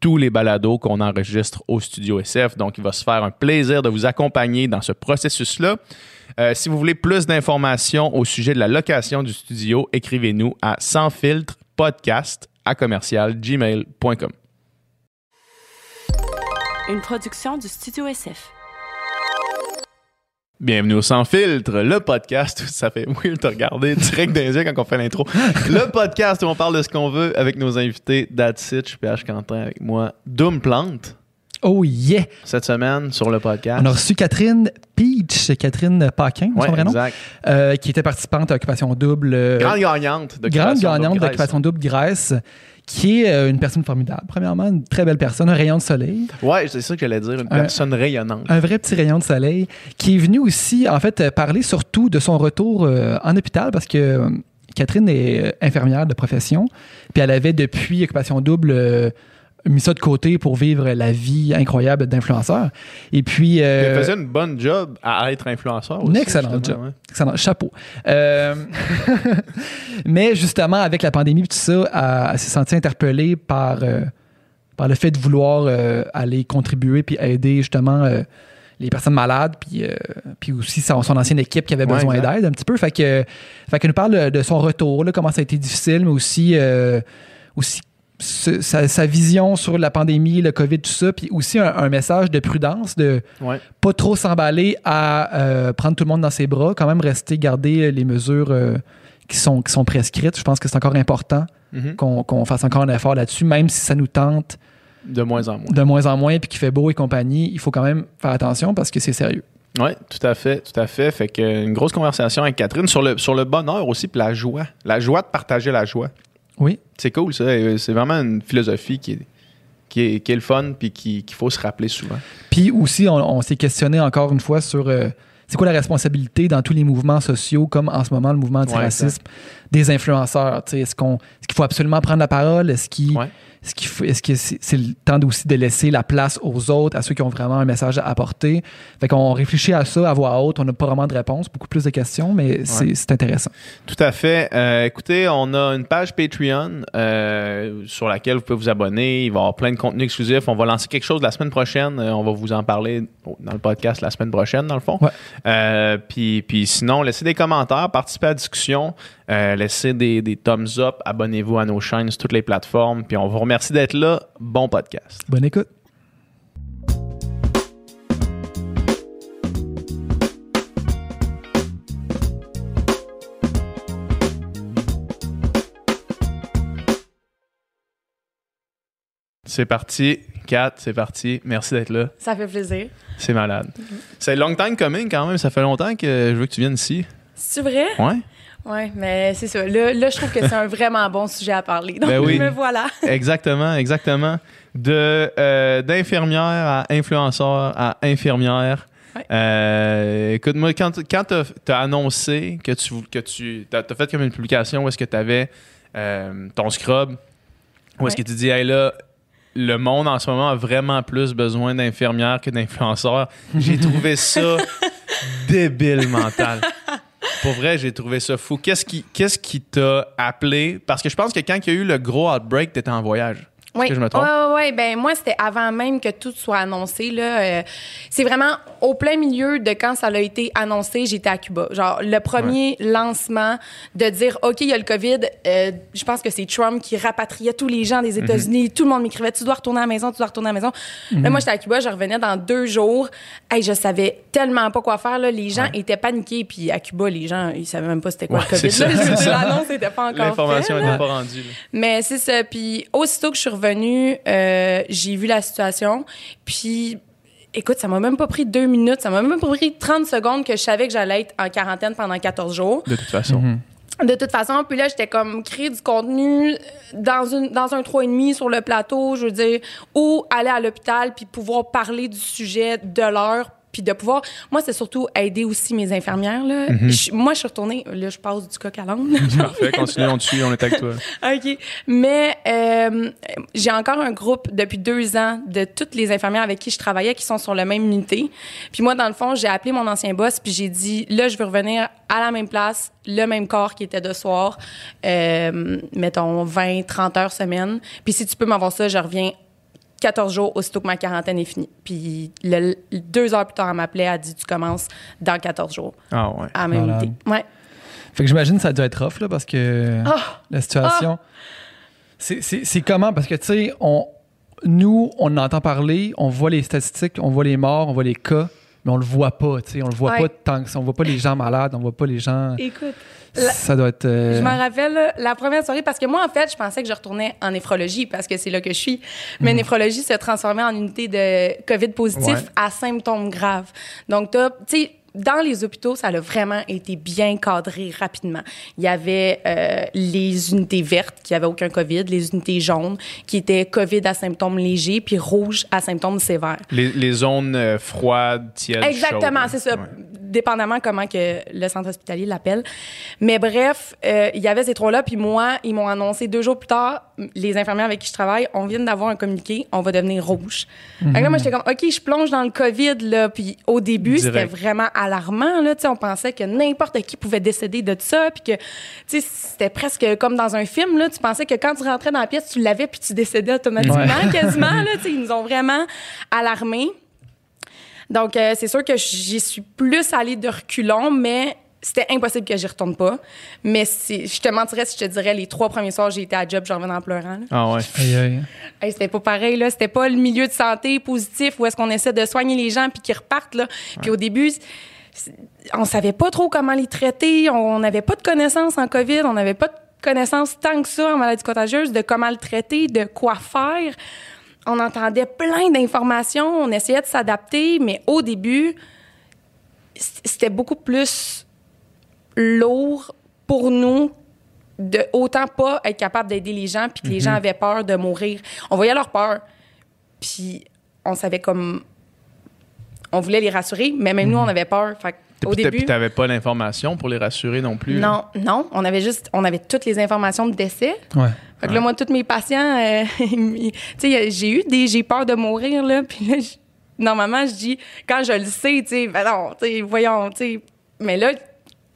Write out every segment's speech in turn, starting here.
tous les balados qu'on enregistre au Studio SF. Donc, il va se faire un plaisir de vous accompagner dans ce processus-là. Euh, si vous voulez plus d'informations au sujet de la location du studio, écrivez-nous à sans filtre à commercial gmail.com. Une production du Studio SF. Bienvenue au Sans Filtre, le podcast où ça fait weird de regarder direct dans les yeux quand on fait l'intro. Le podcast où on parle de ce qu'on veut avec nos invités. That's it, je suis PH Quentin avec moi. Doom Plante. Oh yeah! Cette semaine sur le podcast. On a reçu Catherine Peach, Catherine Paquin, ouais, son vrai nom, exact. euh, qui était participante à Occupation Double. euh, Grande gagnante de grande Création gagnante Double Grèce. d'Occupation Double Grèce, qui est euh, une personne formidable. Premièrement, une très belle personne, un rayon de soleil. Ouais, c'est ça que j'allais dire, une personne rayonnante. Un vrai petit rayon de soleil, qui est venu aussi, en fait, euh, parler surtout de son retour euh, en hôpital parce que euh, Catherine est infirmière de profession, puis elle avait depuis Occupation Double mis ça de côté pour vivre la vie incroyable d'influenceur. Et puis. euh, Elle faisait une bonne job à être influenceur aussi, excellent justement, job. ouais. Excellent. Chapeau. Euh, mais justement, avec la pandémie et tout ça, elle, s'est sentie interpellée par, euh, par le fait de vouloir aller contribuer puis aider justement les personnes malades, puis, euh, puis aussi son, son ancienne équipe qui avait Ouais, besoin d'aide un petit peu. Fait que, fait qu'elle nous parle de son retour, là, comment ça a été difficile, mais aussi, euh, aussi sa, sa vision sur la pandémie, le COVID, tout ça, puis aussi un, un message de prudence, de Ouais. pas trop s'emballer à euh, prendre tout le monde dans ses bras, quand même rester, garder les mesures euh, qui, sont, qui sont prescrites. Je pense que c'est encore important Mhm. qu'on fasse encore un effort là-dessus, même si ça nous tente De moins en moins. de moins en moins puis qu'il fait beau et compagnie. Il faut quand même faire attention parce que c'est sérieux. Oui, tout à fait, tout à fait. Fait que euh, une grosse conversation avec Catherine sur le, sur le bonheur aussi, puis la joie. La joie de partager la joie. Oui. C'est cool, ça. Et C'est vraiment une philosophie qui est, qui est, qui est le fun, puis qui- qu'il faut se rappeler souvent. Puis aussi, on, on s'est questionné encore une fois sur euh, c'est quoi la responsabilité dans tous les mouvements sociaux, comme en ce moment le mouvement antiracisme, des influenceurs. Est-ce qu'on- est-ce qu'il faut absolument prendre la parole? Est-ce qu'il Ouais. Est-ce qu'il faut- est-ce que c'est c'est le temps aussi de laisser la place aux autres, à ceux qui ont vraiment un message à apporter? Fait qu'on réfléchit à ça à voix haute. On n'a pas vraiment de réponse, beaucoup plus de questions, mais c'est c'est intéressant. Tout à fait. Euh, écoutez, on a une page Patreon euh, sur laquelle vous pouvez vous abonner. Il va y avoir plein de contenus exclusifs. On va lancer quelque chose la semaine prochaine. Euh, on va vous en parler dans le podcast la semaine prochaine, dans le fond. Ouais. Puis, puis sinon, laissez des commentaires, participez à la discussion, euh, laissez des, des thumbs up, abonnez-vous à nos chaînes sur toutes les plateformes. Puis on vous remercie d'être là. Bon podcast. Bonne écoute. C'est parti. Kat, c'est parti. Merci d'être là. Ça fait plaisir. C'est malade. C'est long time coming quand même. Ça fait longtemps que je veux que tu viennes ici. C'est vrai? Ouais. Oui, mais c'est ça. Là, là, je trouve que c'est un vraiment bon sujet à parler. Donc, Ben oui. me voilà. Exactement, exactement. De euh, d'infirmière à influenceur à infirmière. Ouais. Euh, écoute, moi, quand, quand tu as, annoncé que tu que tu as, fait comme une publication où est-ce que tu avais ton scrub, où est-ce que tu dis, hey là, le monde en ce moment a vraiment plus besoin d'infirmières que d'influenceurs, j'ai trouvé ça débile mental. Pour vrai, j'ai trouvé ça fou. Qu'est-ce qui qu'est-ce qui t'a appelé? Parce que je pense que quand il y a eu le gros outbreak, tu étais en voyage. Oui, que je me trompe? Ouais. Ben, moi, c'était avant même que tout soit annoncé. Là, Euh, c'est vraiment au plein milieu de quand ça a été annoncé, j'étais à Cuba. Genre, le premier lancement de dire, OK, il y a le COVID, euh, je pense que c'est Trump qui rapatriait tous les gens Mhm. des États-Unis. Tout le monde m'écrivait, tu dois retourner à la maison, tu dois retourner à la maison. Là, moi, j'étais à Cuba, je revenais dans deux jours. Hey, je savais tellement pas quoi faire. Là. Les gens Ouais. étaient paniqués. Puis à Cuba, les gens, ils savaient même pas c'était quoi Ouais, le COVID. L'annonce n'était pas encore L'information n'était pas rendue. là. Mais c'est ça. Puis aussitôt que je suis revenue, euh, j'ai vu la situation. Puis écoute, ça m'a même pas pris deux minutes. Ça m'a même pas pris 30 secondes que je savais que j'allais être en quarantaine pendant 14 jours. De toute façon. Mhm. De toute façon, puis là, j'étais comme créer du contenu dans une dans un 3,5 sur le plateau, je veux dire, ou aller à l'hôpital puis pouvoir parler du sujet de l'heure puis de pouvoir moi c'est surtout aider aussi mes infirmières là. Je- moi je suis retournée là je passe du coq à l'âne. Parfait, continue, on te suit, on est avec toi. OK. Mais euh, j'ai encore un groupe depuis deux ans de toutes les infirmières avec qui je travaillais qui sont sur la même unité. Puis moi, dans le fond, j'ai appelé mon ancien boss puis j'ai dit, là, je veux revenir à la même place, le même corps qui était de soir, euh, mettons 20, 30 heures semaine. Puis si tu peux m'avoir ça, je reviens 14 jours aussitôt que ma quarantaine est finie. Puis le, deux heures plus tard, elle m'appelait, elle a dit, tu commences dans 14 jours Ah ouais. à la même Malade. unité. Ouais. Fait que j'imagine que ça doit être rough, là, parce que Ah! la situation. C'est- C'est comment? Parce que, tu sais, on, nous, on en entend parler, on voit les statistiques, on voit les morts, on voit les cas, mais on le voit pas, tu sais. On le voit Ouais. pas tant que ça. On voit pas les gens malades, on voit pas les gens. Écoute, la- Ça doit être. euh, Je m'en rappelle la première soirée parce que moi, en fait, je pensais que je retournais en néphrologie parce que c'est là que je suis. Mais néphrologie se transformait en unité de COVID positif Ouais. à symptômes graves. Donc, tu sais, dans les hôpitaux, ça a vraiment été bien cadré rapidement. Il y avait euh, les unités vertes qui avaient aucun COVID, les unités jaunes qui étaient COVID à symptômes légers, puis rouges à symptômes sévères. Les, les zones euh, froides, tièdes, Exactement, c'est ça. Ouais. Dépendamment comment que le centre hospitalier l'appelle. Mais bref, euh, il y avait ces trois-là. Puis moi, ils m'ont annoncé deux jours plus tard, les infirmières avec qui je travaille, on vient d'avoir un communiqué, on va devenir rouge. Que là, moi, j'étais comme, OK, je plonge dans le COVID, là. Puis au début, c'était vraiment alarmant, là. Tu sais, on pensait que n'importe qui pouvait décéder de ça. Puis que, tu sais, c'était presque comme dans un film, là. Tu pensais que quand tu rentrais dans la pièce, tu l'avais, puis tu décédais automatiquement, Ouais. quasiment, là. Tu sais, ils nous ont vraiment alarmés. Donc, euh, c'est sûr que j'y suis plus allée de reculons, mais c'était impossible que j'y retourne pas. Mais je te mentirais si je te dirais les trois premiers soirs, j'ai été à job, j'en revenais en pleurant. là. Ah ouais. aïe, aïe. Hey, c'était pas pareil, là. C'était pas le milieu de santé positif où est-ce qu'on essaie de soigner les gens puis qu'ils repartent, là. Puis au début, on savait pas trop comment les traiter. On n'avait pas de connaissances en COVID. On n'avait pas de connaissances tant que ça en maladie contagieuse de comment le traiter, de quoi faire. On entendait plein d'informations. On essayait de s'adapter, mais au début, c'était beaucoup plus lourd pour nous de autant pas être capable d'aider les gens puis que les gens avaient peur de mourir. On voyait leur peur. Puis on savait comme on voulait les rassurer, mais même nous on avait peur. Fait au Puis début puis t'avais pas l'information pour les rassurer non plus. non, non, on avait juste on avait toutes les informations de décès. Ouais. Fait que là, moi, tous mes patients, euh, tu sais, j'ai eu des, j'ai peur de mourir, là. Puis là, normalement, je dis, quand je le sais, tu sais, ben non, tu sais, voyons, tu sais. Mais là,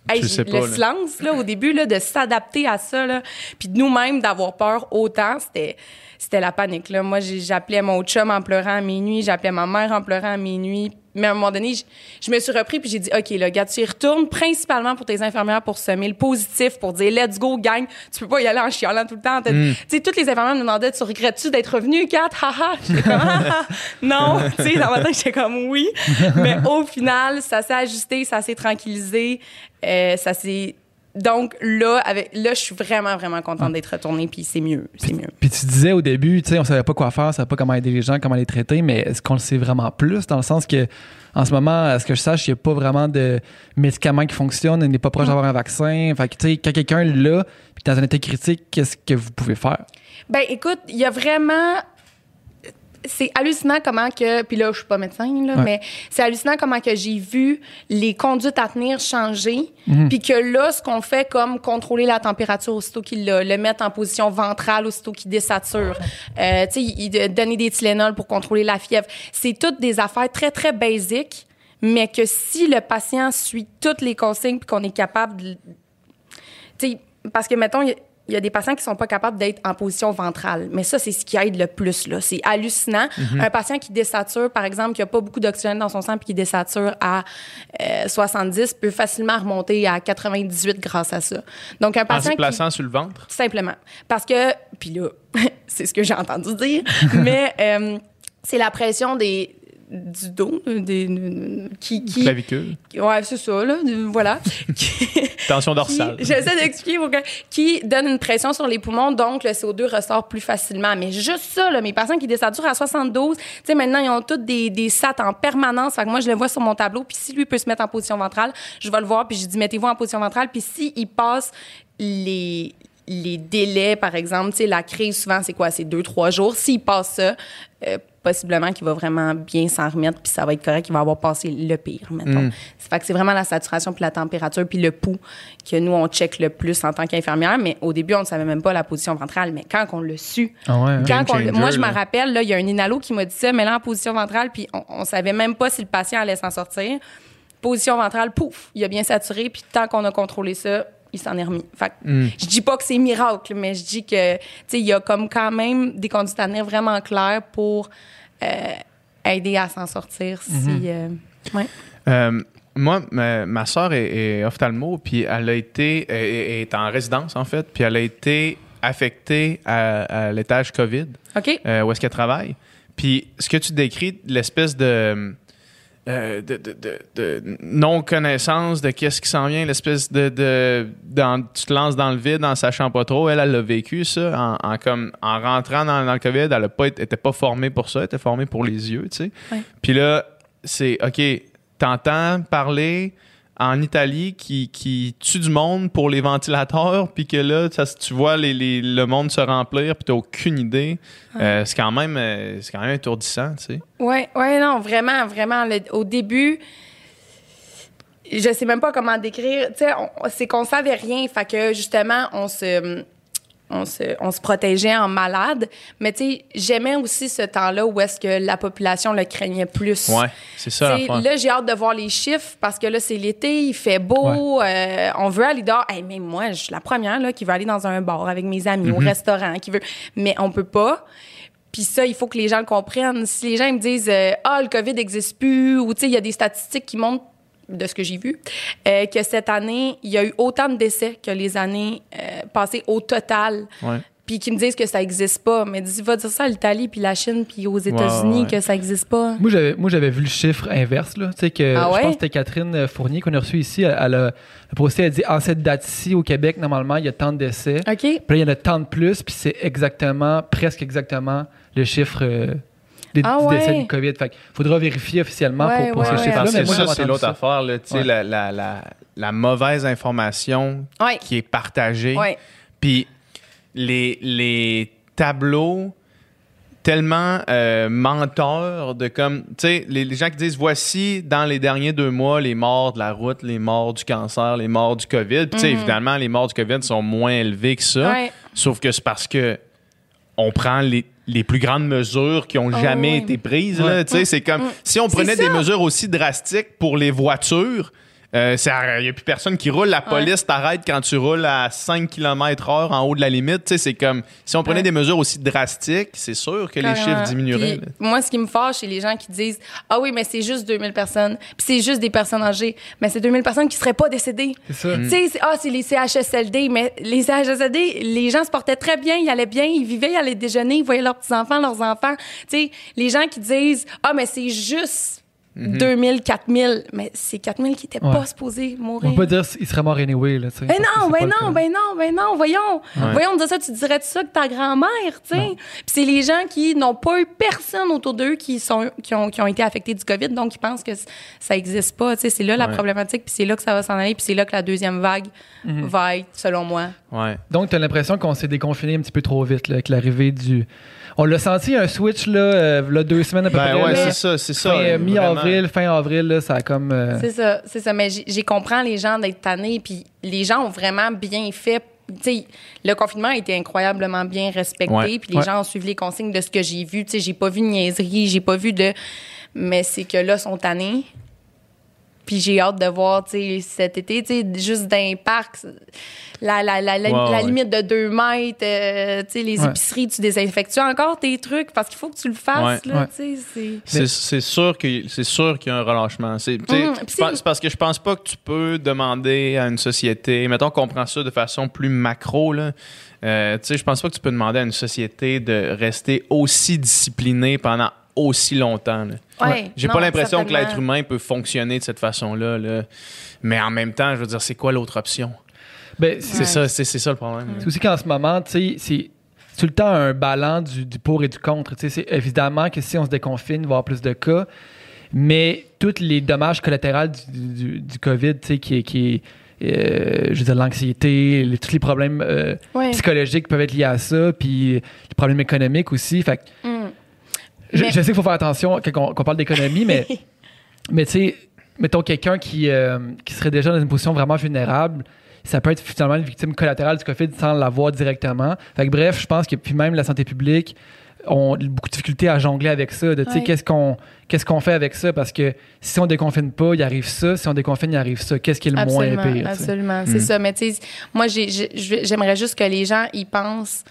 hey, le pas, là. silence, là, au début, là, de s'adapter à ça, là, puis de nous-mêmes d'avoir peur autant, c'était, c'était la panique, là. Moi, j'appelais mon chum en pleurant à minuit, j'appelais ma mère en pleurant à minuit. Mais à un moment donné, je, je me suis repris puis j'ai dit, OK, là, gars, tu y retournes principalement pour tes infirmières pour semer le positif, pour dire, let's go, gang. Tu peux pas y aller en chialant tout le temps. Mm. Tu sais, toutes les infirmières me demandaient, tu regrettes-tu d'être revenu, Kat? Haha. Ah, ah. non. tu sais, dans ma tête, j'étais comme, oui. Mais au final, ça s'est ajusté, ça s'est tranquillisé, euh, ça s'est. Donc là, avec, là, je suis vraiment, vraiment contente d'être retournée, puis c'est mieux, c'est mieux. Puis tu disais au début, tu sais, on savait pas quoi faire, on savait pas comment aider les gens, comment les traiter, mais est-ce qu'on le sait vraiment plus dans le sens que, en ce moment, à ce que je sache, il n'y a pas vraiment de médicaments qui fonctionnent, on n'est pas proche d'avoir un vaccin. Fait que, tu sais, quand quelqu'un l'a, puis dans un état critique, qu'est-ce que vous pouvez faire? Ben, écoute, il y a vraiment. C'est hallucinant comment que. Puis là, je suis pas médecin, là, Ouais. mais c'est hallucinant comment que j'ai vu les conduites à tenir changer. Mhm. Puis que là, ce qu'on fait comme contrôler la température aussitôt qu'il l'a, le mettre en position ventrale aussitôt qu'il désature, euh, tu sais, donner des Tylenol pour contrôler la fièvre. C'est toutes des affaires très, très basiques, mais que si le patient suit toutes les consignes puis qu'on est capable de tu sais, parce que, mettons, il y a- des patients qui sont pas capables d'être en position ventrale. Mais ça, c'est ce qui aide le plus, là. C'est hallucinant. Un patient qui désature, par exemple, qui a pas beaucoup d'oxygène dans son sang puis qui désature à euh, 70 peut facilement remonter à 98 grâce à ça. Donc, un En patient se qui... plaçant sur le ventre? Simplement. Parce que, puis là, c'est ce que j'ai entendu dire, mais euh, c'est la pression des, du dos, des, qui, qui Clavicule. ouais, c'est ça là, voilà. Tension dorsale. J'essaie d'expliquer pour que, qui donne une pression sur les poumons, donc le CO2 ressort plus facilement. Mais juste ça, là, mes patients qui désaturent à 72, tu sais, maintenant, ils ont toutes des, des SAT en permanence. Fait que moi, je le vois sur mon tableau. Puis si lui peut se mettre en position ventrale, je vais le voir. Puis je dis, mettez-vous en position ventrale. Puis s'il passe les les délais, par exemple, tu sais, la crise, souvent, c'est quoi? C'est deux, trois jours. S'il passe ça, euh, possiblement qu'il va vraiment bien s'en remettre, puis ça va être correct, il va avoir passé le pire, mettons. Mm. C'est fait que c'est vraiment la saturation, puis la température, puis le pouls que nous, on check le plus en tant qu'infirmière. Mais au début, on ne savait même pas la position ventrale. Mais quand on l'a su, Ah ouais, hein? quand Game on- changer, moi, je me rappelle, là, il y a un inhalo qui m'a dit ça, mais là, en position ventrale, puis on, on savait même pas si le patient allait s'en sortir. Position ventrale, pouf, il a bien saturé, puis tant qu'on a contrôlé ça, il s'en est remis. Fait Mm. je dis pas que c'est miracle, mais je dis que, tu sais, il y a comme quand même des conduites à tenir vraiment claires pour euh, aider à s'en sortir si. euh, ouais. Euh, moi, ma, ma soeur est, est ophtalmo, puis elle a été est, est en résidence en fait, puis elle a été affectée à, à l'étage COVID, OK? euh, où est-ce qu'elle travaille. Puis ce que tu décris, l'espèce de, euh, de, de- de- de non-connaissance de qu'est-ce qui s'en vient, l'espèce de... de dans- tu te lances dans le vide en sachant pas trop. Elle, elle l'a vécu, ça, en, en comme, en rentrant dans, dans le COVID. Elle n'était pas formée pour ça, elle était formée pour les yeux, tu sais. Ouais. Puis là, c'est, OK, t'entends parler en Italie qui, qui tue du monde pour les ventilateurs, puis que là, ça, tu vois les, les- le monde se remplir, puis t'as aucune idée. Euh, c'est quand même euh, c'est quand même étourdissant, tu sais. Ouais, ouais, non, vraiment, vraiment. le- au début, je sais même pas comment décrire. Tu sais, c'est qu'on savait rien. Fait que justement, on se. On se, on se protégeait en malade. Mais tu sais, j'aimais aussi ce temps-là où est-ce que la population le craignait plus. Ouais, c'est ça là, j'ai hâte de voir les chiffres parce que là, c'est l'été, il fait beau, euh, on veut aller dehors. Hey, même moi, je suis la première là, qui veut aller dans un bar avec mes amis, Mhm. au restaurant, qui veut. Mais on peut pas. Puis ça, il faut que les gens le comprennent. Si les gens ils me disent euh, ah le Covid n'existe plus ou tu sais il y a des statistiques qui montrent de ce que j'ai vu euh, que cette année il y a eu autant de décès que les années euh, passées au total. Ouais. Puis qui me disent que ça existe pas, mais dis va dire ça à l'Italie puis la Chine puis aux États-Unis ouais. que ça existe pas. Moi, j'avais, moi, j'avais vu le chiffre inverse. Là. Tu sais que, Ah ouais? Je pense que c'était Catherine Fournier qu'on a reçue ici. Elle, elle a, elle a posté, elle dit En cette date-ci, au Québec, normalement, il y a tant de décès. OK. Puis là, il y en a tant de plus, puis c'est exactement, presque exactement le chiffre euh, des, Ah ouais? décès du COVID. Fait qu'il faudra vérifier officiellement Ouais, pour, pour ouais, ces ouais. chiffres-là. Parce mais que moi, ça, c'est l'autre affaire, là, tu sais, Ouais. la, la, la, la mauvaise information Ouais. qui est partagée. Ouais. Puis les, les tableaux tellement euh, menteurs de comme, tu sais, les, les gens qui disent voici dans les derniers deux mois les morts de la route, les morts du cancer, les morts du COVID. Puis, tu sais, évidemment, les morts du COVID sont moins élevés que ça. Ouais. Sauf que c'est parce que on prend les, les plus grandes mesures qui ont jamais ouais. été prises. là. Ouais. Tu sais, C'est comme si on prenait des mesures aussi drastiques pour les voitures. Il n'y a plus personne qui roule. La police t'arrête quand tu roules à 5 km heure en haut de la limite. Tu sais, C'est comme si on prenait Ouais. des mesures aussi drastiques, c'est sûr que les chiffres diminueraient. Puis, moi, ce qui me fâche, c'est les gens qui disent Ah oui, mais c'est juste 2000 personnes. Puis c'est juste des personnes âgées. Mais c'est 2000 personnes qui seraient pas décédées. C'est ça. Tu sais, c'est- ah, c'est les CHSLD. Mais les CHSLD, les gens se portaient très bien, ils allaient bien, ils vivaient, ils allaient déjeuner, ils voyaient leurs petits-enfants, leurs enfants. Tu sais, les gens qui disent Ah, mais c'est juste 2000, 4000. Mais c'est 4000 qui étaient Ouais. pas supposés On mourir. peut pas dire qu'il serait mort anyway. Là, tu sais, Ben non, ben non, ben non, ben non, voyons. Ouais. Voyons dire ça, tu dirais ça que ta grand-mère, tu sais. Puis c'est les gens qui n'ont pas eu personne autour d'eux qui sont qui ont, qui ont été affectés du Covid, donc ils pensent que ça existe pas, tu sais, c'est là la Ouais. problématique, puis c'est là que ça va s'en aller, puis c'est là que la deuxième vague Mhm. va être selon moi. Ouais. Donc, tu as l'impression qu'on s'est déconfiné un petit peu trop vite là, avec l'arrivée du. On l'a senti un switch là, euh, là, deux semaines à peu Ben près. ouais, c'est ça, c'est ça. Fin, euh. Mi-avril, fin avril, là, ça a comme. euh, C'est ça, c'est ça, mais j'ai comprends les gens d'être tannés, puis les gens ont vraiment bien fait tu sais, le confinement a été incroyablement bien respecté, puis les Ouais. gens ont suivi les consignes de ce que j'ai vu. Tu sais, j'ai pas vu de niaiserie, j'ai pas vu de. Mais c'est que là, ils sont tannés. Puis j'ai hâte de voir, tu sais, cet été, tu sais, juste d'un parc, la, la, la, la, Ouais, la ouais. limite de 2 mètres, euh, tu sais, les Ouais. épiceries, tu désinfectes encore tes trucs? Parce qu'il faut que tu le fasses, Ouais. là, Ouais. tu sais, c'est... Sûr que c'est sûr qu'il y a un relâchement. C'est, tu sais, je Puis c'est- parce que je pense pas que tu peux demander à une société. Mettons qu'on prend ça de façon plus macro là. Euh, tu sais, je pense pas que tu peux demander à une société de rester aussi disciplinée pendant aussi longtemps. Ouais, J'ai pas l'impression que l'être humain peut fonctionner de cette façon-là. là. Mais en même temps, je veux dire, c'est quoi l'autre option? Ben, C'est Ouais. ça, c'est ça le problème. C'est aussi qu'en ce moment, tu sais, c'est tout le temps un ballon du, du pour et du contre. C'est évidemment que si on se déconfine, il va y avoir plus de cas, mais tous les dommages collatéraux du, du, du COVID, tu sais, qui est, qui euh, je veux dire, l'anxiété, tous les problèmes euh, Ouais. psychologiques peuvent être liés à ça, puis les problèmes économiques aussi. Fait Mm. Je, Mais- je sais qu'il faut faire attention quand on, qu'on parle d'économie, mais, mais tu sais, mettons quelqu'un qui, euh, qui serait déjà dans une position vraiment vulnérable, ça peut être finalement une victime collatérale du COVID sans l'avoir directement. Fait que bref, je pense que puis même la santé publique ont beaucoup de difficultés à jongler avec ça. De, tu sais, Ouais. qu'est-ce qu'on qu'est-ce qu'on fait avec ça? Parce que si on déconfine pas, il arrive ça. Si on déconfine, il arrive ça. Qu'est-ce qui est le Absolument, moins pire? absolument. C'est Mm. ça. Mais tu sais, moi, j'aimerais juste que les gens y pensent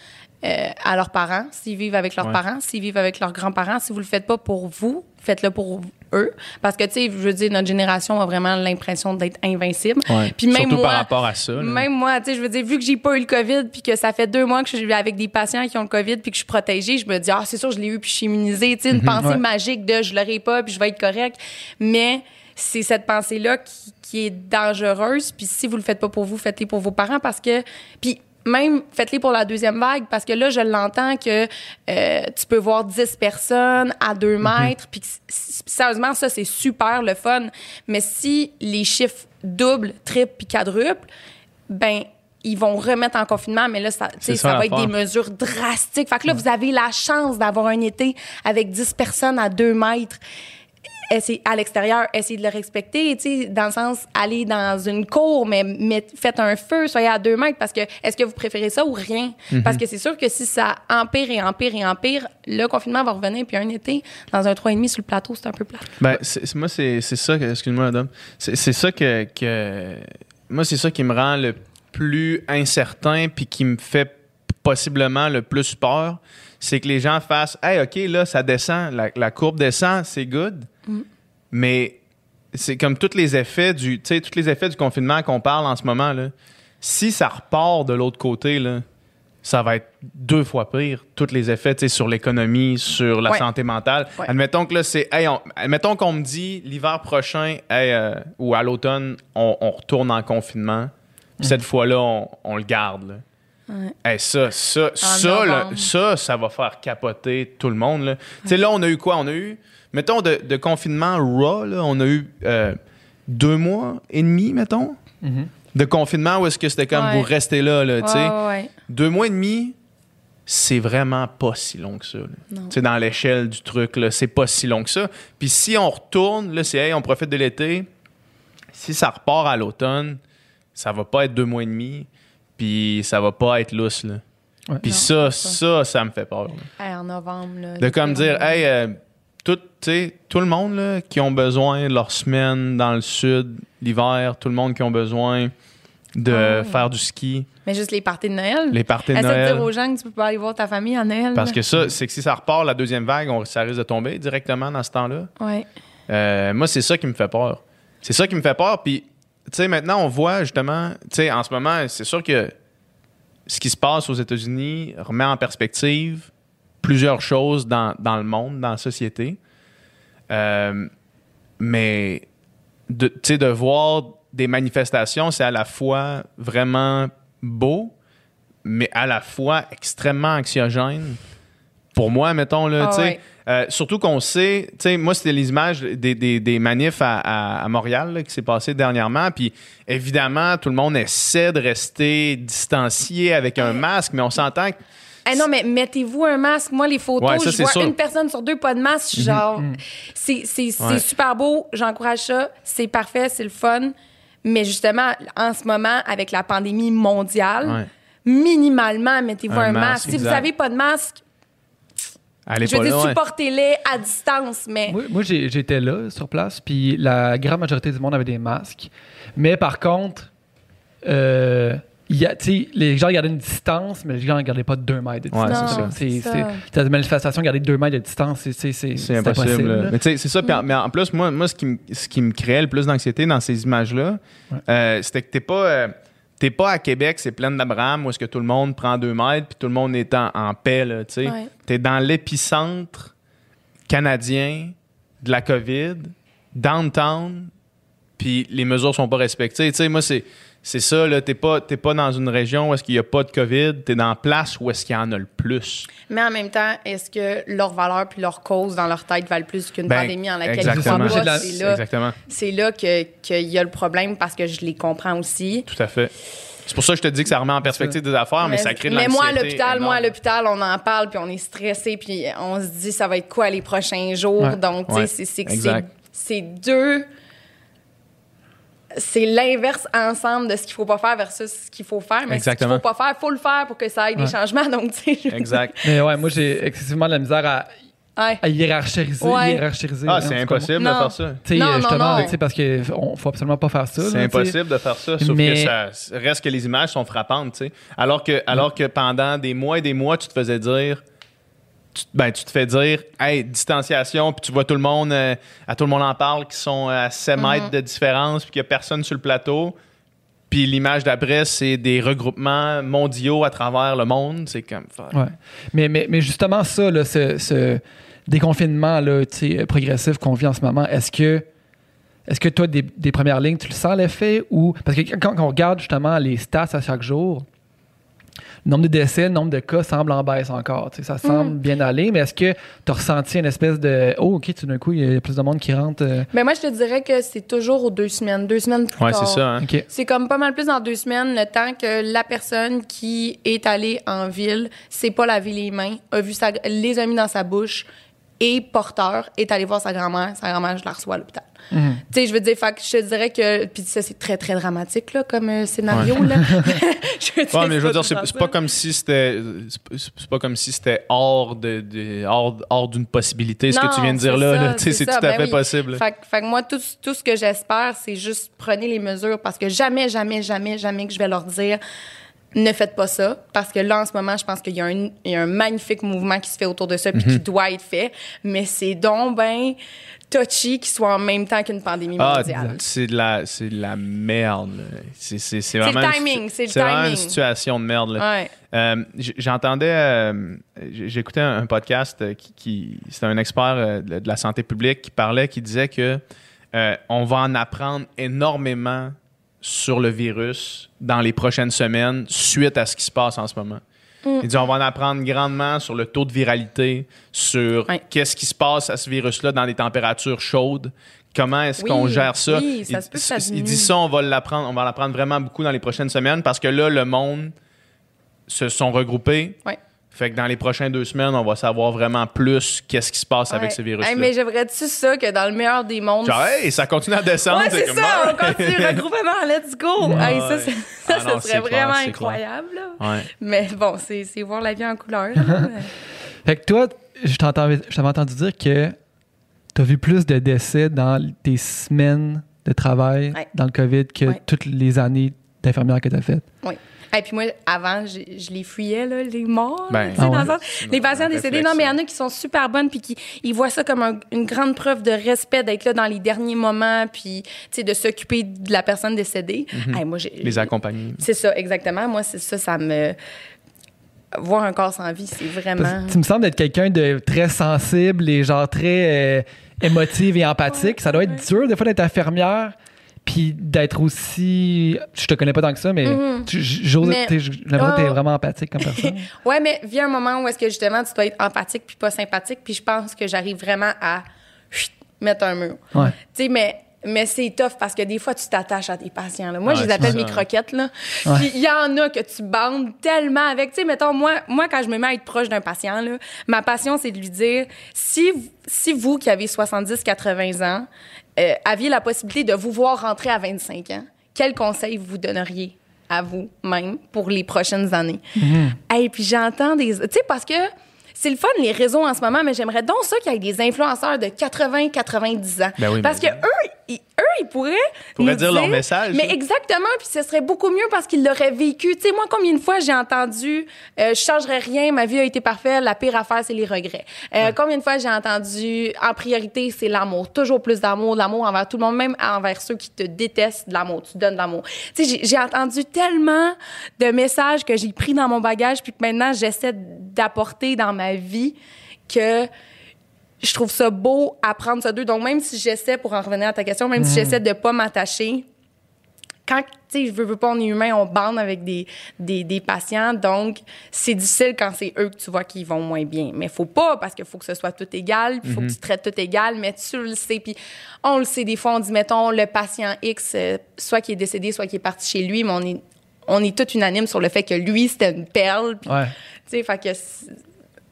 euh, à leurs parents, s'ils vivent avec leurs Ouais. parents, s'ils vivent avec leurs grands-parents. Si vous le faites pas pour vous, faites-le pour eux. Parce que, tu sais, je veux dire, notre génération a vraiment l'impression d'être invincible. Ouais. Puis même Surtout moi, par rapport à ça. là. Même moi, tu sais, je veux dire, vu que j'ai pas eu le COVID, puis que ça fait deux mois que je suis avec des patients qui ont le COVID, puis que je suis protégée, je me dis, ah, c'est sûr, je l'ai eu, puis je suis immunisée. Tu sais, une pensée Ouais. magique de je l'aurai pas, puis je vais être correct. Mais c'est cette pensée-là qui, qui est dangereuse. Puis si vous le faites pas pour vous, faites-le pour vos parents, parce que. Puis même faites-les pour la deuxième vague, parce que là, je l'entends que euh, tu peux voir 10 personnes à 2 mètres, puis sérieusement, ça, c'est super le fun. Mais si les chiffres doublent, triplent, puis quadruplent, ben ils vont remettre en confinement, mais là, ça, ça ça va être des mesures drastiques. Fait que là, vous avez la chance d'avoir un été avec 10 personnes à 2 mètres essayez, à l'extérieur, essayez de le respecter, tu sais, dans le sens, aller dans une cour, mais, mais faites un feu, soyez à 2 mètres, parce que est-ce que vous préférez ça ou rien? Mhm. Parce que c'est sûr que si ça empire et empire et empire, le confinement va revenir, puis un été, dans un 3,5 sur le plateau, c'est un peu plat. Ben, moi, c'est c'est ça que. Excuse-moi, Adam. C'est c'est ça que, que- Moi, c'est ça qui me rend le plus incertain puis qui me fait possiblement le plus peur. C'est que les gens fassent Hey, OK, là, ça descend, la, la courbe descend, c'est good. Mais c'est comme tous les effets du. Tous les effets du confinement qu'on parle en ce moment, là. Si ça repart de l'autre côté, là, ça va être deux fois pire, tous les effets sur l'économie, sur la Ouais. santé mentale. Ouais. Admettons que là, c'est. Hey, on- admettons qu'on me dit l'hiver prochain hey, euh, ou à l'automne, on, on retourne en confinement. Puis Cette fois-là, on, on le garde. Là. Ouais. Hey, ça, ça, ça, là, ça, ça va faire capoter tout le monde. là. Tu sais, là, on a eu quoi? On a eu, mettons, de, de confinement raw, là, on a eu euh, deux mois et demi, mettons, Mhm. de confinement où est-ce que c'était comme Ouais. vous restez là, là, tu sais. Ouais, ouais, ouais. Deux mois et demi, c'est vraiment pas si long que ça. là. Non. Tu sais, dans l'échelle du truc, c'est pas si long que ça. Puis si on retourne, là, c'est hey, on profite de l'été. Si ça repart à l'automne, ça va pas être deux mois et demi, puis ça va pas être lousse. Là. Ouais. Puis Non, ça, ça, ça me fait peur. là. Hey, en novembre, là. De comme dire, hey, euh, tout, tu sais, tout le monde là, qui ont besoin de leur semaine dans le sud, l'hiver, tout le monde qui ont besoin de Ah faire du ski, Mais juste les parties de Noël. les parties de Essaie de Noël. dire aux gens que tu peux pas aller voir ta famille à Noël. Parce que ça, c'est que si ça repart, la deuxième vague, on- ça risque de tomber directement dans ce temps-là. Ouais. Euh, moi, c'est ça qui me fait peur. C'est ça qui me fait peur. Puis, sais, maintenant, on voit justement, tu sais, en ce moment, c'est sûr que ce qui se passe aux États-Unis remet en perspective plusieurs choses dans, dans le monde, dans la société. Euh, mais, de, tu sais, de voir des manifestations, c'est à la fois vraiment beau, mais à la fois extrêmement anxiogène. Pour moi, mettons, là, Ah tu sais, ouais. Euh, surtout qu'on sait, tu sais, moi, c'était les images des, des, des manifs à, à- à Montréal là, qui s'est passé dernièrement. Puis évidemment, tout le monde essaie de rester distancié avec un masque, mais on s'entend que. Eh non, mais mettez-vous un masque. Moi, les photos, Ouais, ça, je vois sûr. une personne sur deux, pas de masque. Genre, c'est c'est- c'est Ouais. super beau. J'encourage ça. C'est parfait, c'est le fun. Mais justement, en ce moment, avec la pandémie mondiale, Ouais. minimalement, mettez-vous Un un, masque, masque. Si vous n'avez pas de masque, Allez je veux dire, ouais. supportez-les à distance. Mais Moi, j'étais là, sur place, puis la grande majorité du monde avait des masques. Mais par contre, euh, il y a, tu sais, les gens gardaient une distance, mais les gens ne gardaient pas deux mètres de Ouais, distance. c'est ça. Non, C'est- c'est c'est- ça. T'as des manifestations, garder deux mètres de distance, c'est c'est- c'est- C'est impossible. impossible. Mais tu c'est ça. en- mais en plus, moi, moi ce, qui me, ce qui me créait le plus d'anxiété dans ces images-là, euh, c'était que t'es pas, euh, t'es pas à Québec, c'est plein d'Abraham, où est-ce que tout le monde prend deux mètres, puis tout le monde est en, en paix. là, tu sais. Ouais. T'es dans l'épicentre Canadien, de la COVID, downtown, puis les mesures sont pas respectées. Tu sais, moi, c'est, c'est ça, là. T'es pas, t'es pas dans une région où est-ce qu'il y a pas de COVID, t'es dans la place où est-ce qu'il y en a le plus. Mais en même temps, est-ce que leur valeur puis leur cause dans leur tête valent plus qu'une Ben, pandémie en laquelle ils de pas? C'est là, Exactement. c'est là que- qu'il y a le problème parce que je les comprends aussi. Tout à fait. C'est pour ça que je te dis que ça remet en perspective des affaires, mais, ça crée de mais moi, à l'hôpital, moi, à l'hôpital, on en parle, puis on est stressé, puis on se dit ça va être quoi les prochains jours? Ouais. Donc, tu sais, Ouais. c'est- c'est que Exact. c'est c'est deux. C'est l'inverse ensemble de ce qu'il faut pas faire versus ce qu'il faut faire. Mais Exactement. ce qu'il faut pas faire, faut le faire pour que ça ait des Ouais. changements. Donc, tu sais, je- Exact. Mais ouais, moi, j'ai excessivement de la misère à, Ouais. à hiérarchiser. Ouais. hiérarchiser Ah, c'est impossible de Non. faire ça. Tu sais, Non, non, justement, non. tu sais, parce qu'il faut absolument pas faire ça. C'est impossible de faire ça, sauf Mais- que ça reste que les images sont frappantes, tu sais. Alors que, alors que pendant des mois et des mois, tu te faisais dire, tu, ben, tu te fais dire, hey, distanciation, puis tu vois tout le monde, euh, à tout le monde en parle, qui sont à 7 Mm-hmm. mètres de différence, puis qu'il n'y a personne sur le plateau. Puis l'image d'après, c'est des regroupements mondiaux à travers le monde. C'est comme. Ouais. Mais, mais, mais justement, ça, là, ce, ce déconfinement là, sais, progressif qu'on vit en ce moment, est-ce que, est-ce que toi, des, des premières lignes, tu le sens l'effet ou. Parce que quand, quand on regarde justement les stats à chaque jour, nombre de décès, le nombre de cas semble en baisse encore. Ça semble bien aller, mais est-ce que tu as ressenti une espèce de. Oh, OK, tout d'un coup, il y a plus de monde qui rentre. euh, Mais moi, je te dirais que c'est toujours aux deux semaines. Deux semaines plus Ouais, tard. c'est ça. hein. C'est comme pas mal plus dans deux semaines, le temps que la personne qui est allée en ville, s'est pas lavé les mains, a vu sa, les a mis dans sa bouche et porteur est allé voir sa grand-mère. Sa grand-mère, je la reçois à l'hôpital. Tu sais, je veux dire, fait je te dirais que. Puis ça, c'est très, très dramatique, là, comme euh, scénario, là. je veux dire, Ouais, mais je veux dire, c'est pas comme si c'était. C'est pas- comme si c'était hors de, de- hors, hors d'une possibilité, ce que tu viens de dire c'est là. ça, là. Tu sais, c'est tout à ben fait oui. possible. Fait, que- fait que moi, tout, tout ce que j'espère, c'est juste prenez les mesures parce que jamais, jamais, jamais, jamais que je vais leur dire ne faites pas ça. Parce que là, en ce moment, je pense qu'il y, a un- il y a un magnifique mouvement qui se fait autour de ça puis Mhm. qui doit être fait. Mais c'est donc ben touchy qu'il soit en même temps qu'une pandémie Ah, mondiale. c'est de la, c'est de la merde. C'est, c'est, c'est le vraiment une timing, c'est le vraiment timing. une situation de merde. Ouais. Euh, j'entendais, euh, j'écoutais un, un podcast euh, qui, qui- c'était un expert de de la santé publique qui parlait, qui disait que euh, on va en apprendre énormément sur le virus dans les prochaines semaines suite à ce qui se passe en ce moment. Mm. Il dit on va en apprendre grandement sur le taux de viralité, sur qu'est-ce qui se passe à ce virus-là dans les températures chaudes, comment est-ce Oui, qu'on gère ça? oui, ça il, ça il- dit ça, on va l'apprendre, on va l'apprendre vraiment beaucoup dans les prochaines semaines parce que là, le monde se sont regroupés. Ouais. Fait que dans les prochaines deux semaines, on va savoir vraiment plus qu'est-ce qui se passe avec ce virus-là. Hey, mais j'aimerais-tu ça que dans le meilleur des mondes. Genre, hey, ça continue à descendre. Ouais, c'est comme, ça, on continue, regroupement, let's go! Ouais. Hey, ça, c'est- ça, Ah ça non, serait clair, vraiment incroyable. Mais bon, c'est voir la vie en couleur. Fait que toi, je t'avais entendu dire que tu as vu plus de décès dans tes semaines de travail Ouais. dans le COVID que Ouais. toutes les années d'infirmière que tu as faites. oui. Et puis moi, avant, je, je les fuyais, là, les morts. Ben, Ah ouais. les patients décédés. Non, mais il y en a qui sont super bonnes puis qui ils voient ça comme un- une grande preuve de respect d'être là dans les derniers moments puis tu sais, de s'occuper de la personne décédée. Hey, moi. Les accompagner. C'est ça, exactement. Moi, c'est ça, ça me. Voir un corps sans vie, c'est vraiment. tu me sembles être quelqu'un de très sensible et genre très euh, émotive et empathique. ça doit être dur des fois d'être infirmière puis d'être aussi je te connais pas tant que ça mais tu- j'ose. Mais- t'es- t'es Oh. vraiment empathique comme personne. Ouais, mais vient un moment où est-ce que justement tu dois être empathique puis pas sympathique, puis je pense que j'arrive vraiment à chut, mettre un mur. Ouais. Tu sais, mais mais c'est tough parce que des fois tu t'attaches à tes patients. Là. Moi, je Ouais, les appelle mes croquettes là. Ouais. Il y en a que tu bandes tellement avec. Tu sais, mettons moi, moi quand je me mets à être proche d'un patient là, ma passion c'est de lui dire si si vous qui avez 70-80 ans euh, aviez la possibilité de vous voir rentrer à 25 ans, quel conseil vous donneriez à vous-même pour les prochaines années? Et puis j'entends des. Tu sais, parce que c'est le fun, les réseaux en ce moment, mais j'aimerais donc ça qu'il y ait des influenceurs de 80-90 ans. Ben oui, parce que mais- eux, ils, eux, ils pourraient. Pourraient nous dire leur message, Mais là. exactement, puis ce serait beaucoup mieux parce qu'ils l'auraient vécu. Tu sais, moi, combien de fois j'ai entendu euh, je changerais rien, ma vie a été parfaite, la pire affaire, c'est les regrets. Euh, Combien de fois j'ai entendu en priorité, c'est l'amour. Toujours plus d'amour, l'amour envers tout le monde, même envers ceux qui te détestent, de l'amour. Tu donnes de l'amour. Tu sais, j'ai- j'ai entendu tellement de messages que j'ai pris dans mon bagage puis que maintenant j'essaie d'apporter dans ma vie que je trouve ça beau apprendre ça d'eux. Donc, même si j'essaie, pour en revenir à ta question, même si j'essaie de pas m'attacher, quand, tu sais, je veux, veux pas, on est humain, on bande avec des, des, des patients. Donc, c'est difficile quand c'est eux que tu vois qui vont moins bien. Mais faut pas, parce qu'il faut que ce soit tout égal, puis il faut que tu traites tout égal, mais tu le sais. Puis on le sait, des fois, on dit, mettons, le patient X, euh, soit qui est décédé, soit qui est parti chez lui, mais on est, on est tout unanime sur le fait que lui, c'était une perle. Puis, Ouais. tu sais, fait que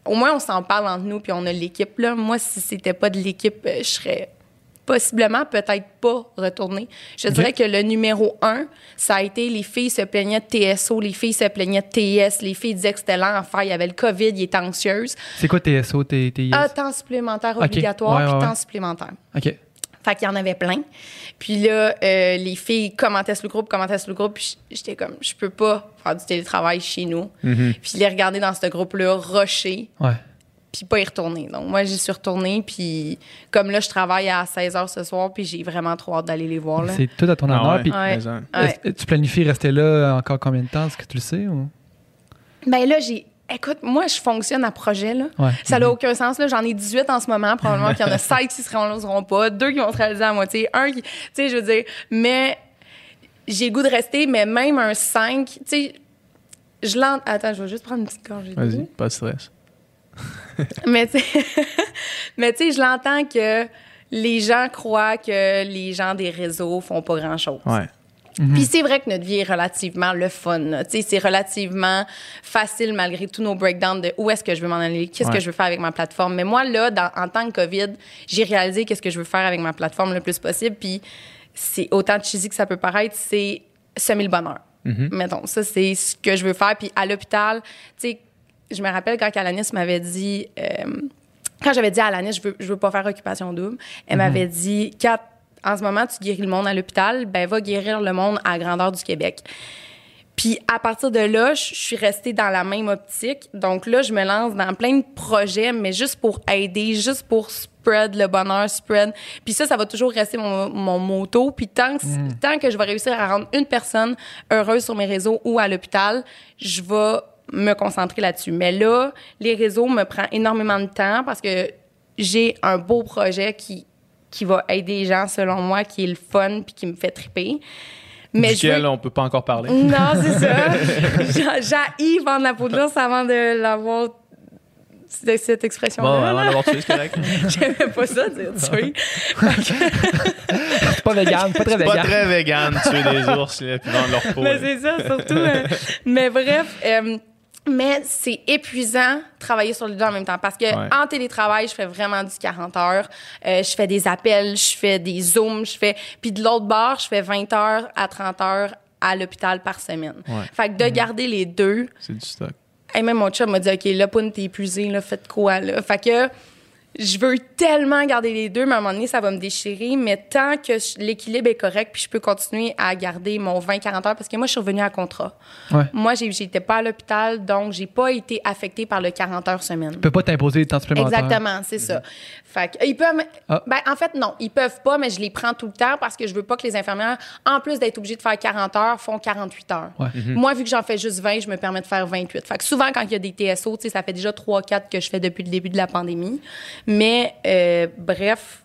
au moins on s'en parle entre nous puis on a l'équipe là. Moi si c'était pas de l'équipe, euh, je serais possiblement peut-être pas retournée. Je dirais que le numéro un, ça a été les filles se plaignaient de TSO, les filles se plaignaient de TS, les filles disaient que c'était lent à faire, il y avait le Covid, ils étaient anxieuses. C'est quoi TSO, T- TIS? Ah, temps supplémentaire obligatoire Ouais, puis temps ouais. supplémentaire. OK. Fait qu'il y en avait plein. Puis là, euh, les filles commentaient sur le groupe, commentaient sur le groupe. Puis j'étais comme, je peux pas faire du télétravail chez nous. Puis les regarder dans ce groupe-là, rusher, Ouais. puis pas y retourner. Donc moi, j'y suis retournée. Puis comme là, je travaille à 16 h ce soir, puis j'ai vraiment trop hâte d'aller les voir. Là. C'est tout à ton Ah honneur. ouais. Puis, Ouais. Ouais. tu planifies rester là encore combien de temps? Est-ce que tu le sais? Ou? Ben là, j'ai. Écoute, moi, je fonctionne à projet, là. Ouais. Ça n'a aucun sens, là. J'en ai 18 en ce moment. Probablement qu'il y en a 5 qui se réaliseront pas, deux qui vont se réaliser à moitié, un qui. Tu sais, je veux dire. Mais j'ai le goût de rester, mais même un 5, tu sais. Je l'entends. Attends, je vais juste prendre une petite gorgée. Vas-y, pas de stress. Mais tu sais, mais tu sais, je l'entends que les gens croient que les gens des réseaux font pas grand-chose. Ouais. Puis c'est vrai que notre vie est relativement le fun. Tu sais, c'est relativement facile malgré tous nos breakdowns de où est-ce que je veux m'en aller, qu'est-ce Ouais. que je veux faire avec ma plateforme. Mais moi, là, dans- en tant que COVID, j'ai réalisé qu'est-ce que je veux faire avec ma plateforme le plus possible. Puis c'est autant cheesy que ça peut paraître, c'est semer le bonheur. Mettons, ça, c'est ce que je veux faire. Puis à l'hôpital, tu sais, je me rappelle quand Alanis m'avait dit... euh, quand j'avais dit à Alanis, je veux, je veux pas faire occupation double, elle m'avait dit, Kat, en ce moment, tu guéris le monde à l'hôpital, ben va guérir le monde à grandeur du Québec. Puis à partir de là, je suis restée dans la même optique. Donc là, je me lance dans plein de projets, mais juste pour aider, juste pour spread le bonheur, spread. Puis ça, ça va toujours rester mon, mon motto. Puis tant que, tant que je vais réussir à rendre une personne heureuse sur mes réseaux ou à l'hôpital, je vais me concentrer là-dessus. Mais là, les réseaux me prennent énormément de temps parce que j'ai un beau projet qui, qui va aider les gens, selon moi, qui est le fun puis qui me fait triper. Mais je veux- Duquel on peut pas encore parler. non, c'est ça. J'a- J'ai vendre la peau de l'ours avant de l'avoir. C'est cette expression-là. Bon, avant d'avoir tué, c'est correct. J'aimais pas ça, dire tuer. C'est pas vegan, pas très Pas vegan. très vegan, tuer des ours là, puis vendre leur peau. Mais c'est ça, surtout. euh, mais bref, euh, mais c'est épuisant travailler sur les deux en même temps parce que Ouais. en télétravail, je fais vraiment du 40 heures. Euh, je fais des appels, je fais des zooms, je fais. Puis de l'autre bord, je fais 20 heures à 30 heures à l'hôpital par semaine. Ouais. Fait que de garder les deux, C'est du stock. Et même mon chum m'a dit, OK, là, t'es épuisé, là, faites quoi, là? Fait que je veux tellement garder les deux, mais à un moment donné, ça va me déchirer. Mais tant que l'équilibre est correct, puis je peux continuer à garder mon 20-40 heures, parce que moi, je suis revenue à contrat. Ouais. Moi, j'étais pas à l'hôpital, donc j'ai pas été affectée par le 40 heures semaine. Tu peux pas t'imposer des temps supplémentaires. Exactement, c'est ça. Fait que, ils peuvent. Ah. Ben, en fait, non, ils peuvent pas, mais je les prends tout le temps parce que je veux pas que les infirmières, en plus d'être obligées de faire 40 heures, font 48 heures. Ouais. Moi, vu que j'en fais juste 20, je me permets de faire 28. Fait que souvent, quand il y a des TSO, tu sais, ça fait déjà 3-4 que je fais depuis le début de la pandémie. Mais, euh, bref,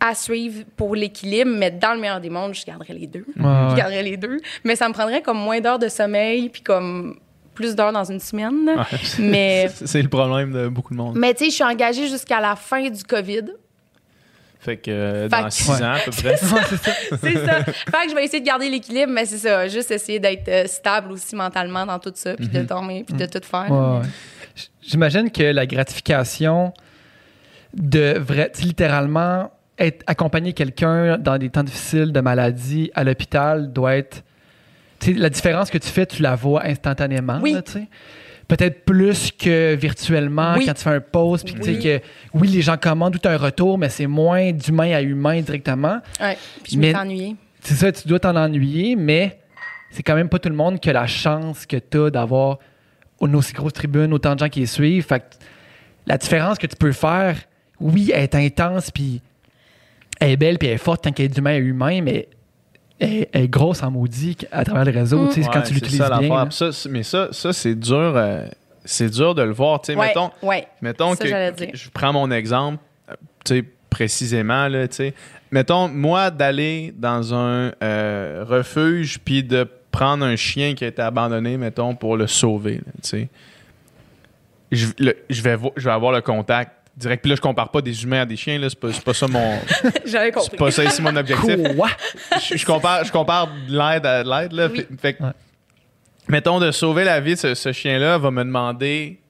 à suivre pour l'équilibre, mais dans le meilleur des mondes, je garderais les deux. Ouais, ouais. Je garderais les deux. Mais ça me prendrait comme moins d'heures de sommeil, puis comme plus d'heures dans une semaine. Ouais. Mais C'est- le problème de beaucoup de monde. mais tu sais, je suis engagée jusqu'à la fin du COVID. Fait que euh, Fait dans que- six Ouais. ans à peu près. C'est ça. C'est ça. fait que je vais essayer de garder l'équilibre, mais c'est ça. Juste essayer d'être euh, stable aussi mentalement dans tout ça, puis de dormir, puis de tout faire. Ouais, ouais. J- J'imagine que la gratification de vrai, littéralement être accompagner quelqu'un dans des temps difficiles de maladie à l'hôpital doit être la différence que tu fais, tu la vois instantanément. Oui. là. Peut-être plus que virtuellement Oui. quand tu fais un post, puis tu sais Oui. que oui, les gens commandent tout un retour, mais c'est moins d'humain à humain directement. Ouais. Puis je Mais- ennuyée. C'est ça, tu dois t'en ennuyer, mais c'est quand même pas tout le monde qui a la chance que tu as d'avoir une aussi grosse tribune, autant de gens qui les suivent. Fait que la différence que tu peux faire, oui, elle est intense, puis elle est belle, puis elle est forte tant qu'elle est d'humain à humain, mais elle, elle est grosse en maudit à travers le réseau, tu sais, quand tu c'est l'utilises ça, bien. mais ça, ça c'est dur. euh, c'est dur de le voir. Tu sais, Ouais, mettons, ouais. mettons Ça, que, je prends mon exemple, euh, tu sais, précisément, là, tu sais. Mettons, moi, d'aller dans un euh, refuge puis de prendre un chien qui a été abandonné, mettons, pour le sauver, tu sais. Je, le- je vais, je vais avoir le contact direct. Puis là, je compare pas des humains à des chiens, là. C'est pas, c'est pas ça mon... J'avais c'est compris. pas ça ici mon objectif Quoi? je, je compare, je compare de l'aide à de l'aide. Là. Oui. Fait, fait que, Ouais. mettons, de sauver la vie de ce, ce chien-là va me demander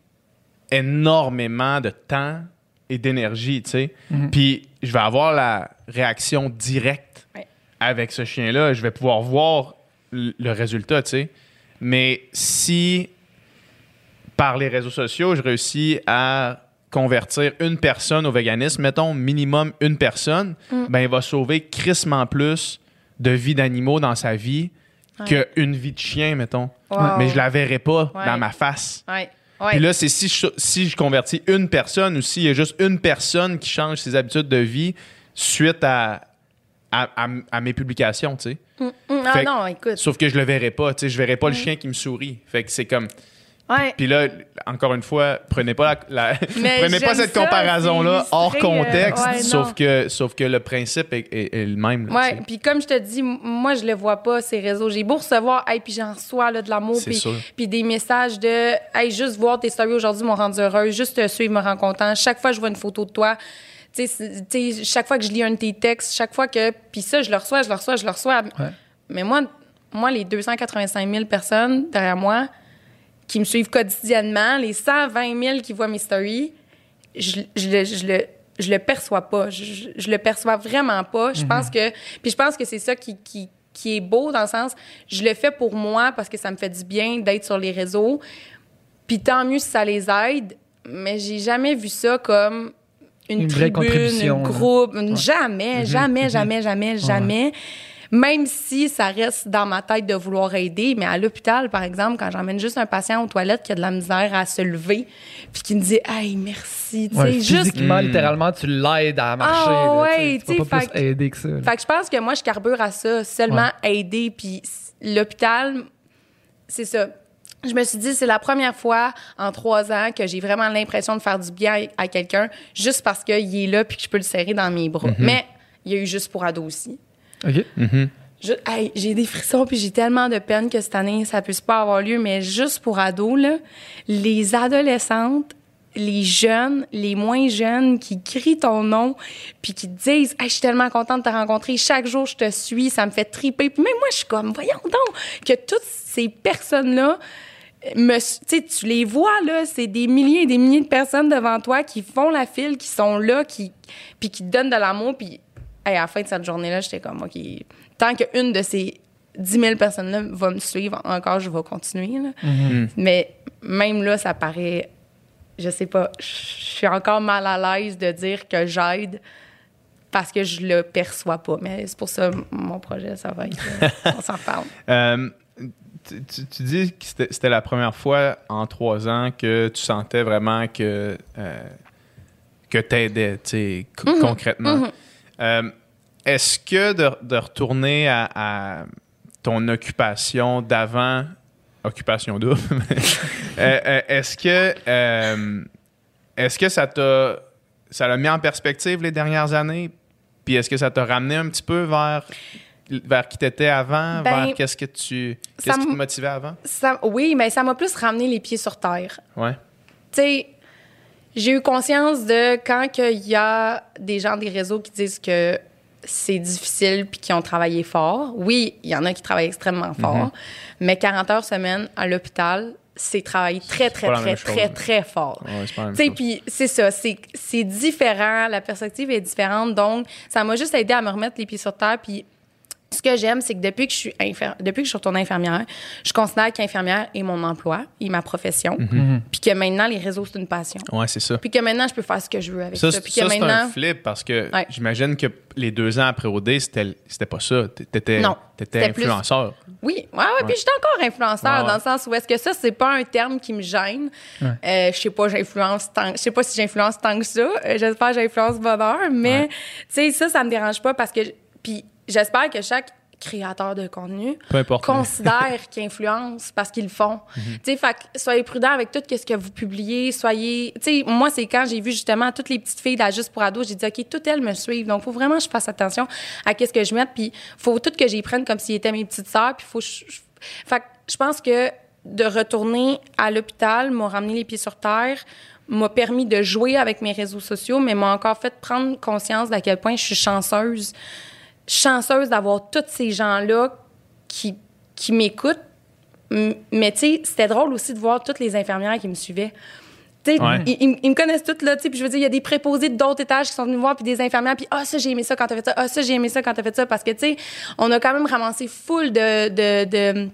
énormément de temps et d'énergie, tu sais. Mhm. Puis je vais avoir la réaction directe Ouais. avec ce chien-là. Je vais pouvoir voir le résultat, tu sais. Mais si, par les réseaux sociaux, je réussis à convertir une personne au véganisme, mettons minimum une personne, Mm. ben il va sauver crissement plus de vies d'animaux dans sa vie Ouais. qu'une vie de chien, mettons. Wow. Mais je la verrai pas Ouais. dans ma face. Ouais. Puis là, c'est si je, si je convertis une personne ou s'il y a juste une personne qui change ses habitudes de vie suite à, à, à- à mes publications, tu sais. Mm, mm, ah non, écoute. Sauf que je le verrai pas, tu sais. Je verrai pas le chien qui me sourit. Fait que c'est comme... Ouais. Puis là, encore une fois, prenez pas la, prenez pas cette comparaison-là hors euh, contexte, ouais, sauf, que, sauf que le principe est, est- est le même. là, Ouais, tu sais. puis comme je te dis, moi je le vois pas ces réseaux. J'ai beau recevoir, hey, puis j'en reçois là, de l'amour, C'est puis des messages de, hey, juste voir tes stories aujourd'hui m'ont rendu heureuse, juste te suivre me rend content. Chaque fois que je vois une photo de toi, chaque fois que je lis un de tes textes, chaque fois que, puis ça je le reçois, je le reçois, je le reçois. Ouais. Mais moi, moi les 285 000 personnes derrière moi qui me suivent quotidiennement, les 120 000 qui voient mes stories, je, je, le- je le je le perçois pas. Je, je- le perçois vraiment pas. Je pense que puis je pense que c'est ça qui, qui qui est beau dans le sens je le fais pour moi parce que ça me fait du bien d'être sur les réseaux. Puis tant mieux si ça les aide, mais j'ai jamais vu ça comme une, Une vraie tribune, contribution, un là. groupe, jamais, jamais, jamais, jamais, jamais. Même si ça reste dans ma tête de vouloir aider, mais à l'hôpital, par exemple, quand j'emmène juste un patient aux toilettes qui a de la misère à se lever, puis qui me dit Hey, merci, tu sais, Ouais, juste. physiquement, Mm. littéralement, tu l'aides à marcher. Ah, là, ouais, tu peux pas fait plus aider que ça. là. Fait que je pense que moi, je carbure à ça, seulement aider. Puis l'hôpital, c'est ça. Je me suis dit, c'est la première fois en trois ans que j'ai vraiment l'impression de faire du bien à, à quelqu'un juste parce qu'il est là puis que je peux le serrer dans mes bras. Mais il y a eu juste pour ado aussi. OK. Hey, j'ai des frissons puis j'ai tellement de peine que cette année ça puisse pas avoir lieu mais juste pour ados là, les adolescentes, les jeunes, les moins jeunes qui crient ton nom puis qui te disent hey, je suis tellement contente de te rencontrer, chaque jour je te suis, ça me fait triper. Puis même moi je suis comme voyons donc que toutes ces personnes là me, tu sais, tu les vois là, c'est des milliers et des milliers de personnes devant toi qui font la file, qui sont là, qui puis qui te donnent de l'amour, puis hey, à la fin de cette journée-là, j'étais comme ok, tant qu'une de ces 10 000 personnes-là va me suivre encore, je vais continuer. là. Mais même là, ça paraît, je sais pas, je suis encore mal à l'aise de dire que j'aide parce que je le perçois pas. Mais c'est pour ça mon projet, ça va être, euh, on s'en reparle. Euh, tu, tu- tu dis que c'était c'était la première fois en trois ans que tu sentais vraiment que, euh, que t'aidais, tu sais, Mhm. concrètement. Euh, Est-ce que de, de retourner à, à ton occupation d'avant, occupation double, euh, euh, est-ce que, euh, est-ce que ça t'a ça l'a mis en perspective les dernières années? Puis est-ce que ça t'a ramené un petit peu vers, vers qui t'étais avant? Ben, vers qu'est-ce que tu. Qu'est-ce qui te motivait avant? Ça- oui, mais ça m'a plus ramené les pieds sur terre. Ouais. tu sais, j'ai eu conscience de quand il y a des gens des réseaux qui disent que c'est difficile puis qui ont travaillé fort. Oui, il y en a qui travaillent extrêmement fort, Mhm. mais 40 heures semaine à l'hôpital, c'est travailler très, très, très, très, très fort. Ouais, puis c'est ça, c'est c'est différent, la perspective est différente, donc ça m'a juste aidé à me remettre les pieds sur terre, puis ce que j'aime, c'est que depuis que je suis infir- depuis que je suis retournée infirmière, je considère qu'infirmière est mon emploi, et ma profession, Mhm. puis que maintenant les réseaux c'est une passion, Ouais, c'est ça. puis que maintenant je peux faire ce que je veux avec ça, Ça, puis c'est que ça, c'est un flip parce que Ouais. j'imagine que les deux ans après OD, c'était c'était pas ça. T'étais Non, t'étais c'était plus- influenceur. Oui, ouais, ouais, puis j'étais encore influenceur Ouais, ouais. dans le sens où est-ce que ça c'est pas un terme qui me gêne. Ouais. Euh, je sais pas, j'influence tant, je sais pas si j'influence tant que ça. Euh, j'espère que j'influence bonheur, mais Ouais. tu sais ça ça me dérange pas parce que puis j'espère que chaque créateurs de contenu importe. considèrent qu'ils influencent parce qu'ils le font. Mhm. Tu sais, fait que soyez prudents avec tout ce que vous publiez. Soyez, tu sais, moi c'est quand j'ai vu justement toutes les petites filles de la juste pour ados, j'ai dit ok, toutes elles me suivent, donc faut vraiment que je fasse attention à qu'est-ce que je mette, puis faut tout que j'y prenne comme s'ils étaient mes petites sœurs, puis faut, je- je- fait que je pense que de retourner à l'hôpital m'a ramené les pieds sur terre m'a permis de jouer avec mes réseaux sociaux, mais m'a encore fait prendre conscience d'à quel point je suis chanceuse chanceuse d'avoir tous ces gens-là qui, qui m'écoutent. Mais tu sais, c'était drôle aussi de voir toutes les infirmières qui me suivaient. Tu sais, Ouais. ils, ils- ils me connaissent toutes, là, tu sais, puis je veux dire, il y a des préposés d'autres étages qui sont venus me voir, puis des infirmières, puis « Ah, ça, j'ai aimé ça quand t'as fait ça. Ah, ça, j'ai aimé ça quand t'as fait ça. » Parce que, tu sais, on a quand même ramassé full de... de, de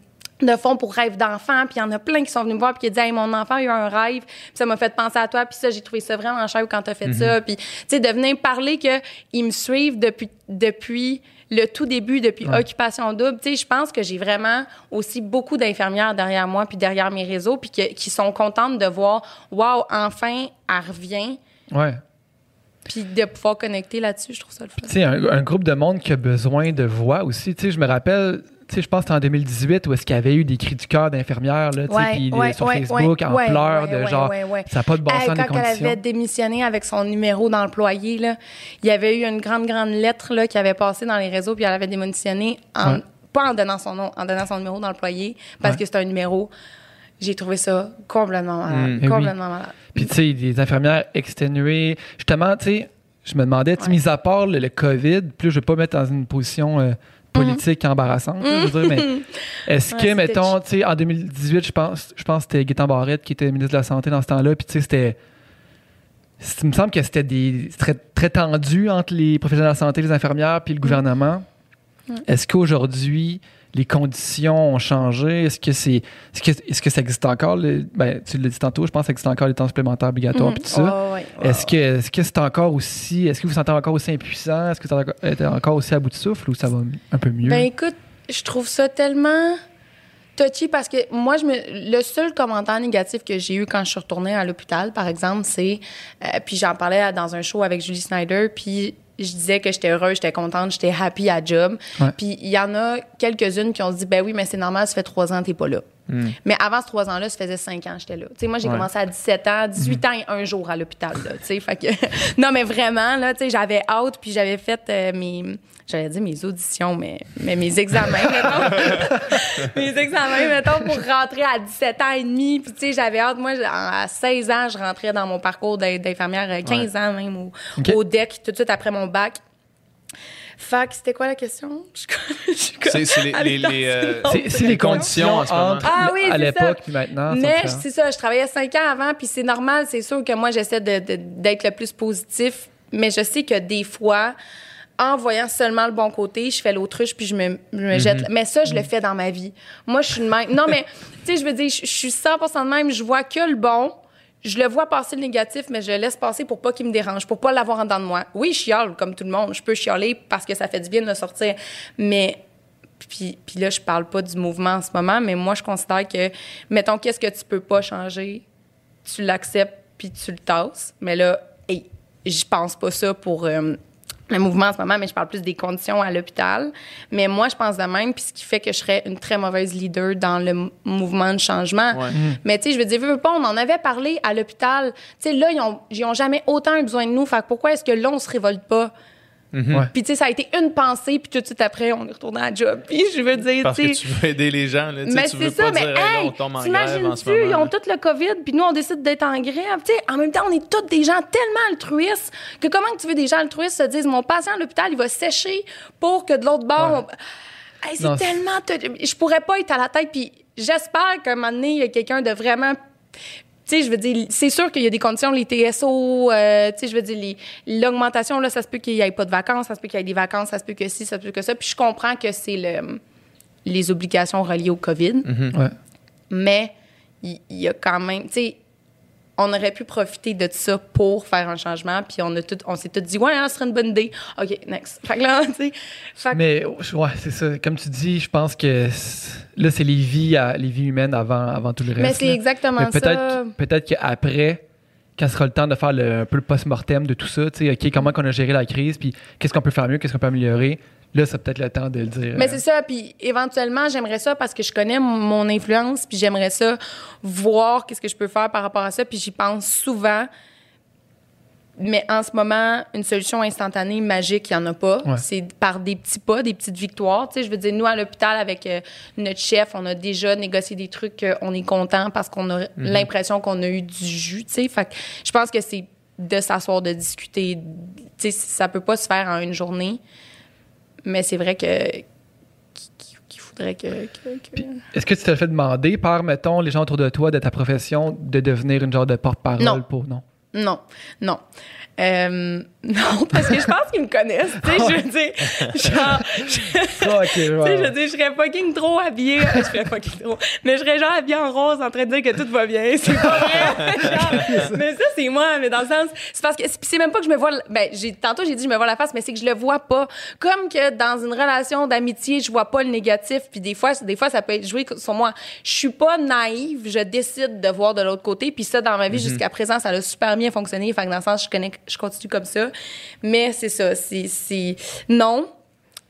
de fonds pour rêve d'enfant, puis il y en a plein qui sont venus me voir puis qui disent hey, mon enfant a eu un rêve, puis ça m'a fait penser à toi, puis ça j'ai trouvé ça vraiment cher quand t'as fait ça, puis tu sais de venir parler que ils me suivent depuis depuis le tout début, depuis Occupation Double, tu sais, je pense que j'ai vraiment aussi beaucoup d'infirmières derrière moi, puis derrière mes réseaux, puis que- qui sont contentes de voir, wow, enfin, elle revient, Ouais. puis de pouvoir connecter là-dessus, je trouve ça le fun. Tu sais, un, un groupe de monde qui a besoin de voix aussi. Tu sais, je me rappelle, tu sais, je pense que c'était en 2018 où est-ce qu'il y avait eu des cris du cœur d'infirmières, là, tu sais, puis des- sur Facebook, en pleurs, de genre, ça n'a pas de bon sens des quand elle conditions. avait démissionné avec son numéro d'employé, là, il y avait eu une grande, grande lettre là, qui avait passé dans les réseaux, puis elle avait démissionné, en, pas en donnant son nom, en donnant son numéro d'employé, parce que c'est un numéro. J'ai trouvé ça complètement malade. Mm. Oui. Complètement malade. Puis, tu sais, des infirmières exténuées. Justement, tu sais, je me demandais, Ouais. mis à part le, le COVID, plus je veux pas mettre dans une position euh, politique embarrassante, là, je veux dire, mais est-ce Ouais, que, mettons, tu sais, en 2018, je pense, je pense que c'était Gaétan Barrette qui était ministre de la Santé dans ce temps-là, puis tu sais, c'était. Il me semble que c'était des très, très tendu entre les professionnels de la santé, les infirmières, puis le gouvernement. Est-ce qu'aujourd'hui, les conditions ont changé? Est-ce que c'est est-ce que, est-ce que ça existe encore? ben, tu l'as dit tantôt, je pense que ça existe encore les temps supplémentaires obligatoires Mhm. tout ça. Ouais. Est-ce que est-ce que c'est encore aussi est-ce que vous vous sentez encore aussi impuissant? Est-ce que vous êtes encore aussi à bout de souffle ou ça va un peu mieux? Ben écoute, je trouve ça tellement touchy parce que moi, je me, le seul commentaire négatif que j'ai eu quand je suis retournée à l'hôpital, par exemple, c'est. euh, puis j'en parlais dans un show avec Julie Snyder, puis je disais que j'étais heureuse, j'étais contente, j'étais happy à job. Ouais. Puis il y en a quelques-unes qui ont dit ben oui, mais c'est normal, ça fait trois ans t'es pas là. Mais avant ces trois ans-là, ça faisait cinq ans que j'étais là. Tu sais, moi, j'ai Ouais. commencé à 17 ans, 18 ans et un jour à l'hôpital. là, que... non, mais vraiment, là, tu sais, j'avais hâte, puis j'avais fait euh, mes... J'allais dire mes auditions, mais, mais mes examens, mettons. mes examens, mettons, pour rentrer à 17 ans et demi. Puis, tu sais, j'avais hâte. Moi, à 16 ans, je rentrais dans mon parcours d'in- d'infirmière, euh, 15 ans même, au, OK. au DEC, tout de suite après mon bac. Fait que c'était quoi la question? Je, je suis comme- C'est c'est les, les, les, euh, les conditions en ce moment. entre Ah oui, à l'époque puis maintenant. Mais c'est ça, je travaillais cinq ans avant, puis c'est normal, c'est sûr que moi, j'essaie d'être le plus positif, mais je sais que des fois, en voyant seulement le bon côté, je fais l'autruche, puis je me, je me jette. Mais ça, je le fais dans ma vie. Moi, je suis de même. Non, mais, tu sais, je veux dire, je, je suis 100 de même, je vois que le bon. Je le vois passer le négatif, mais je le laisse passer pour pas qu'il me dérange, pour pas l'avoir en dedans de moi. Oui, je chiale, comme tout le monde. Je peux chialer parce que ça fait du bien de le sortir. Mais puis, puis là, je parle pas du mouvement en ce moment, mais moi, je considère que, mettons, qu'est-ce que tu peux pas changer, tu l'acceptes puis tu le tasses. Mais là, hey, je pense pas ça pour euh, le mouvement en ce moment, mais je parle plus des conditions à l'hôpital. Mais moi, je pense de même, puis ce qui fait que je serais une très mauvaise leader dans le mouvement de changement. Ouais. Mais tu sais, je veux dire, veux, pas, on en avait parlé à l'hôpital. Tu sais, là, ils ont, ils ont jamais autant eu besoin de nous. Fait que pourquoi est-ce que là, on se révolte pas? Ouais. Puis, tu sais, ça a été une pensée, puis tout de suite après, on est retourné à la job. Puis, je veux dire, Parce tu que tu veux aider les gens. Là, tu Mais tu veux c'est ça, pas mais dire, Hey, là, hey, on tombe en grève en ce t'imagines-tu, moment. ils ont tout le COVID, puis nous, on décide d'être en grève. Tu sais, en même temps, on est tous des gens tellement altruistes que comment que tu veux des gens altruistes se disent, mon patient à l'hôpital, il va sécher pour que de l'autre bord... on- Hey, c'est Non, tellement... te- Je pourrais pas être à la tête, puis j'espère qu'à un moment donné, il y a quelqu'un de vraiment tu sais, je veux dire, c'est sûr qu'il y a des conditions, les TSO, euh, tu sais, je veux dire, les- l'augmentation, là, ça se peut qu'il n'y ait pas de vacances, ça se peut qu'il y ait des vacances, ça se peut que ci, ça se peut que ça. Puis je comprends que c'est le, les obligations reliées au COVID, Ouais. mais il il y, a quand même, tu sais, on aurait pu profiter de ça pour faire un changement, puis on a tout, on s'est tous dit, ouais, hein, ce serait une bonne idée. OK, next. Fait que là, tu sais, Mais ouais, c'est ça. Comme tu dis, je pense que là, c'est les vies, à- les vies humaines avant, avant tout le reste. mais c'est exactement ça. peut-être qu'après, quand sera le temps de faire le, un peu le post-mortem de tout ça, tu sais, OK, comment on a géré la crise, puis qu'est-ce qu'on peut faire mieux, qu'est-ce qu'on peut améliorer, là, c'est peut-être le temps de le dire. Mais euh, c'est ça, puis éventuellement, j'aimerais ça parce que je connais mon- influence, puis j'aimerais ça voir qu'est-ce que je peux faire par rapport à ça, puis j'y pense souvent. Mais en ce moment, une solution instantanée, magique, il n'y en a pas. Ouais. C'est par des petits pas, des petites victoires. Tu sais, je veux dire, nous, à l'hôpital, avec euh, notre chef, on a déjà négocié des trucs qu'on est content parce qu'on a l'impression qu'on a eu du jus, tu sais. Fait que je pense que c'est de s'asseoir, de discuter. Tu sais, ça peut pas se faire en une journée. Mais c'est vrai que qu'il faudrait que... que- que- Est-ce que tu te le fais demander par, mettons, les gens autour de toi, de ta profession, de devenir une genre de porte-parole pour. Non? Non, non. Euh, non, parce que je pense qu'ils me connaissent. Tu sais, je veux dire, genre, je- Ah, ok, Tu sais, je ouais. veux dire, je serais fucking trop habillée. Je serais fucking trop. Mais je serais genre habillée en rose en train de dire que tout va bien. C'est pas vrai. Genre, mais ça, c'est moi. Mais dans le sens, c'est parce que c'est même pas que je me vois. Ben, j'ai, tantôt, j'ai dit je me vois la face, mais c'est que je le vois pas. Comme que dans une relation d'amitié, je vois pas le négatif. Puis des fois, des fois, ça peut être joué sur moi. Je suis pas naïve. Je décide de voir de l'autre côté. Puis ça, dans ma vie, jusqu'à présent, ça a super bien fonctionné. Fait que dans le sens, je connais, je continue comme ça. Mais c'est ça. C'est, non.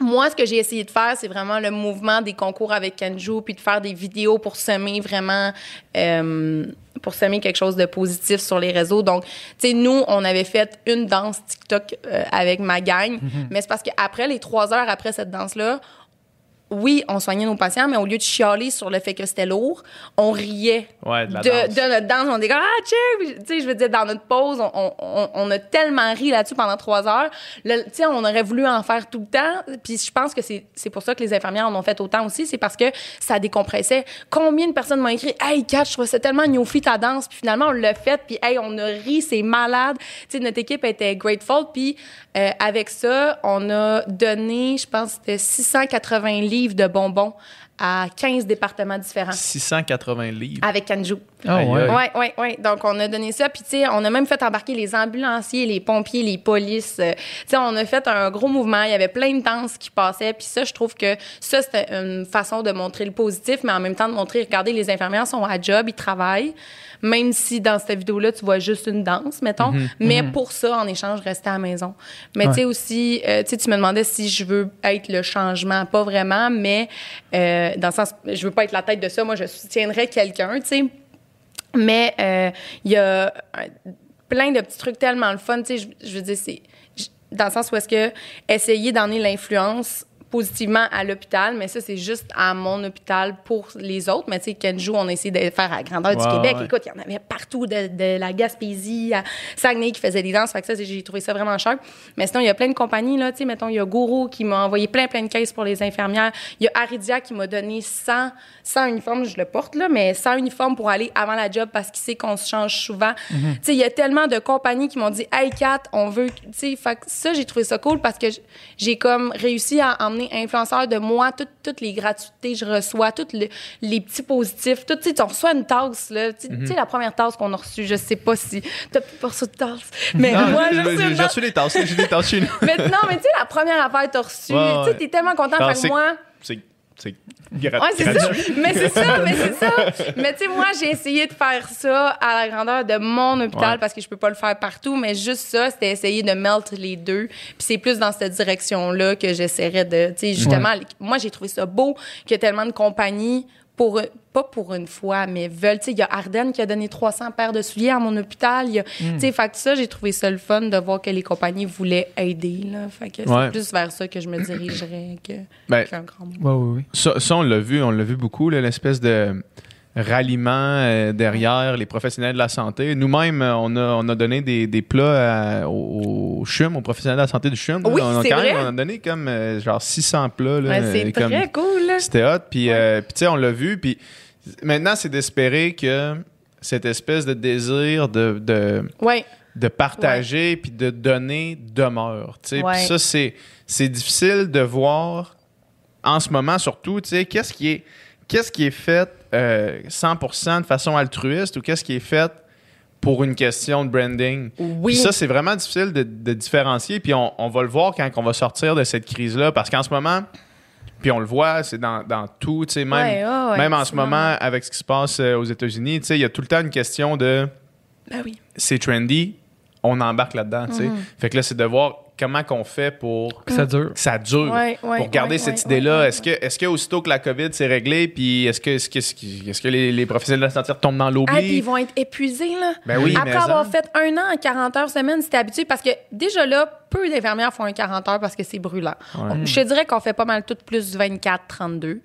Moi, ce que j'ai essayé de faire, c'est vraiment le mouvement des concours avec Kenju, puis de faire des vidéos pour semer vraiment, euh, pour semer quelque chose de positif sur les réseaux. Donc, tu sais, nous, on avait fait une danse TikTok euh, avec ma gang, mais c'est parce qu'après les trois heures après cette danse-là, oui, on soignait nos patients, mais au lieu de chialer sur le fait que c'était lourd, on riait Ouais, de notre danse. On était comme, ah! Puis, Tu sais, je veux dire, dans notre pause, on, on- on- on a tellement ri là-dessus pendant trois heures. Tu sais, on aurait voulu en faire tout le temps. Puis je pense que c'est pour ça que les infirmières en ont fait autant aussi. C'est parce que ça décompressait. Combien de personnes m'ont écrit, hey, Kat, je trouve ça tellement newfie ta danse. Puis finalement, on l'a fait. Puis, hey, on a ri, c'est malade. Tu sais, notre équipe était grateful. Puis euh, avec ça, on a donné, je pense, c'était 680 livres de bonbons à 15 départements différents 680 livres. avec Kanju. Ah, Aïe, ouais. Ouais, ouais, ouais. Donc, on a donné ça. Puis, tu sais, on a même fait embarquer les ambulanciers, les pompiers, les polices. Euh, tu sais, on a fait un gros mouvement. Il y avait plein de danses qui passaient. Puis ça, je trouve que ça, c'était une façon de montrer le positif, mais en même temps de montrer, regardez, les infirmières sont à job, ils travaillent. Même si dans cette vidéo-là, tu vois juste une danse, mettons. Mais pour ça, en échange, rester à la maison. Mais tu sais aussi, euh, tu sais, tu me demandais si je veux être le changement. Pas vraiment, mais euh, dans le sens, je veux pas être la tête de ça. Moi, je soutiendrais quelqu'un, tu sais. Mais euh, il y a euh, plein de petits trucs tellement le fun. Tu sais, je, veux dire, c'est dans le sens où est-ce que essayer d'emmener l'influence positivement à l'hôpital, mais ça, c'est juste à mon hôpital pour les autres. Mais tu sais, Kenju, on a essayé de faire à la grandeur du Québec. ouais. Écoute, il y en avait partout, de, de la Gaspésie à Saguenay qui faisait des danses. Fait que ça, j'ai trouvé ça vraiment cher. Mais sinon, il y a plein de compagnies, là. Tu sais, mettons, il y a Gourou qui m'a envoyé plein, plein de caisses pour les infirmières. Il y a Aridia qui m'a donné 100, 100 uniformes, je le porte, là, mais 100 uniformes pour aller avant la job parce qu'il sait qu'on se change souvent. Tu sais, il y a tellement de compagnies qui m'ont dit, hey, Kat, on veut. Tu sais, fait que ça, j'ai trouvé ça cool parce que j'ai comme réussi à emmener influenceurs de moi, toutes, toutes les gratuités que je reçois, tous le- les petits positifs, tout, tu sais, on reçoit une tasse, là. Tu sais, sais, la première tasse qu'on a reçue, je sais pas si t'as pas reçu de tasse. Mais Non, moi, j'ai- reçu reçu des tasses. J'ai des tasses chez nous. Mais non, mais tu sais, la première affaire que t'as reçue, Ouais, tu sais, t'es tellement content. Alors, Fait que moi, C'est Ouais, ça. Mais c'est ça, mais c'est ça. Mais tu sais, moi, j'ai essayé de faire ça à la grandeur de mon hôpital Ouais. parce que je peux pas le faire partout, mais juste ça, c'était essayer de melt les deux. Puis c'est plus dans cette direction-là que j'essaierais de, tu sais, justement, moi, j'ai trouvé ça beau qu'il y a tellement de compagnies pour pas pour une fois mais veulent tu sais il y a Ardennes qui a donné 300 paires de souliers à mon hôpital il y a Hmm. tu sais fait que ça j'ai trouvé ça le fun de voir que les compagnies voulaient aider là fait que Ouais. c'est plus vers ça que je me dirigerais que Ben, qu'un grand. Ouais, ouais. Ça, ça, on l'a vu, on l'a vu beaucoup, là, l'espèce de ralliement euh, derrière les professionnels de la santé. Nous-mêmes, euh, on a, on a donné des, des plats à- au, au CHUM, aux professionnels de la santé du CHUM. Oui, on a c'est quand même- vrai. on a donné comme euh, genre 600 plats. Là, Ouais, c'est euh, très cool. C'était hot. Puis, euh, puis tu sais, on l'a vu. Puis maintenant, c'est d'espérer que cette espèce de désir de, de, ouais de partager puis de donner demeure. tu sais. Puis ça, c'est, c'est difficile de voir en ce moment, surtout, tu sais, qu'est-ce qui est, qu'est-ce qui est fait euh, 100% de façon altruiste ou qu'est-ce qui est fait pour une question de branding? Oui. Puis ça, c'est vraiment difficile de, de différencier. Puis on, on va le voir quand on va sortir de cette crise-là. Parce qu'en ce moment, puis on le voit, c'est dans, dans tout, tu sais, même, Ouais, ouais, même en ce moment, avec ce qui se passe euh, aux États-Unis, tu sais, il y a tout le temps une question de Ben oui. c'est trendy, on embarque là-dedans, tu sais. Mhm. Fait que là, c'est de voir comment qu'on fait pour Que ça dure. que ça dure, Ouais, ouais, pour garder ouais, cette ouais, idée-là. ouais, est-ce que, est-ce que aussitôt que la COVID s'est réglée, puis est-ce que, est-ce que, est-ce que, est-ce que les, les professionnels de la santé tombent dans l'oubli? Ah, puis ils vont être épuisés, là. Ben oui, Après mais avoir ça. fait un an en 40 heures semaine, c'était habitué parce que déjà là, peu d'infirmières font un 40 heures parce que c'est brûlant. Je te dirais qu'on fait pas mal tout plus 24, 32.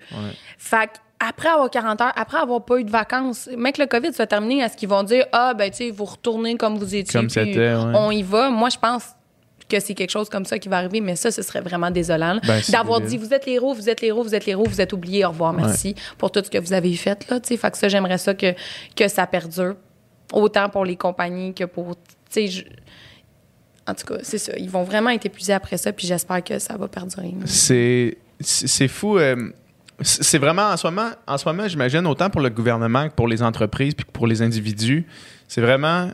Fait que après avoir 40 heures, après avoir pas eu de vacances, même que le COVID soit terminé, est-ce qu'ils vont dire Ah, ben, tu sais, vous retournez comme vous étiez, Comme puis c'était, ouais. on y va? Moi, je pense que c'est quelque chose comme ça qui va arriver, mais ça, ce serait vraiment désolant. Ben, D'avoir dit Vous êtes les héros, vous êtes les héros, vous êtes les héros, vous êtes oubliés, au revoir, merci pour tout ce que vous avez fait. Là, tu sais. fait que ça, j'aimerais ça que, que ça perdure, autant pour les compagnies que pour. tu sais, je- En tout cas, c'est ça. Ils vont vraiment être épuisés après ça, puis j'espère que ça va perdurer. C'est c'est fou. euh, c'est c'est vraiment en ce moment, en ce moment, j'imagine, autant pour le gouvernement que pour les entreprises puis que pour les individus, c'est vraiment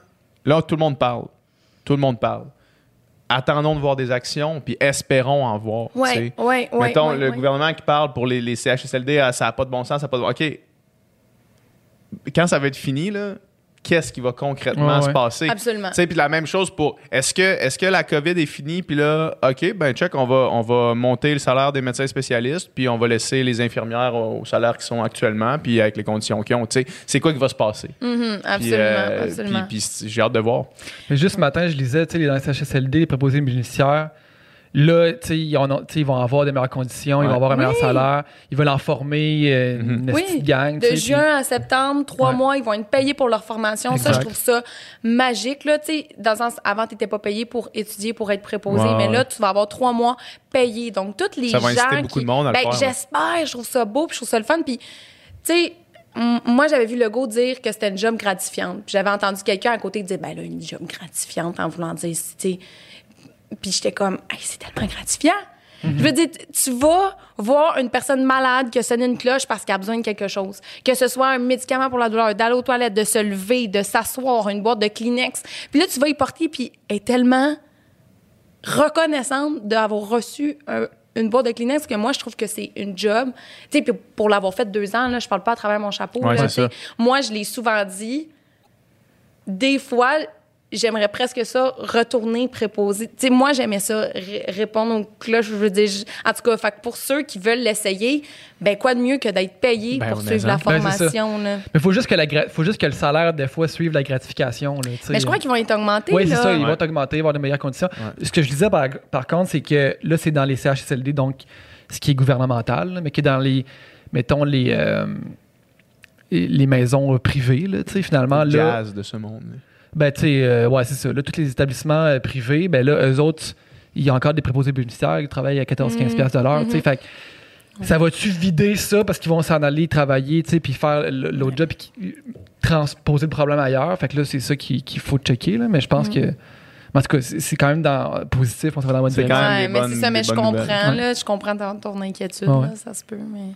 là tout le monde parle. Tout le monde parle. Attendons de voir des actions, puis espérons en voir. tu sais. ouais, ouais. Mettons, le gouvernement qui parle pour les, les CHSLD, ah, ça n'a pas de bon sens, ça n'a pas de OK. Quand ça va être fini, là, qu'est-ce qui va concrètement Ouais, se ouais. passer? Absolument. Tu sais, puis la même chose pour est-ce que est-ce que la COVID est finie puis là OK, ben check, on va on va monter le salaire des médecins spécialistes puis on va laisser les infirmières au, au salaire qui sont actuellement puis avec les conditions qu'ils ont, tu sais, c'est quoi qui va se passer? Mhm, absolument, euh, absolument. puis- j'ai hâte de voir. Mais juste ce matin, je lisais, tu sais, dans les CHSLD, les préposés bénéficiaires, là, tu sais, ils, ont- ils vont avoir des meilleures conditions, ils vont avoir un meilleur Oui. salaire, ils veulent en former euh, une Oui, petite gang. de puis- juin à septembre, trois Ouais. mois, ils vont être payés pour leur formation. Ça, je trouve ça magique. Là, tu sais, dans le sens, avant, tu n'étais pas payé pour étudier, pour être préposé, Ouais, mais ouais. là, tu vas avoir trois mois payés. Donc, toutes les Ça va gens inciter beaucoup qui- de monde à le ben, faire, ouais. J'espère, je trouve ça beau, puis je trouve ça le fun. Puis, tu sais, moi, j'avais vu Legault dire que c'était une job gratifiante. Puis j'avais entendu quelqu'un à côté dire, ben là, une job gratifiante, en voulant dire, tu sais, puis j'étais comme, Hey, c'est tellement gratifiant. Je veux dire, tu vas voir une personne malade qui a sonné une cloche parce qu'elle a besoin de quelque chose. Que ce soit un médicament pour la douleur, d'aller aux toilettes, de se lever, de s'asseoir, une boîte de Kleenex. Puis là, tu vas y porter, puis elle est tellement reconnaissante d'avoir reçu un- une boîte de Kleenex que moi, je trouve que c'est une job. Tu sais, puis pour l'avoir fait deux ans, là, je parle pas à travers mon chapeau. Ouais, là. Moi, je l'ai souvent dit. Des fois, j'aimerais presque ça retourner préposer. Tu sais, moi, j'aimais ça, ré- répondre aux cloches. Je veux dire, je- en tout cas, fait que pour ceux qui veulent l'essayer, ben quoi de mieux que d'être payé Ben, pour suivre la en. Ben, formation. là. Mais faut juste que la gra- faut juste que le salaire des fois suive la gratification. Là. Mais je crois qu'ils vont être augmentés. Oui, c'est ça, ils Ouais. vont augmenter, avoir de meilleures conditions. Ce que je disais par, par contre, c'est que là, c'est dans les CHSLD, donc ce qui est gouvernemental, mais que dans les, mettons, les, euh, les maisons privées, là, tu sais, finalement, Le là, jazz de ce monde. Ben, tu sais, euh, ouais, c'est ça. Là, tous les établissements euh, privés, ben là, eux autres, il y a encore des préposés bénéficiaires qui travaillent à 14-15$ Mhm. piastres de l'heure, tu sais, fait que ça va-tu vider ça parce qu'ils vont s'en aller travailler, tu sais, puis faire l- l'autre job, puis qui- transposer le problème ailleurs? Fait que là, c'est ça qu'il qu'il faut checker, là. Mais je pense Mhm. que. En tout cas, c'est c'est quand même dans, positif, on se va dans la bonne C'est direction. quand même Ouais, mais bonnes- c'est ça, mais des je bonnes comprends, nouvelles. là, je comprends ton, ton inquiétude, Ouais. là, ça se peut, mais...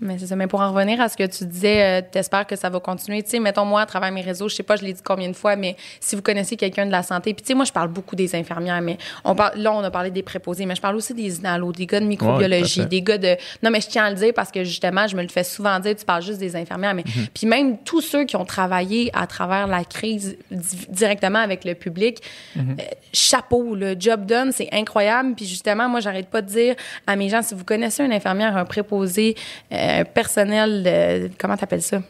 Mais c'est ça. Mais pour en revenir à ce que tu disais, euh, t'espères que ça va continuer. Tu sais, mettons, moi, à travers mes réseaux, je sais pas, je l'ai dit combien de fois, mais si vous connaissez quelqu'un de la santé, puis tu sais, moi, je parle beaucoup des infirmières, mais on parle, là, on a parlé des préposés, mais je parle aussi des inalos, des gars de microbiologie, des gars de... Non, mais je tiens à le dire parce que, justement, je me le fais souvent dire, tu parles juste des infirmières, mais... Mhm. Puis même tous ceux qui ont travaillé à travers la crise di- directement avec le public, Mhm. euh, chapeau, le job done, c'est incroyable. Puis justement, moi, j'arrête pas de dire à mes gens, si vous connaissez une infirmière, un préposé, euh, un personnel, de, comment t'appelles ça?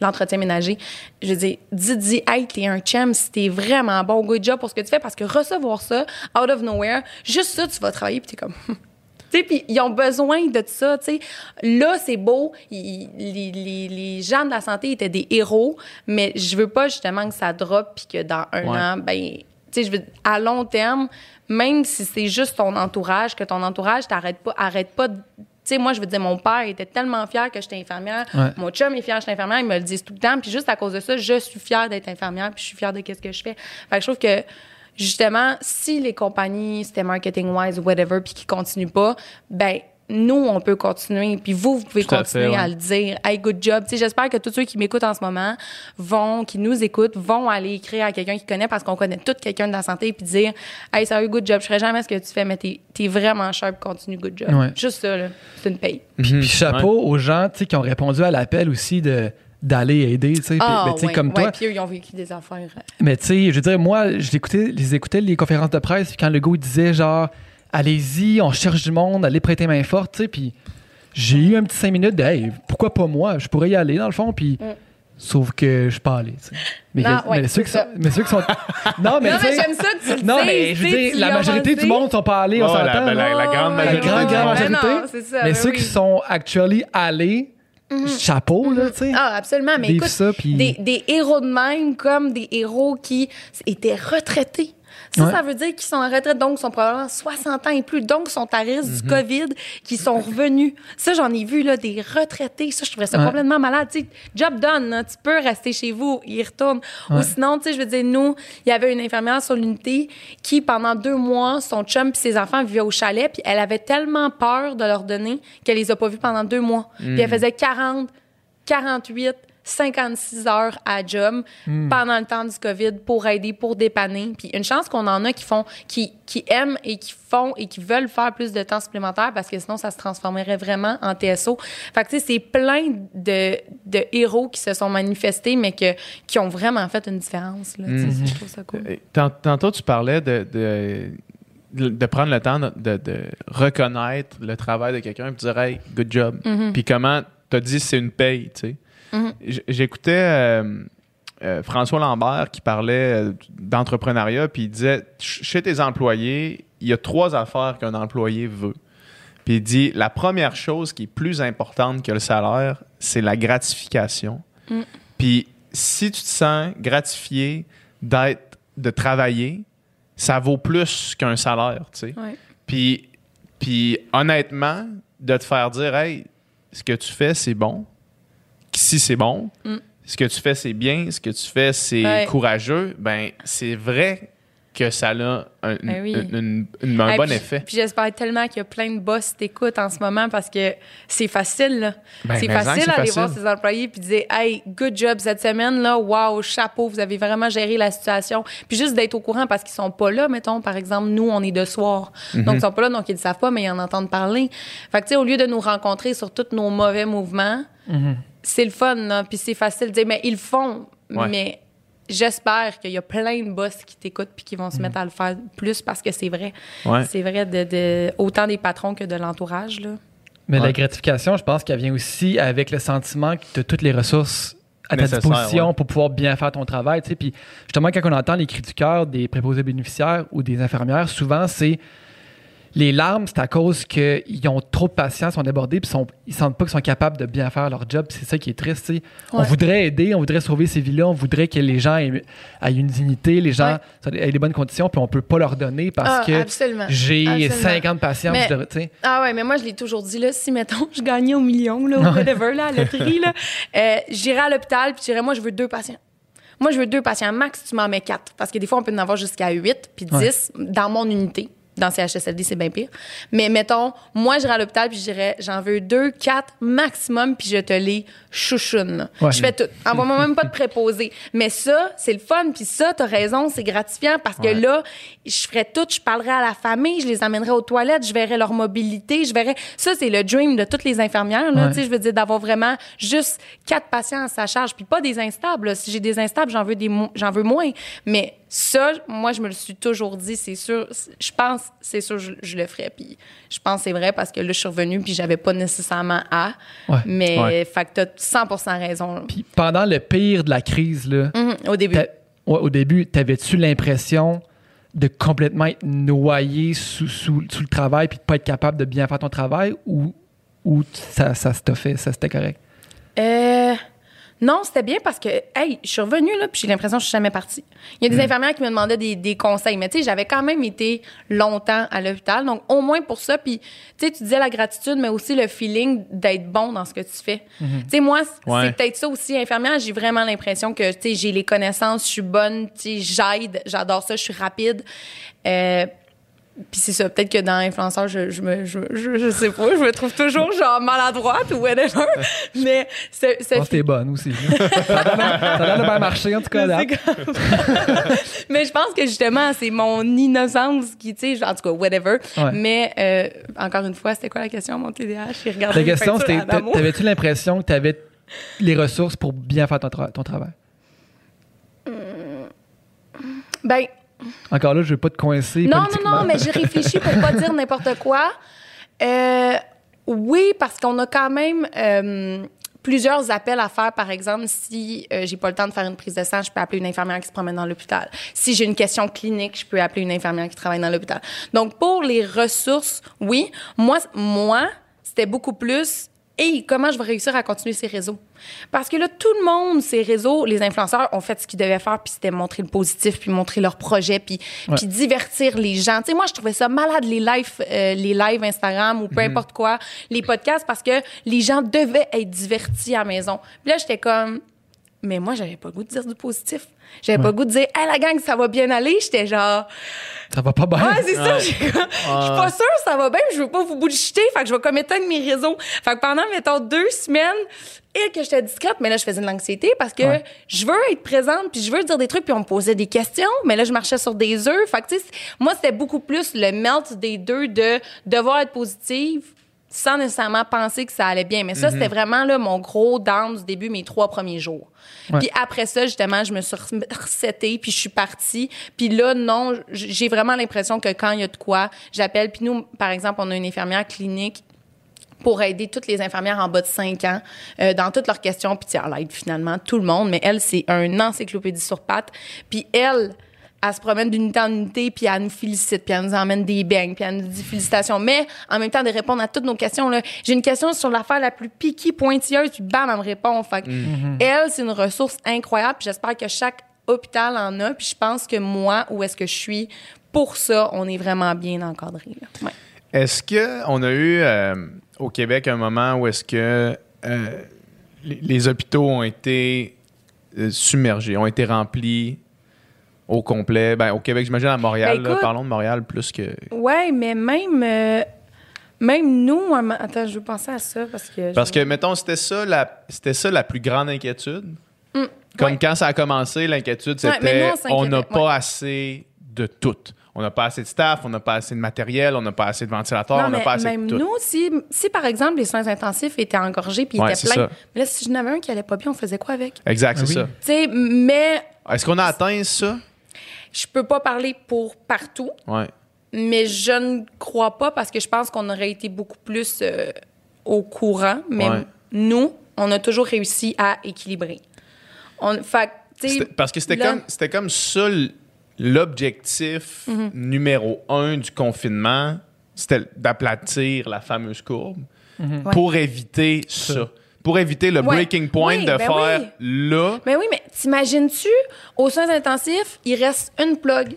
L'entretien ménager. Je dire, dis, dis, hey, t'es un champ si t'es vraiment bon, good job pour ce que tu fais, parce que recevoir ça, out of nowhere, juste ça, tu vas travailler, puis t'es comme. Tu sais, puis ils ont besoin de ça, tu sais. Là, c'est beau. ils- les, les, les gens de la santé étaient des héros, mais je veux pas justement que ça drop puis que dans un Ouais. an, ben, tu sais, je veux à long terme, même si c'est juste ton entourage, que ton entourage t'arrête pas, arrête pas. Sais, moi, je veux dire, mon père était tellement fier que j'étais infirmière. Ouais. Mon chum est fier que j'étais infirmière. Ils me le disent tout le temps. Puis juste à cause de ça, je suis fière d'être infirmière. Puis je suis fière de qu'est-ce que je fais. Fait que je trouve que justement, si les compagnies, c'était marketing-wise ou whatever, puis qui continuent pas, ben nous, on peut continuer. Puis vous, vous pouvez Tout à continuer fait, ouais. à le dire. Hey, good job. J'espère que tous ceux qui m'écoutent en ce moment vont, qui nous écoutent, vont aller écrire à quelqu'un qui connaît parce qu'on connaît tout quelqu'un de la santé puis dire, hey, sérieux, good job. Je ferai jamais ce que tu fais, mais t'es, t'es vraiment sharp, continue, good job. Ouais. Juste ça, là. C'est une paye. Puis, Mhm. puis chapeau aux gens qui ont répondu à l'appel aussi de d'aller aider, tu sais. Puis, Ah, ben, ouais, comme ouais, toi. puis eux, ils ont vécu des affaires. euh, Mais tu sais, je veux dire, moi, je l'écoutais, les écoutais les conférences de presse, puis quand le gars disait genre, allez-y, on cherche du monde, allez prêter main forte, tu sais, puis j'ai eu un petit cinq minutes de, hey, pourquoi pas moi, je pourrais y aller dans le fond, puis. Mm. Sauf que je suis pas allé, tu sais. Mais, Non, que- ouais, mais ceux qui c'est sont. ça. Mais ceux qui sont. non, mais non, mais sais. j'aime ça que tu le Non, dises, mais je veux dire, la majorité du monde sont pas allés, on Ouais, la- grande La majorité. grande, grande ouais, majorité. non, c'est ça, mais ben ceux oui. qui sont actually allés, chapeau, là, tu sais. Ah, absolument. Mais écoute, ça, puis- des, des héros de même comme des héros qui étaient retraités. Ça, Ouais. ça veut dire qu'ils sont en retraite, donc ils sont probablement 60 ans et plus, donc sont à risque Mhm. du COVID, qui sont revenus. Ça, j'en ai vu, là, des retraités. Ça, je trouvais ça Ouais. complètement malade. Tu sais, job done, tu peux rester chez vous, ils retournent. Ouais. Ou sinon, tu sais, je veux dire, nous, il y avait une infirmière sur l'unité qui, pendant deux mois, son chum puis ses enfants vivaient au chalet, puis elle avait tellement peur de leur donner qu'elle les a pas vus pendant deux mois. Puis elle faisait 40, 48, 56 heures à job pendant le temps du COVID pour aider, pour dépanner. Puis une chance qu'on en a qui font, qui, qui aiment et qui font et qui veulent faire plus de temps supplémentaire parce que sinon ça se transformerait vraiment en TSO. Fait que tu sais, c'est plein de, de héros qui se sont manifestés mais que, qui ont vraiment fait une différence. Là, sais, Je trouve ça cool. Euh, tant- Tantôt, tu parlais de, de, de prendre le temps de, de- de reconnaître le travail de quelqu'un et de dire Hey, good job. Puis comment tu as dit c'est une paye, tu sais? Mhm. J'écoutais euh, euh, François Lambert qui parlait euh, d'entrepreneuriat, puis il disait Ch- chez tes employés, il y a trois affaires qu'un employé veut. Puis il dit la première chose qui est plus importante que le salaire, c'est la gratification. Mm. Puis si tu te sens gratifié d'être de travailler, ça vaut plus qu'un salaire, tu sais. Ouais. Puis, puis honnêtement, de te faire dire, hey, ce que tu fais, c'est bon. Si c'est bon, Mm. ce que tu fais, c'est bien. Ce que tu fais, c'est Ouais. courageux. Ben, c'est vrai que ça a un, Ben oui. une- une- une- un Hey, bon puis- effet. Puis j'espère tellement qu'il y a plein de boss qui t'écoutent en ce moment parce que c'est facile. là. Ben, c'est facile d'aller facile. voir ses employés puis dire Hey, good job cette semaine, là, wow, chapeau, vous avez vraiment géré la situation. Puis juste d'être au courant parce qu'ils sont pas là, mettons, par exemple, nous, on est de soir. Mhm. Donc, ils sont pas là, donc ils ne savent pas, mais ils en entendent parler. Fait que, tu sais, au lieu de nous rencontrer sur tous nos mauvais mouvements, c'est le fun, là, puis c'est facile de dire, mais ils le font. Ouais. Mais j'espère qu'il y a plein de boss qui t'écoutent puis qui vont se mettre à le faire plus parce que c'est vrai. Ouais. C'est vrai de, de- autant des patrons que de l'entourage. Là. Mais Ouais. la gratification, je pense qu'elle vient aussi avec le sentiment que tu as toutes les ressources à ta Nécessaire, disposition ouais. pour pouvoir bien faire ton travail. tu sais. Puis justement, quand on entend les cris du cœur des préposés bénéficiaires ou des infirmières, souvent, c'est les larmes, c'est à cause qu'ils ont trop de patience, sont débordés, puis sont, ils sentent pas qu'ils sont capables de bien faire leur job. C'est ça qui est triste. On voudrait aider, on voudrait sauver ces vies-là, on voudrait que les gens aient, aient une dignité, les gens Ouais. aient des bonnes conditions, puis on peut pas leur donner parce Ah, que j'ai Absolument. 50 patients. Mais-. Ah ouais, mais moi, je l'ai toujours dit, là, si, mettons, je gagnais au million, là, ou whatever, là, à la loterie, là, euh, j'irais à l'hôpital, puis je dirais, moi, je veux deux patients. Moi, je veux deux patients. Max, tu m'en mets quatre. Parce que des fois, on peut en avoir jusqu'à huit, puis Ouais. dix dans mon unité. Dans CHSLD, c'est bien pire. Mais mettons, moi, j'irais à l'hôpital, puis je dirais, j'en veux deux, quatre maximum, puis je te les chouchoune. Ouais. Je fais tout. Envoie-moi même pas de préposé. Mais ça, c'est le fun, puis ça, t'as raison, c'est gratifiant, parce que là, je ferais tout, je parlerais à la famille, je les amènerais aux toilettes, je verrais leur mobilité, je verrais. Ça, c'est le dream de toutes les infirmières, là. Ouais. Tu sais, je veux dire, d'avoir vraiment juste quatre patients à sa charge, puis pas des instables. là. Si j'ai des instables, j'en veux des, mo- j'en veux moins. Mais ça, moi, je me le suis toujours dit, c'est sûr. Je pense, c'est sûr, je, je le ferais. Puis je pense que c'est vrai parce que là, je suis revenue, puis j'avais pas nécessairement à. Ouais. Mais, Ouais. fait que t'as 100 raison. Puis pendant le pire de la crise, là, Mhm, au début. Ouais, au début, t'avais-tu l'impression de complètement être noyé sous, sous, sous le travail puis de pas être capable de bien faire ton travail ou, ou ça, ça se t'a fait, ça c'était correct? Euh, non, c'était bien parce que, hey, je suis revenue, là, puis j'ai l'impression que je suis jamais partie. Il y a des infirmières qui me demandaient des, des conseils, mais tu sais, j'avais quand même été longtemps à l'hôpital, donc au moins pour ça. Puis, tu sais, tu disais la gratitude, mais aussi le feeling d'être bon dans ce que tu fais. Tu sais, moi, Ouais. c'est peut-être ça aussi, infirmière, j'ai vraiment l'impression que, tu sais, j'ai les connaissances, je suis bonne, tu sais, j'aide, j'adore ça, je suis rapide. Euh, puis c'est ça, peut-être que dans influenceur, je, je me, je, je, je sais pas, je me trouve toujours genre maladroite ou whatever. Mais c'est, Je c'est pense que t'es bonne aussi. ça a l'air- ça de bien marcher, en tout cas. là. mais je pense que justement, c'est mon innocence qui, tu sais, en tout cas, whatever. Ouais. Mais euh, encore une fois, c'était quoi la question, mon TDAH? La question, c'était t'avais-tu l'impression que t'avais les ressources pour bien faire ton, tra- ton travail? Ben, Encore là, je veux pas te coincer. non, non, non, mais j'ai réfléchi pour pas dire n'importe quoi. Euh, oui, parce qu'on a quand même euh, plusieurs appels à faire. Par exemple, si euh, j'ai pas le temps de faire une prise de sang, je peux appeler une infirmière qui se promène dans l'hôpital. Si j'ai une question clinique, je peux appeler une infirmière qui travaille dans l'hôpital. Donc, pour les ressources, oui. Moi, moi c'était beaucoup plus et comment je vais réussir à continuer ces réseaux? Parce que là, tout le monde, ces réseaux, les influenceurs ont fait ce qu'ils devaient faire, puis c'était montrer le positif, puis montrer leur projet, puis, Ouais. puis divertir les gens. Tu sais, moi, je trouvais ça malade, les lives, euh, les lives Instagram ou peu importe quoi, les podcasts, parce que les gens devaient être divertis à la maison. Puis là, j'étais comme... Mais moi, j'avais pas le goût de dire du positif. J'avais pas le goût de dire, hey, la gang, ça va bien aller. J'étais genre, Ça va pas bien. Ouais, c'est ça. j'ai comme- Je suis pas sûre, ça va bien. Je veux pas vous bullshiter. Fait que je vais comme éteindre mes réseaux. Fait que pendant, mettons, deux semaines, et que j'étais discrète, mais là, je faisais de l'anxiété parce que Ouais. je veux être présente, puis je veux dire des trucs, puis on me posait des questions, mais là, je marchais sur des œufs. Fait que, tu sais, c'est- moi, c'était beaucoup plus le melt des deux de devoir être positive sans nécessairement penser que ça allait bien. Mais ça, c'était vraiment là, mon gros down du début, mes trois premiers jours. Ouais. Puis après ça, justement, je me suis resetée, puis je suis partie. Puis là, non, j'ai vraiment l'impression que quand il y a de quoi, j'appelle. Puis nous, par exemple, on a une infirmière clinique pour aider toutes les infirmières en bas de 5 ans euh, dans toutes leurs questions. Puis elle aide finalement tout le monde, mais elle, c'est un encyclopédie sur pattes. Puis elle, elle se promène d'unité en unité, puis elle nous félicite, puis elle nous emmène des beignes, puis elle nous dit félicitations. Mais en même temps, de répondre à toutes nos questions. là. J'ai une question sur l'affaire la plus piquée, pointilleuse, puis bam, elle me répond. Fait que elle, c'est une ressource incroyable, puis j'espère que chaque hôpital en a. Puis je pense que moi, où est-ce que je suis, pour ça, on est vraiment bien encadré. Ouais. Est-ce qu'on a eu euh, au Québec un moment où est-ce que euh, les, les hôpitaux ont été euh, submergés, ont été remplis? Au complet? Ben, au Québec, j'imagine à Montréal. Ben, là, parlons de Montréal plus que. Ouais, mais même, euh, même nous, attends, je veux penser à ça parce que. Parce que, mettons, c'était ça la, c'était ça la plus grande inquiétude. Comme ouais. quand ça a commencé, l'inquiétude, Ouais, c'était nous, on n'a pas ouais. assez de tout. On n'a pas assez de staff, on n'a pas assez de matériel, on n'a pas assez de ventilateurs, Non, on n'a mais pas assez même de tout. nous, si, si par exemple les soins intensifs étaient engorgés puis Ouais, étaient pleins, ça. mais là si je n'avais un qui allait pas bien, on faisait quoi avec? Exact, Ah c'est oui. ça. Tu sais, mais Est-ce qu'on a atteint ça? Je peux pas parler pour partout, Ouais. mais je ne crois pas parce que je pense qu'on aurait été beaucoup plus euh, au courant. Mais Ouais. nous, on a toujours réussi à équilibrer. On, fait, Parce que c'était là- comme, c'était comme ça l'objectif Mm-hmm. numéro un du confinement, c'était d'aplatir la fameuse courbe Ouais. pour éviter ça. Pour éviter le Ouais. breaking point Oui, de ben faire oui. là. Mais oui, mais t'imagines-tu, aux soins intensifs, il reste une plug.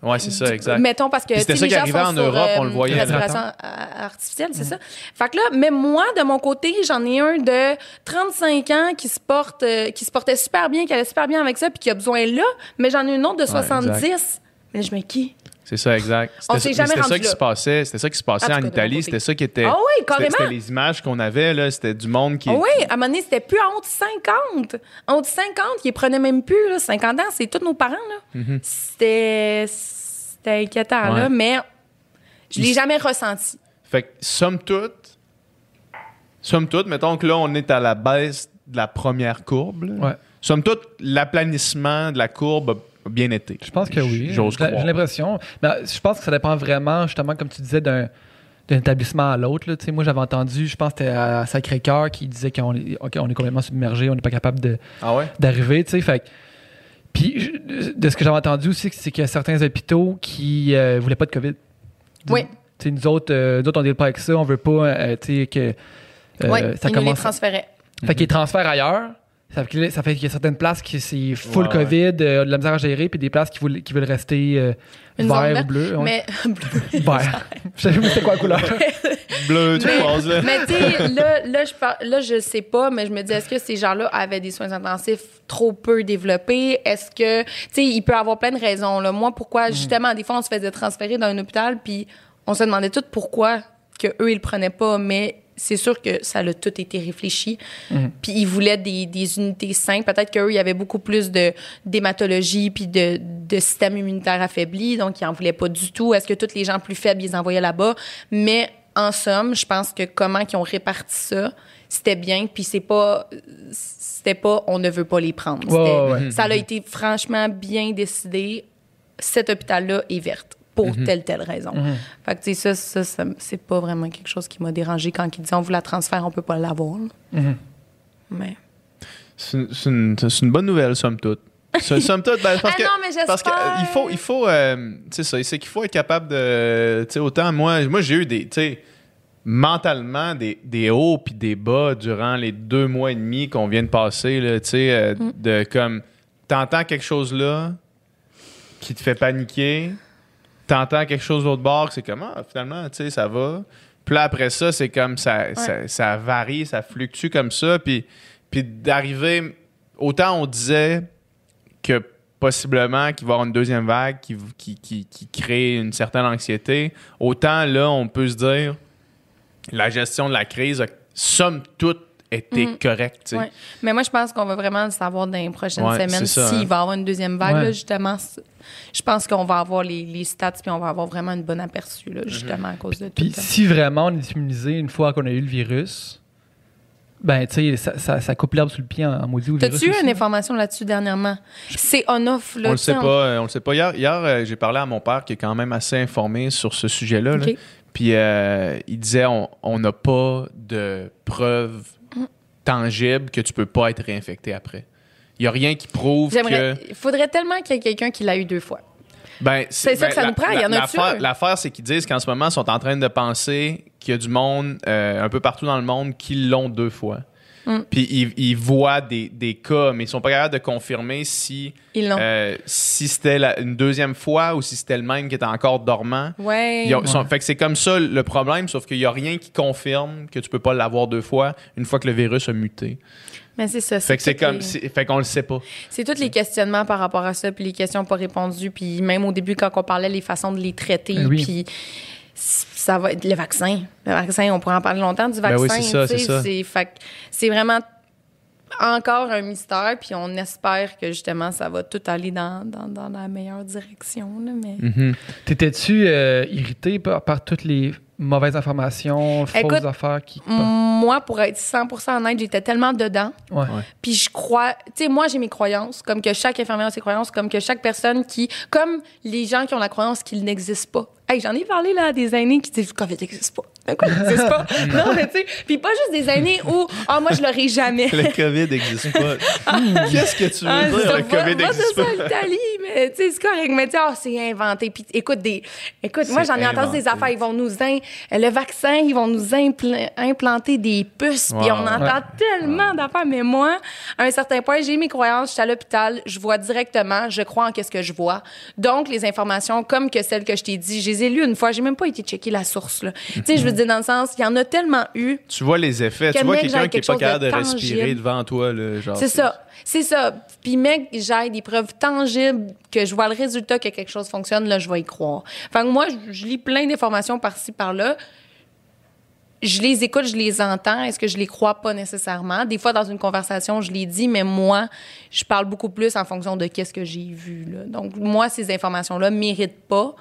Ouais, c'est ça, exact. Mettons parce que c'était ça qui arrivait en sur, Europe, euh, on le voyait. Respiration euh, artificielle, c'est ça? Fait que là, même moi, de mon côté, j'en ai un de 35 ans qui se porte, euh, qui se portait super bien, qui allait super bien avec ça, puis qui a besoin là. Mais j'en ai une autre de 70. mais je me qui? C'est ça, exact. On C'était s'est ça- qui là. se passait. C'était ça qui se passait En Italie. C'était ça qui était. Ah oui, carrément. C'était les images qu'on avait, là. C'était du monde qui. Ah oui, à un moment donné, c'était plus en haut de 50. En haut de 50, ils prenaient même plus, là. 50 ans, c'est tous nos parents, là. C'était, c'était inquiétant. Ouais. là, mais je l'ai jamais ressenti. Fait que, somme toute, somme toute, mettons que là, on est à la baisse de la première courbe. là. Ouais. Somme toute, l'aplanissement de la courbe a bien été. Je pense que oui. J'ose J'ai croire. j'ai l'impression. Mais je pense que ça dépend vraiment, justement, comme tu disais, d'un d'un établissement à l'autre. Moi, j'avais entendu, je pense que c'était à Sacré-Cœur qui disait qu'on est, ok, on est complètement submergé, on n'est pas capable de- Ah ouais? d'arriver. Fait Puis, de ce que j'avais entendu aussi, c'est qu'il y a certains hôpitaux qui ne voulaient pas de COVID. Oui. Tu sais, nous autres, euh, nous autres, on ne deal pas avec ça. On veut pas euh, tu sais, que euh, oui, ça ils nous les commence. transféraient. Fait qu'ils transfèrent ailleurs. Ça fait, que- ça fait qu'il y a certaines places qui c'est full Ouais, ouais. COVID, euh, de la misère à gérer, puis des places qui veulent, qui veulent rester euh, vert ou bleu. ouais. Mais, Vert. Je sais c'était quoi la couleur. Bleu, tu mais, passes là. mais tu sais, là, là, je par- là, je sais pas, mais je me dis, est-ce que ces gens-là avaient des soins intensifs trop peu développés? Est-ce que, tu sais, il peut y avoir plein de raisons. Là. Moi, Mm. pourquoi, justement, des fois, on se faisait transférer dans un hôpital, puis on se demandait tout pourquoi que eux ils le prenaient pas, mais c'est sûr que ça a tout été réfléchi. Mm. Puis ils voulaient des, des unités saines. Peut-être qu'eux, il y avait beaucoup plus de d'hématologie puis de, de système immunitaire affaibli, donc ils en voulaient pas du tout. Est-ce que tous les gens plus faibles, ils les envoyaient là-bas? Mais en somme, je pense que comment ils ont réparti ça, c'était bien. Puis c'est pas, c'était pas, on ne veut pas les prendre. Ouais. Ça a été franchement bien décidé. Cet hôpital-là est verte pour telle telle raison. Fait que tu sais, ça, ça, ça, c'est pas vraiment quelque chose qui m'a dérangé quand ils disaient on vous la transfère, on peut pas l'avoir. Mhm. Mais C'est c'est une, c'est une bonne nouvelle, somme toute. So- somme toute, ben, parce Ah que, non, mais parce que, euh, il faut, il faut euh, c'est ça, c'est qu'il faut être capable de, tu sais, autant moi, moi j'ai eu des, tu sais, mentalement des, des hauts puis des bas durant les deux mois et demi qu'on vient de passer, là, tu sais, euh, Mm. de comme, t'entends quelque chose là qui te fait paniquer, t'entends quelque chose d'autre bord, que c'est comme, ah, finalement, tu sais, ça va. Puis là, après ça, c'est comme, ça, ça, ça varie, ça fluctue comme ça, puis, puis d'arriver, autant on disait que possiblement qu'il va y avoir une deuxième vague qui, qui, qui, qui crée une certaine anxiété, autant là, on peut se dire la gestion de la crise a, somme toute, été correcte. tu sais. Ouais. Mais moi, je pense qu'on va vraiment le savoir dans les prochaines Ouais, semaines s'il hein. va y avoir une deuxième vague. Ouais. là, justement, je pense qu'on va avoir les, les stats puis on va avoir vraiment une bonne aperçu, Mhm. là, justement, à cause de tout Puis ça. si vraiment on est immunisé une fois qu'on a eu le virus, ben, tu sais, ça, ça, ça coupe l'herbe sous le pied en, en maudit. T'as-tu eu une information là-dessus dernièrement? C'est on-off, là. On le sait pas, euh, on le sait pas. Hier, hier euh, j'ai parlé à mon père qui est quand même assez informé sur ce sujet-là. là. Puis euh, il disait on on n'a pas de preuves tangibles que tu peux pas être réinfecté après. Il y a rien qui prouve que. Il faudrait tellement qu'il y ait quelqu'un qui l'a eu deux fois. Ben, C'est ça que ça la- nous prend, il y en un? L'affaire, c'est qu'ils disent qu'en ce moment, ils sont en train de penser qu'il y a du monde euh, un peu partout dans le monde qui l'ont deux fois. Mm. Puis ils, ils voient des, des cas, mais ils sont pas capables de confirmer si, Ils l'ont. euh, si c'était une deuxième fois ou si c'était le même qui était encore dormant. ouais. Ils ont- sont- fait que c'est comme ça le problème, sauf qu'il n'y a rien qui confirme que tu peux pas l'avoir deux fois une fois que le virus a muté. Mais c'est ça. Fait que c'est comme, les- c'est- fait qu'on le sait pas. C'est tous les questionnements par rapport à ça, puis les questions pas répondues, puis même au début, quand on parlait les façons de les traiter, Ben oui. puis ça va être le vaccin. Le vaccin, on pourrait en parler longtemps du Ben vaccin. oui, c'est ça, tu sais, c'est ça. C'est fait que c'est vraiment encore un mystère, puis on espère que justement ça va tout aller dans, dans, dans la meilleure direction. là, mais... Mhm. T'étais-tu euh, irrité par, par toutes les mauvaises informations, fausses Écoute, affaires qui. Moi, pour être 100% honnête, j'étais tellement dedans. Ouais. Puis je crois, tu sais, moi j'ai mes croyances, comme que chaque infirmière a ses croyances, comme que chaque personne qui, comme les gens qui ont la croyance qu'il n'existe pas. Hey, j'en ai parlé là à des aînés qui disent le COVID n'existe pas. Le COVID n'existe pas. non, mais tu sais, puis pas juste des aînés où, ah, moi je l'aurai jamais. Le COVID n'existe pas. Qu'est-ce que tu veux Ah, c'est dire, ça, le COVID n'existe pas? ça, l'Italie, mais tu sais, c'est correct. Mais tu sais, ah, c'est inventé. Puis écoute, des, écoute moi, j'en ai entendu des affaires. Ils vont nous, in- le vaccin, ils vont nous impl- implanter des puces. Puis on entend tellement d'affaires. Mais moi, à un certain point, j'ai mes croyances. Je suis à l'hôpital. Je vois directement. Je crois en qu'est-ce que je vois. Donc, les informations, comme que celles que je t'ai dit, je les ai lues une fois. J'ai même pas été checker la source, là. Tu sais, je veux dire, dans le sens, il y en a tellement eu. Tu vois les effets. Tu vois quelqu'un qui est pas capable de, de respirer devant toi. là, genre, C'est ça. C'est ça. Puis, mec, j'ai des preuves tangibles que je vois le résultat que quelque chose fonctionne, là, je vais y croire. Fait que moi, je, je lis plein d'informations par-ci, par-là. Je les écoute, je les entends. Est-ce que je les crois pas nécessairement? Des fois, dans une conversation, je les dis, mais moi, je parle beaucoup plus en fonction de qu'est-ce que j'ai vu, là. Donc, moi, ces informations-là méritent pas.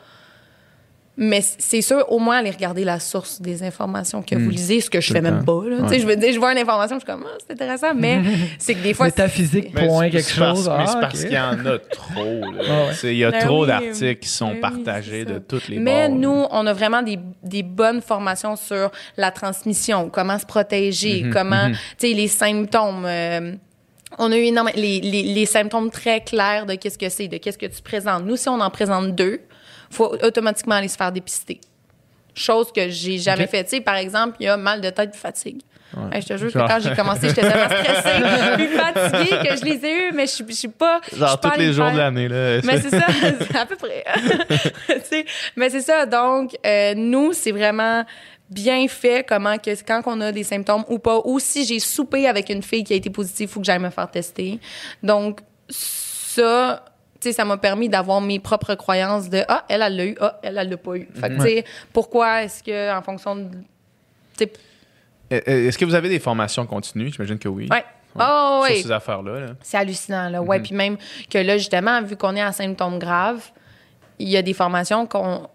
Mais c'est sûr, au moins, aller regarder la source des informations que vous lisez, ce que je Tout fais même temps. pas, là. Tu Ouais. sais, je veux dire, je vois une information, je suis comme, ah, c'est intéressant, mais c'est que des fois, Métaphysique, point, quelque chose. Mais c'est Ah, parce qu'il y en a trop. Ah ouais. Tu sais, Il y a Ben trop oui. d'articles qui sont Ben oui, partagés de toutes les Mais bords, là. nous, on a vraiment des, des bonnes formations sur la transmission, comment se protéger, Mhm, comment, tu sais, les symptômes. euh, on a eu énormément, les, les, les symptômes très clairs de qu'est-ce que c'est, de qu'est-ce que tu présentes. Nous, si on en présente deux, faut automatiquement aller se faire dépister. Chose que j'ai jamais Ok. fait. Tu sais, par exemple, il y a mal de tête, fatigue. Ouais. Hey, je te jure Genre- que quand j'ai commencé, j'étais tellement stressée, puis fatiguée que je les ai eus, mais je je suis pas. suis Genre pas tous les jours faire- de l'année. là. mais c'est ça, à peu près. Mais c'est ça. Donc, euh, nous, c'est vraiment bien fait comment que quand on a des symptômes ou pas, ou si j'ai soupé avec une fille qui a été positive, il faut que j'aille me faire tester. Donc, ça, sais, ça m'a permis d'avoir mes propres croyances de ah, elle, elle l'a eu, ah, elle, elle l'a pas eu. Fait que, tu sais, pourquoi est-ce que, en fonction de. Euh, euh, Est-ce que vous avez des formations continues? J'imagine que oui. ouais. Oh, Sur oui. ces affaires-là. là. C'est hallucinant, là. Ouais, puis même que là, justement, vu qu'on est à symptômes graves, il y a des formations qu'on.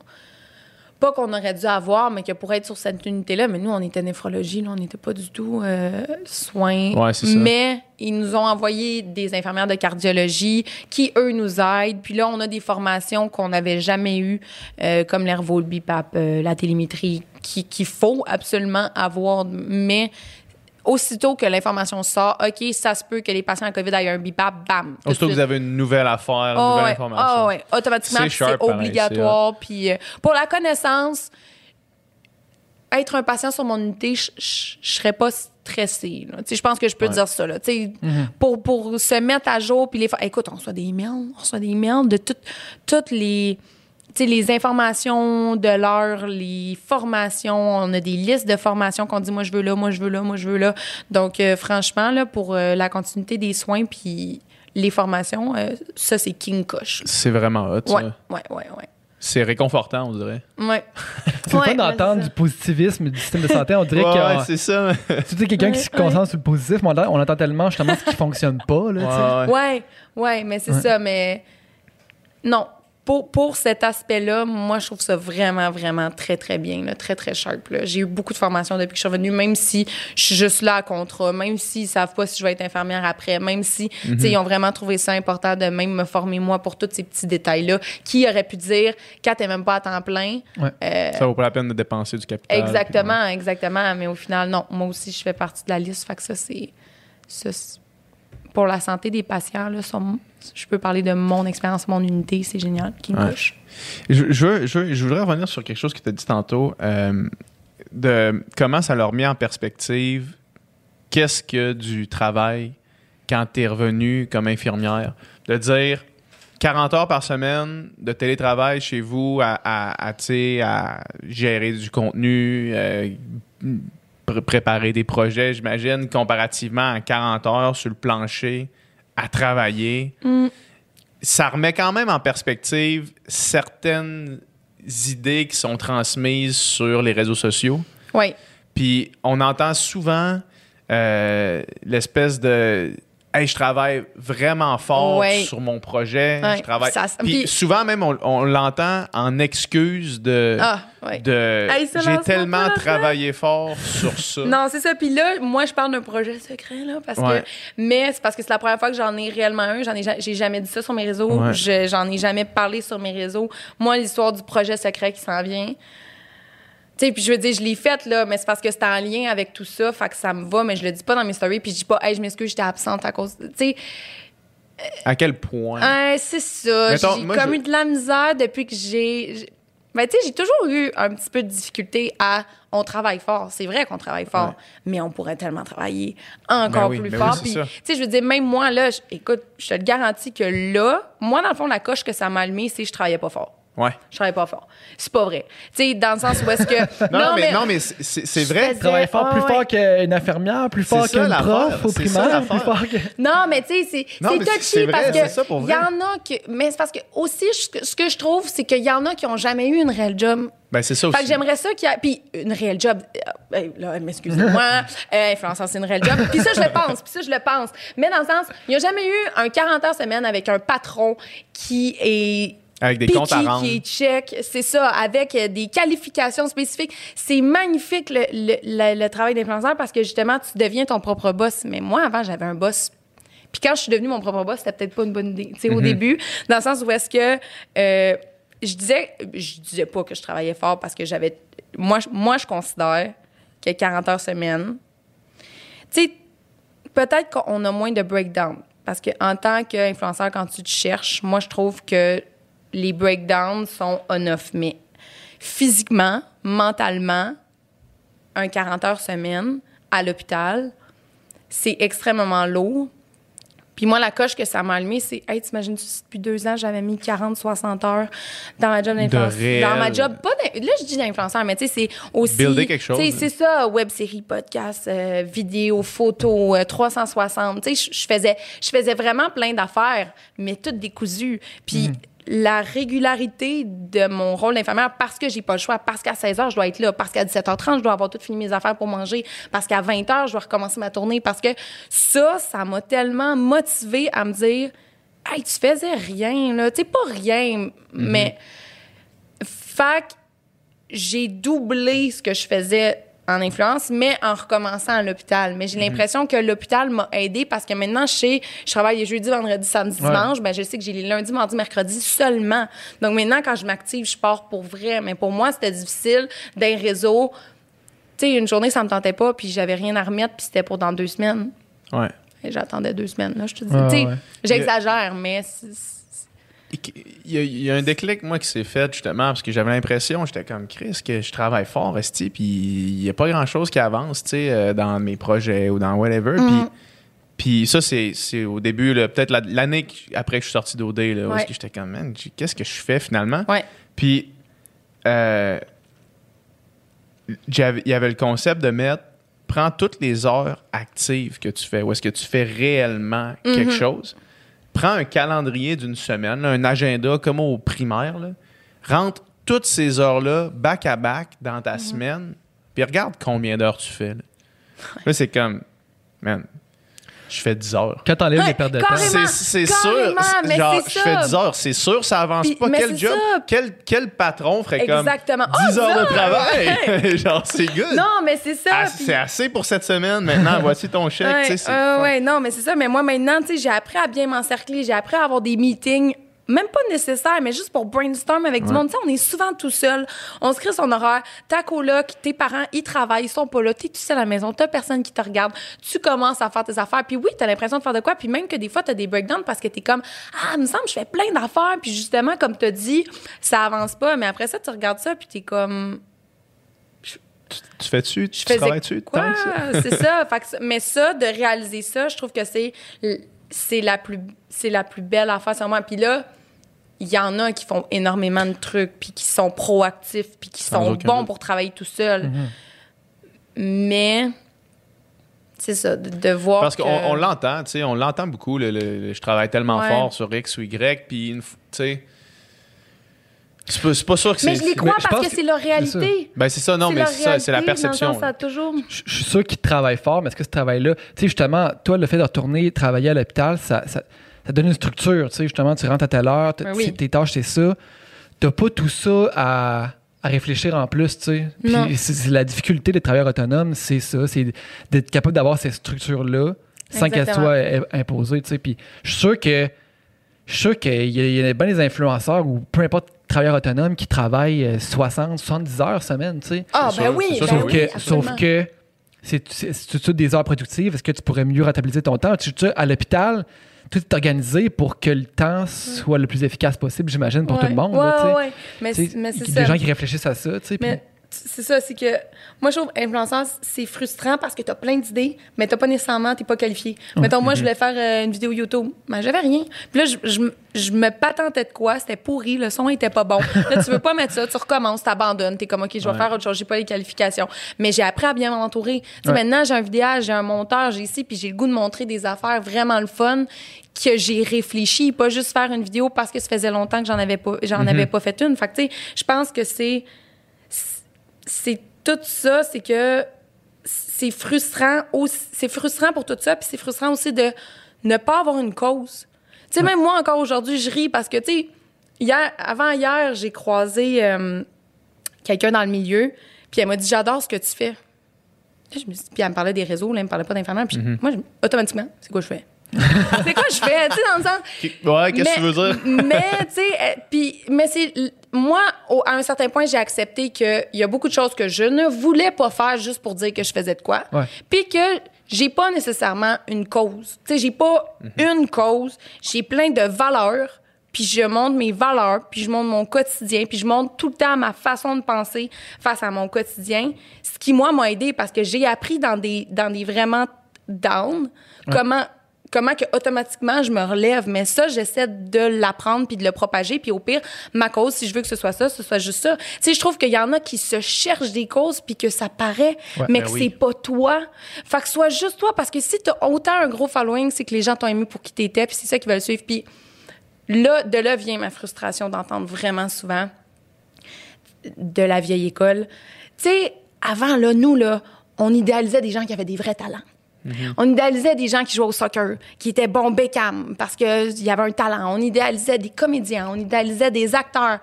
Pas qu'on aurait dû avoir, mais que pour être sur cette unité-là, mais nous, on était néphrologie, là, on n'était pas du tout euh, soins. Ouais, c'est ça. Mais ils nous ont envoyé des infirmières de cardiologie qui, eux, nous aident. Puis là, on a des formations qu'on n'avait jamais eues, euh, comme l'ervo, le BIPAP, euh, la télémétrie, qui- qu'il faut absolument avoir. Mais aussitôt que l'information sort, OK, ça se peut que les patients à COVID aient un BIPAP, bam. tout Aussitôt que vous avez une nouvelle affaire, une Ah nouvelle ouais, information. ah ouais. Automatiquement, C'est obligatoire. Puis euh, pour la connaissance, être un patient sur mon unité, je je serais pas stressée. Je pense que je peux Ouais. dire ça. Là. Tu sais, pour, pour se mettre à jour, puis les Écoute, on reçoit des emails, on reçoit des emails de toutes toutes les... tu sais, les informations de l'heure, les formations, on a des listes de formations qu'on dit moi je veux là, moi je veux là, moi je veux là. Donc euh, franchement là pour euh, la continuité des soins puis les formations, euh, ça c'est king coche. C'est vraiment hot, ça. Ouais, ouais, ouais, ouais. C'est réconfortant, on dirait. Ouais. C'est le Ouais, fun d'entendre ouais, du positivisme du système de santé? On dirait Ouais, que ouais, c'est ça. tu sais, quelqu'un qui se concentre sur le positif, on, on entend tellement justement ce qui fonctionne pas. Là. Ouais, ouais. Ouais, ouais, mais c'est Ouais. ça, mais non. Pour, pour cet aspect-là, moi, je trouve ça vraiment, vraiment très, très bien, là, très, très sharp. J'ai eu beaucoup de formations depuis que je suis revenue, même si je suis juste là à contrat, même s'ils savent pas si je vais être infirmière après, même si, tu sais, ils ont vraiment trouvé ça important de même me former, moi, pour tous ces petits détails-là. Qui aurait pu dire, quand t'es même pas à temps plein? Ouais. Euh, Ça vaut pas la peine de dépenser du capital. Exactement, exactement. Mais au final, non. Moi aussi, je fais partie de la liste. Fait que ça, c'est. ça, c'est- pour la santé des patients, là, je peux parler de mon expérience, mon unité. C'est génial. Qui me Ouais. Je, je, je, voudrais revenir sur quelque chose que tu as dit tantôt, euh, de comment ça leur met en perspective qu'est-ce que du travail quand tu es revenu comme infirmière. De dire 40 heures par semaine de télétravail chez vous à, à gérer du contenu, euh, pr- préparer des projets, j'imagine, comparativement à 40 heures sur le plancher à travailler Mm. ça remet quand même en perspective certaines idées qui sont transmises sur les réseaux sociaux. Oui. Puis on entend souvent euh, l'espèce de Hey, je travaille vraiment fort Ouais. sur mon projet. Ouais. Je travaille. Ça- Puis puis- souvent même on, on l'entend en excuse de, Ah, oui. de Hey, ça j'ai tellement travaillé fort sur ça. Non, c'est ça. Puis là, moi, je parle d'un projet secret, là, parce Ouais. que... Mais c'est parce que c'est la première fois que j'en ai réellement un. J'en ai, ja- j'ai jamais dit ça sur mes réseaux. Ouais. Je- j'en ai jamais parlé sur mes réseaux. Moi, l'histoire du projet secret qui s'en vient... Tu sais, puis je veux dire, je l'ai faite, là, mais c'est parce que c'était en lien avec tout ça, fait que ça me va, mais je le dis pas dans mes stories, puis je dis pas, hey, je m'excuse, j'étais absente à cause... Tu sais, À quel point? C'est ça. J'ai comme je- eu de la misère depuis que j'ai. Ben, tu sais, j'ai toujours eu un petit peu de difficulté à. On travaille fort. C'est vrai qu'on travaille fort, Ouais. mais on pourrait tellement travailler encore Ben oui, plus ben fort. oui, c'est tu sais, je veux dire, même moi, là, écoute, je te le garantis que là, moi, dans le fond, la coche que ça m'a allumé, c'est que je travaillais pas fort. Ouais. Je travaillais pas fort. C'est pas vrai. Tu sais, dans le sens où est-ce que. Non, mais, non, mais c'est- Je vrai. faisais- Travailler fort, plus Ouais, fort ouais. qu'une infirmière, plus fort qu'une prof au primaire, plus fort que. Non, mais tu sais, c'est Non, touchy vrai, parce que c'est ça, pour il vrai. y en a que mais c'est parce que aussi ce que, ce que je trouve c'est qu'il y en a qui ont jamais eu une réelle job. Ben, c'est ça aussi. Fait que j'aimerais ça qu'il y ait puis une réelle job euh, euh, là excusez-moi euh, influenceur c'est une réelle job. Puis ça je le pense, puis ça je le pense. Mais dans le sens, il n'y a jamais eu un 40 heures semaine avec un patron qui est Avec des comptes à rendre. qui check, c'est ça, avec euh, des qualifications spécifiques. C'est magnifique le, le- le- le travail d'influenceur parce que justement, tu deviens ton propre boss. Mais moi, avant, j'avais un boss. Puis quand je suis devenue mon propre boss, c'était peut-être pas une bonne idée. Tu sais, au Mm-hmm. début, dans le sens où est-ce que euh, je disais, je disais pas que je travaillais fort parce que j'avais. Moi, je- moi, je considère que 40 heures semaine, tu sais, peut-être qu'on a moins de breakdown. Parce qu'en tant qu'influenceur, quand tu te cherches, moi, je trouve que les breakdowns sont on-off. Mais physiquement, mentalement, un 40 heures semaine à l'hôpital, c'est extrêmement lourd. Puis moi, la coche que ça m'a allumé, c'est Hey, t'imagines-tu, si depuis deux ans, j'avais mis 40, 60 heures dans ma job d'influenceur. Dans ma job, pas Là, je dis d'influenceur, mais tu sais, c'est aussi. Builder quelque chose. tu sais, C'est ça, web série, podcast, euh, vidéo, photo, euh, 360. Tu sais, je- faisais, je faisais vraiment plein d'affaires, mais toutes décousues. Puis la régularité de mon rôle d'infirmière, parce que j'ai pas le choix, parce qu'à 16h, je dois être là, parce qu'à 17h30, je dois avoir tout fini mes affaires pour manger, parce qu'à 20h, je dois recommencer ma tournée, parce que ça, ça m'a tellement motivée à me dire, hey, tu faisais rien, là. Tu sais, pas rien, mais. Fait que j'ai doublé ce que je faisais en influence, mais en recommençant à l'hôpital. Mais j'ai Mhm. l'impression que l'hôpital m'a aidé parce que maintenant, je sais, je travaille les jeudis, vendredis, samedi, Ouais. dimanche. Ben, je sais que j'ai les lundis, mardi, mercredi seulement. Donc maintenant, quand je m'active, je pars pour vrai. Mais pour moi, c'était difficile d'un réseau. Tu sais, une journée, ça me tentait pas, puis j'avais rien à remettre, puis c'était pour dans deux semaines. Ouais. Et j'attendais deux semaines, là, je te dis. Ouais. J'exagère, mais Il y, a, il y a un déclic, moi, qui s'est fait, justement, parce que j'avais l'impression, j'étais comme Chris, que je travaille fort, Esti, puis il n'y a pas grand-chose qui avance, tu sais, euh, dans mes projets ou dans whatever. Puis, Mhm. puis ça, c'est c'est au début, peut-être la- l'année après que je suis sorti d'OD, là, Ouais. que j'étais comme, man, qu'est-ce que je fais finalement? ouais. Puis, euh, il y avait le concept de mettre, prends toutes les heures actives que tu fais, où est-ce que tu fais réellement quelque Mhm. chose. Prends un calendrier d'une semaine, un agenda comme au primaire, là. rentre toutes ces heures-là back à back dans Mhm. ta semaine, puis regarde combien d'heures tu fais. Là, Là, c'est comme, man, je fais 10 heures. Quand t'enlèves Ouais, les pertes de temps. C'est c'est sûr. Genre, c'est je fais ça. 10 heures. C'est sûr, ça avance Puis- pas. mais Quel c'est job, ça. quel, quel patron ferait Exactement. comme 10 Oh, heures de travail? genre, c'est good. Non, mais c'est ça. Ah, puis- c'est assez pour cette semaine. Maintenant, voici ton chèque. Ouais, c'est euh, ouais, non, mais c'est ça. Mais moi, maintenant, tu sais, j'ai appris à bien m'encercler. J'ai appris à avoir des meetings, même pas nécessaires, mais juste pour brainstorm avec du Ouais. monde. Tu sais, on est souvent tout seul. On se crée son horaire. Ta coloc, tes parents, ils travaillent, ils sont pas là. T'es tout seul à la maison. T'as personne qui te regarde. Tu commences à faire tes affaires. Puis oui, t'as l'impression de faire de quoi. Puis même que des fois, t'as des breakdowns parce que t'es comme, ah, il me semble, je fais plein d'affaires. Puis justement, comme t'as dit, ça avance pas. Mais après ça, tu regardes ça, puis t'es comme, Tu fais-tu? Tu faisais travailles-tu? quoi? C'est ça Fait que mais ça de réaliser ça je trouve que c'est c'est la plus c'est la plus belle affaire sur moi puis là il y en a qui font énormément de trucs puis qui sont proactifs puis qui Sans sont bons doute. pour travailler tout seul mais c'est ça de, de voir Parce que- qu'on on l'entend, tu sais, on l'entend beaucoup. le- le- le- je travaille tellement Ouais. fort sur X ou Y, puis tu sais. C'est pas, c'est pas sûr que mais c'est. je les crois mais parce que c'est leur réalité Ben, c'est ça, non, mais c'est ça, c'est la perception. ça toujours Je je suis sûr qu'ils travaillent fort, mais est-ce que ce travail-là, tu sais, justement, toi, le fait de retourner travailler à l'hôpital, ça, ça, ça donne une structure, tu sais, justement, tu rentres à telle heure, Ben oui. tes tâches, c'est ça. T'as pas tout ça à, à réfléchir en plus, tu sais. Puis c'est la difficulté des travailleurs autonomes, c'est ça, c'est d'être capable d'avoir ces structures-là sans qu'elles soient imposées, tu sais. Puis je suis sûr que je suis sûr qu'il y y a bien des influenceurs ou peu importe travailleurs autonomes qui travaillent euh, 60, 70 heures semaine, tu sais. ah ben sûr, oui ben Sauf oui, que, absolument. sauf que c'est des heures productives. Est-ce que tu pourrais mieux rentabiliser ton temps? Tu, tu- à l'hôpital, tout est organisé pour que le temps soit le plus efficace possible, j'imagine, pour Ouais. tout le monde. ouais, là, ouais. mais, c'est il y a ça des gens qui réfléchissent à ça. puis- Mais c'est ça, c'est que moi, je trouve influenceur, c'est frustrant parce que t'as plein d'idées, mais t'as pas nécessairement, t'es pas qualifié. Mettons, moi, je voulais faire euh, une vidéo YouTube, mais j'avais rien. Puis là, je, je, je me patentais de quoi, c'était pourri, le son était pas bon. Là, tu veux pas mettre ça, tu recommences, t'abandonnes, t'es comme, OK, je vais Ouais. faire autre chose, j'ai pas les qualifications. Mais j'ai appris à bien m'entourer. Tu sais, Ouais. maintenant, j'ai un vidéage, j'ai un monteur, j'ai ici, puis j'ai le goût de montrer des affaires vraiment le fun que j'ai réfléchi, pas juste faire une vidéo parce que ça faisait longtemps que j'en avais pas, j'en avais pas fait une. Fait que, tu sais, je pense que c'est c'est tout ça, c'est que c'est frustrant aussi, c'est frustrant pour tout ça, puis c'est frustrant aussi de ne pas avoir une cause. Tu sais, même moi encore aujourd'hui, je ris parce que tu sais, hier, avant hier, j'ai croisé euh, quelqu'un dans le milieu, puis elle m'a dit j'adore ce que tu fais. Là, je me suis- puis elle me parlait des réseaux, là, elle me parlait pas d'infirmière, puis moi, je- automatiquement, c'est quoi je fais? C'est quoi je fais, tu sais, dans le sens? Ouais, qu'est-ce que tu veux dire? mais, tu sais, euh, puis, mais c'est. Moi, au- à un certain point, j'ai accepté qu'il y a beaucoup de choses que je ne voulais pas faire juste pour dire que je faisais de quoi. Puis que j'ai pas nécessairement une cause. Tu sais, j'ai pas une cause. J'ai plein de valeurs. Puis je montre mes valeurs, puis je montre mon quotidien, puis je montre tout le temps ma façon de penser face à mon quotidien. Ce qui, moi, m'a aidé parce que j'ai appris dans des, dans des vraiment down comment comment que automatiquement je me relève mais ça j'essaie de l'apprendre puis de le propager puis au pire ma cause si je veux que ce soit ça ce soit juste ça tu sais je trouve qu'il y en a qui se cherchent des causes puis que ça paraît Ouais, mais ben que oui. c'est pas toi fait que soit juste toi parce que si t'as autant un gros following c'est que les gens t'ont aimé pour qui t'étais puis c'est ça qu'ils veulent suivre puis là de là vient ma frustration d'entendre vraiment souvent de la vieille école. Tu sais, avant, là, nous, là, on idéalisait des gens qui avaient des vrais talents. On idéalisait des gens qui jouaient au soccer, qui étaient bons Beckham parce qu'il y avait un talent. On idéalisait des comédiens, on idéalisait des acteurs.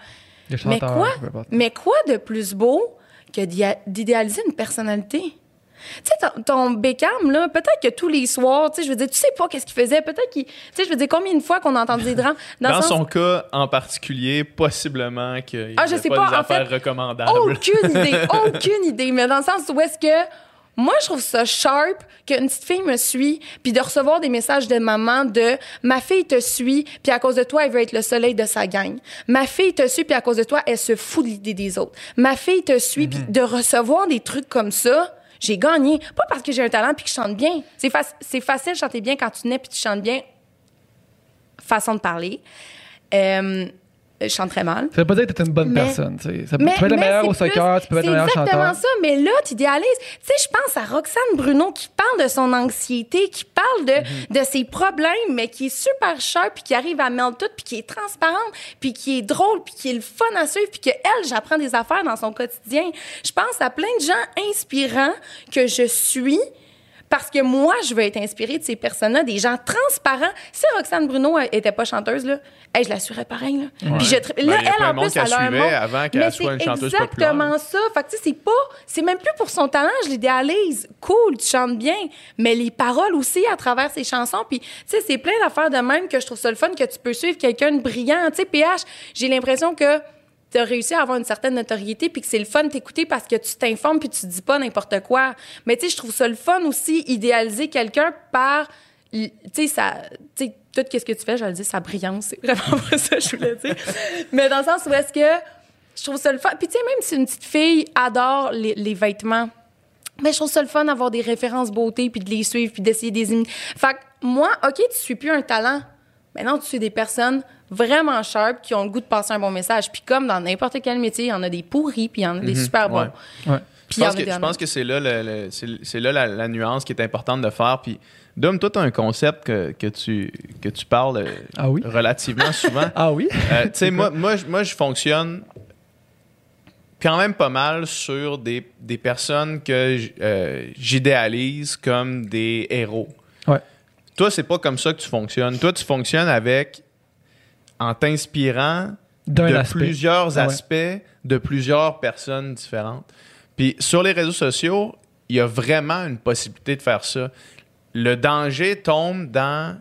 Mais quoi? Mais quoi de plus beau que d'idéaliser une personnalité? Tu sais, ton, ton Beckham, là, peut-être que tous les soirs, tu sais, je veux dire, tu sais pas qu'est-ce qu'il faisait. Peut-être qu'il. Tu sais, je veux dire, combien de fois qu'on a entendu des drames? Dans, sens- son cas en particulier, possiblement qu'il Ah, je sais pas, pas, des en affaires fait, recommandables. Aucune idée, aucune idée. Mais dans le sens où est-ce que moi, je trouve ça sharp qu'une petite fille me suit, puis de recevoir des messages de maman de ma fille te suit, puis à cause de toi, elle veut être le soleil de sa gang. Ma fille te suit, puis à cause de toi, elle se fout de l'idée des autres. Ma fille te suit, puis de recevoir des trucs comme ça. J'ai gagné. Pas parce que j'ai un talent puis que je chante bien. C'est fac- c'est facile de chanter bien quand tu nais puis tu chantes bien. Façon de parler. Euh, je chante très mal. Ça veut pas dire que t'es une bonne Mais- personne. tu sais. Ça peut- tu peux être le meilleur c'est au soccer, plus- tu peux être le meilleur C'est exactement chanteur. ça, mais là, tu idéalises. Tu sais, je pense à Roxane Bruno qui parle de son anxiété, qui parle de, Mhm. de ses problèmes, mais qui est super sharp, puis qui arrive à mêler tout, puis qui est transparente, puis qui est drôle, puis qui est le fun à suivre, puis que elle, j'apprends des affaires dans son quotidien. Je pense à plein de gens inspirants que je suis parce que moi, je veux être inspirée de ces personnes-là, des gens transparents. Si Roxane Bruno euh, était pas chanteuse, là, hey, je la suivrais pareil. Là. Puis je Ben, là, a elle, en plus, elle a un monde. avant qu'elle Mais soit une chanteuse exactement populaire. ça. Fait que, tu sais, c'est pas... C'est même plus pour son talent, je l'idéalise. Cool, tu chantes bien. Mais les paroles aussi, à travers ses chansons. Puis, tu sais, c'est plein d'affaires de même que je trouve ça le fun que tu peux suivre quelqu'un de brillant. Tu sais, PH, j'ai l'impression que tu as réussi à avoir une certaine notoriété puis que c'est le fun t'écouter parce que tu t'informes puis tu dis pas n'importe quoi. Mais tu sais, je trouve ça le fun aussi, idéaliser quelqu'un par, tu sais, ça, tu sais, tout ce que tu fais, je le dis, sa brillance, c'est vraiment ça je voulais dire. Mais dans le sens où est-ce que je trouve ça le fun. Puis tu sais, même si une petite fille adore les, les vêtements, mais je trouve ça le fun d'avoir des références beauté puis de les suivre puis d'essayer des. Fait que moi, OK, tu suis plus un talent. Maintenant, tu suis des personnes vraiment sharp qui ont le goût de passer un bon message. Puis comme dans n'importe quel métier, il y en a des pourris puis il y en a des super bons. ouais. Ouais. Puis Je pense, que, des je pense que c'est là, le- le- c'est c'est là la, la nuance qui est importante de faire. Puis, Dom, toi, tu as un concept que, que, tu, que tu parles euh, Ah oui? relativement souvent. Ah oui? Euh, tu sais, moi, moi, je- moi, je fonctionne quand même pas mal sur des, des personnes que euh, j'idéalise comme des héros. Ouais. Toi, c'est pas comme ça que tu fonctionnes. Toi, tu fonctionnes avec, en t'inspirant de aspect. plusieurs Ah ouais. aspects de plusieurs personnes différentes. Puis sur les réseaux sociaux, il y a vraiment une possibilité de faire ça. Le danger tombe dans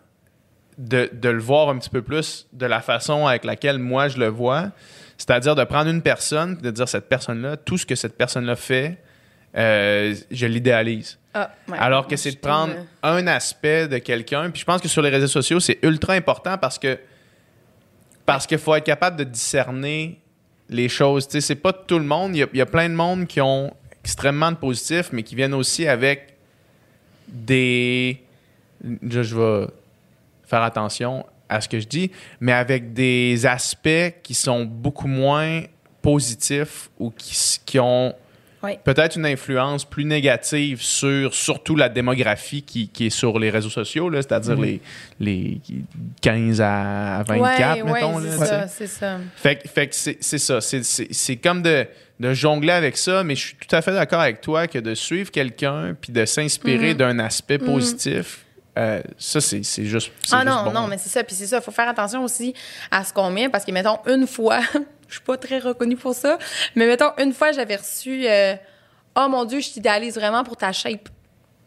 de, de le voir un petit peu plus de la façon avec laquelle moi je le vois. C'est-à-dire de prendre une personne, de dire cette personne-là, tout ce que cette personne-là fait, euh, je l'idéalise. Ah, ouais. Alors que c'est de prendre trouve, un aspect de quelqu'un. Puis je pense que sur les réseaux sociaux, c'est ultra important parce que parce qu'il faut être capable de discerner les choses. C'est pas tout le monde. Il y, a, plein de monde qui ont extrêmement de positifs, mais qui viennent aussi avec des. Je, je vais faire attention à ce que je dis, mais avec des aspects qui sont beaucoup moins positifs ou qui ont Oui. peut-être une influence plus négative sur surtout la démographie qui, qui est sur les réseaux sociaux, c'est-à-dire les, les 15 à 24, ouais, mettons. ouais, c'est ça, c'est ça. Fait, que- fait que c'est ça. C'est- comme de, de jongler avec ça, mais je suis tout à fait d'accord avec toi que de suivre quelqu'un puis de s'inspirer Mhm. d'un aspect positif, euh, ça, c'est juste. Ah juste non, bon. non, mais c'est ça. Puis c'est ça, il faut faire attention aussi à ce qu'on met parce que, mettons, une fois, je suis pas très reconnue pour ça, mais mettons, une fois, j'avais reçu euh, Oh mon Dieu, je t'idéalise vraiment pour ta shape.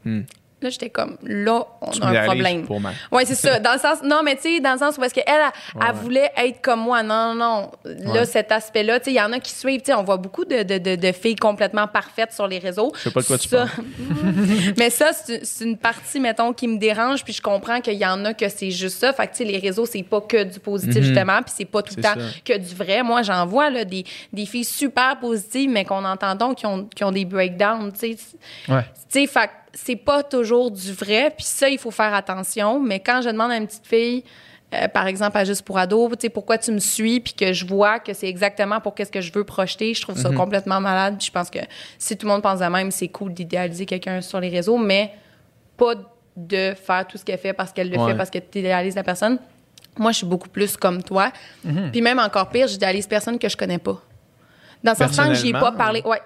Hmm. Là, j'étais comme, là, on Tu a un problème. pour Oui, c'est ça. Dans le sens, non, mais tu sais, dans le sens où est-ce qu'elle, elle, elle, Ouais. voulait être comme moi. Non, non, non. Là, Ouais. cet aspect-là, tu sais, il y en a qui suivent. Tu sais, on voit beaucoup de, de, de, de filles complètement parfaites sur les réseaux. Je sais pas de quoi tu parles. mais ça, c'est une partie, mettons, qui me dérange. Puis je comprends qu'il y en a que c'est juste ça. Fait que, tu sais, les réseaux, c'est pas que du positif, justement. Puis c'est pas tout le temps ça. que du vrai. Moi, j'en vois, là, des, des filles super positives, mais qu'on entend donc qui ont, qui ont des breakdowns, tu sais. Ouais. Tu sais, fait c'est pas toujours du vrai, puis ça, il faut faire attention. Mais quand je demande à une petite fille, euh, par exemple, à Juste pour ado, tu sais, pourquoi tu me suis, puis que je vois que c'est exactement pour qu'est-ce que je veux projeter, je trouve ça complètement malade. Puis je pense que si tout le monde pense de même, c'est cool d'idéaliser quelqu'un sur les réseaux, mais pas de faire tout ce qu'elle fait parce qu'elle le Ouais. fait parce que tu idéalises la personne. Moi, je suis beaucoup plus comme toi. Puis même encore pire, j'idéalise personne que je connais pas. Dans le sens que j'ai pas parlé. Ouais.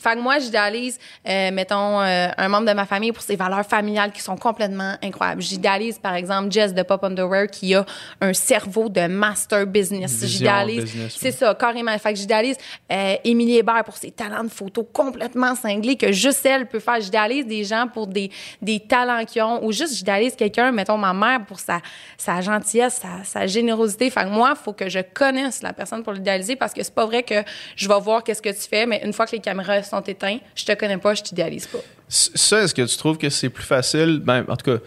Fait que moi, j'idéalise, euh, mettons, euh, un membre de ma famille pour ses valeurs familiales qui sont complètement incroyables. J'idéalise, par exemple, Jess de Pop Underwear qui a un cerveau de master business. J'idéalise. C'est ça, carrément. Fait que j'idéalise euh, Émilie Hébert pour ses talents de photo complètement cinglés que juste elle peut faire. J'idéalise des gens pour des, des talents qu'ils ont ou juste j'idéalise quelqu'un, mettons ma mère pour sa, sa gentillesse, sa, sa générosité. Fait que moi, il faut que je connaisse la personne pour l'idéaliser parce que c'est pas vrai que je vais voir qu'est-ce que tu fais, mais une fois que les caméras sont éteintes, je te connais pas, je t'idéalise pas. Ça, est-ce que tu trouves que c'est plus facile? Ben, en tout cas,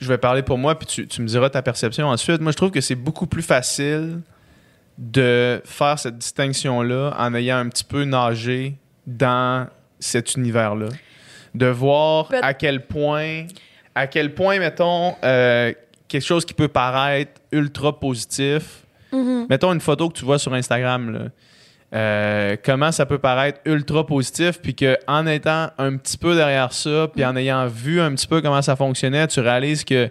je vais parler pour moi, puis tu, tu me diras ta perception ensuite. Moi, je trouve que c'est beaucoup plus facile de faire cette distinction-là en ayant un petit peu nagé dans cet univers-là. De voir Peut- à quel point, à quel point, mettons, euh, quelque chose qui peut paraître ultra positif, mettons une photo que tu vois sur Instagram, là, euh, comment ça peut paraître ultra positif, puis qu'en étant un petit peu derrière ça, puis en ayant vu un petit peu comment ça fonctionnait, tu réalises que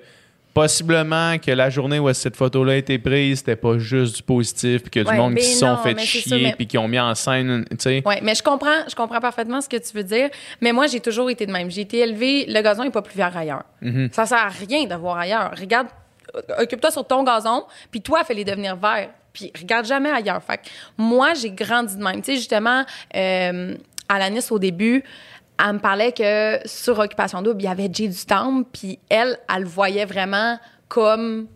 possiblement que la journée où cette photo-là a été prise, c'était pas juste du positif, puis qu'il y a du Ouais, monde qui se sont fait chier, mais- puis qui ont mis en scène, tu sais. Oui, mais je comprends, je comprends parfaitement ce que tu veux dire. Mais moi, j'ai toujours été de même. J'ai été élevée, le gazon n'est pas plus vert ailleurs. Mhm. Ça sert à rien de voir ailleurs. Regarde, occupe-toi sur ton gazon, puis toi, fais-les devenir verts. Puis regarde jamais ailleurs. Fait que moi, j'ai grandi de même. Tu sais, justement, euh, Alanis, au début, elle me parlait que sur Occupation Double, il y avait Jay du Temple, puis elle, elle le voyait vraiment comme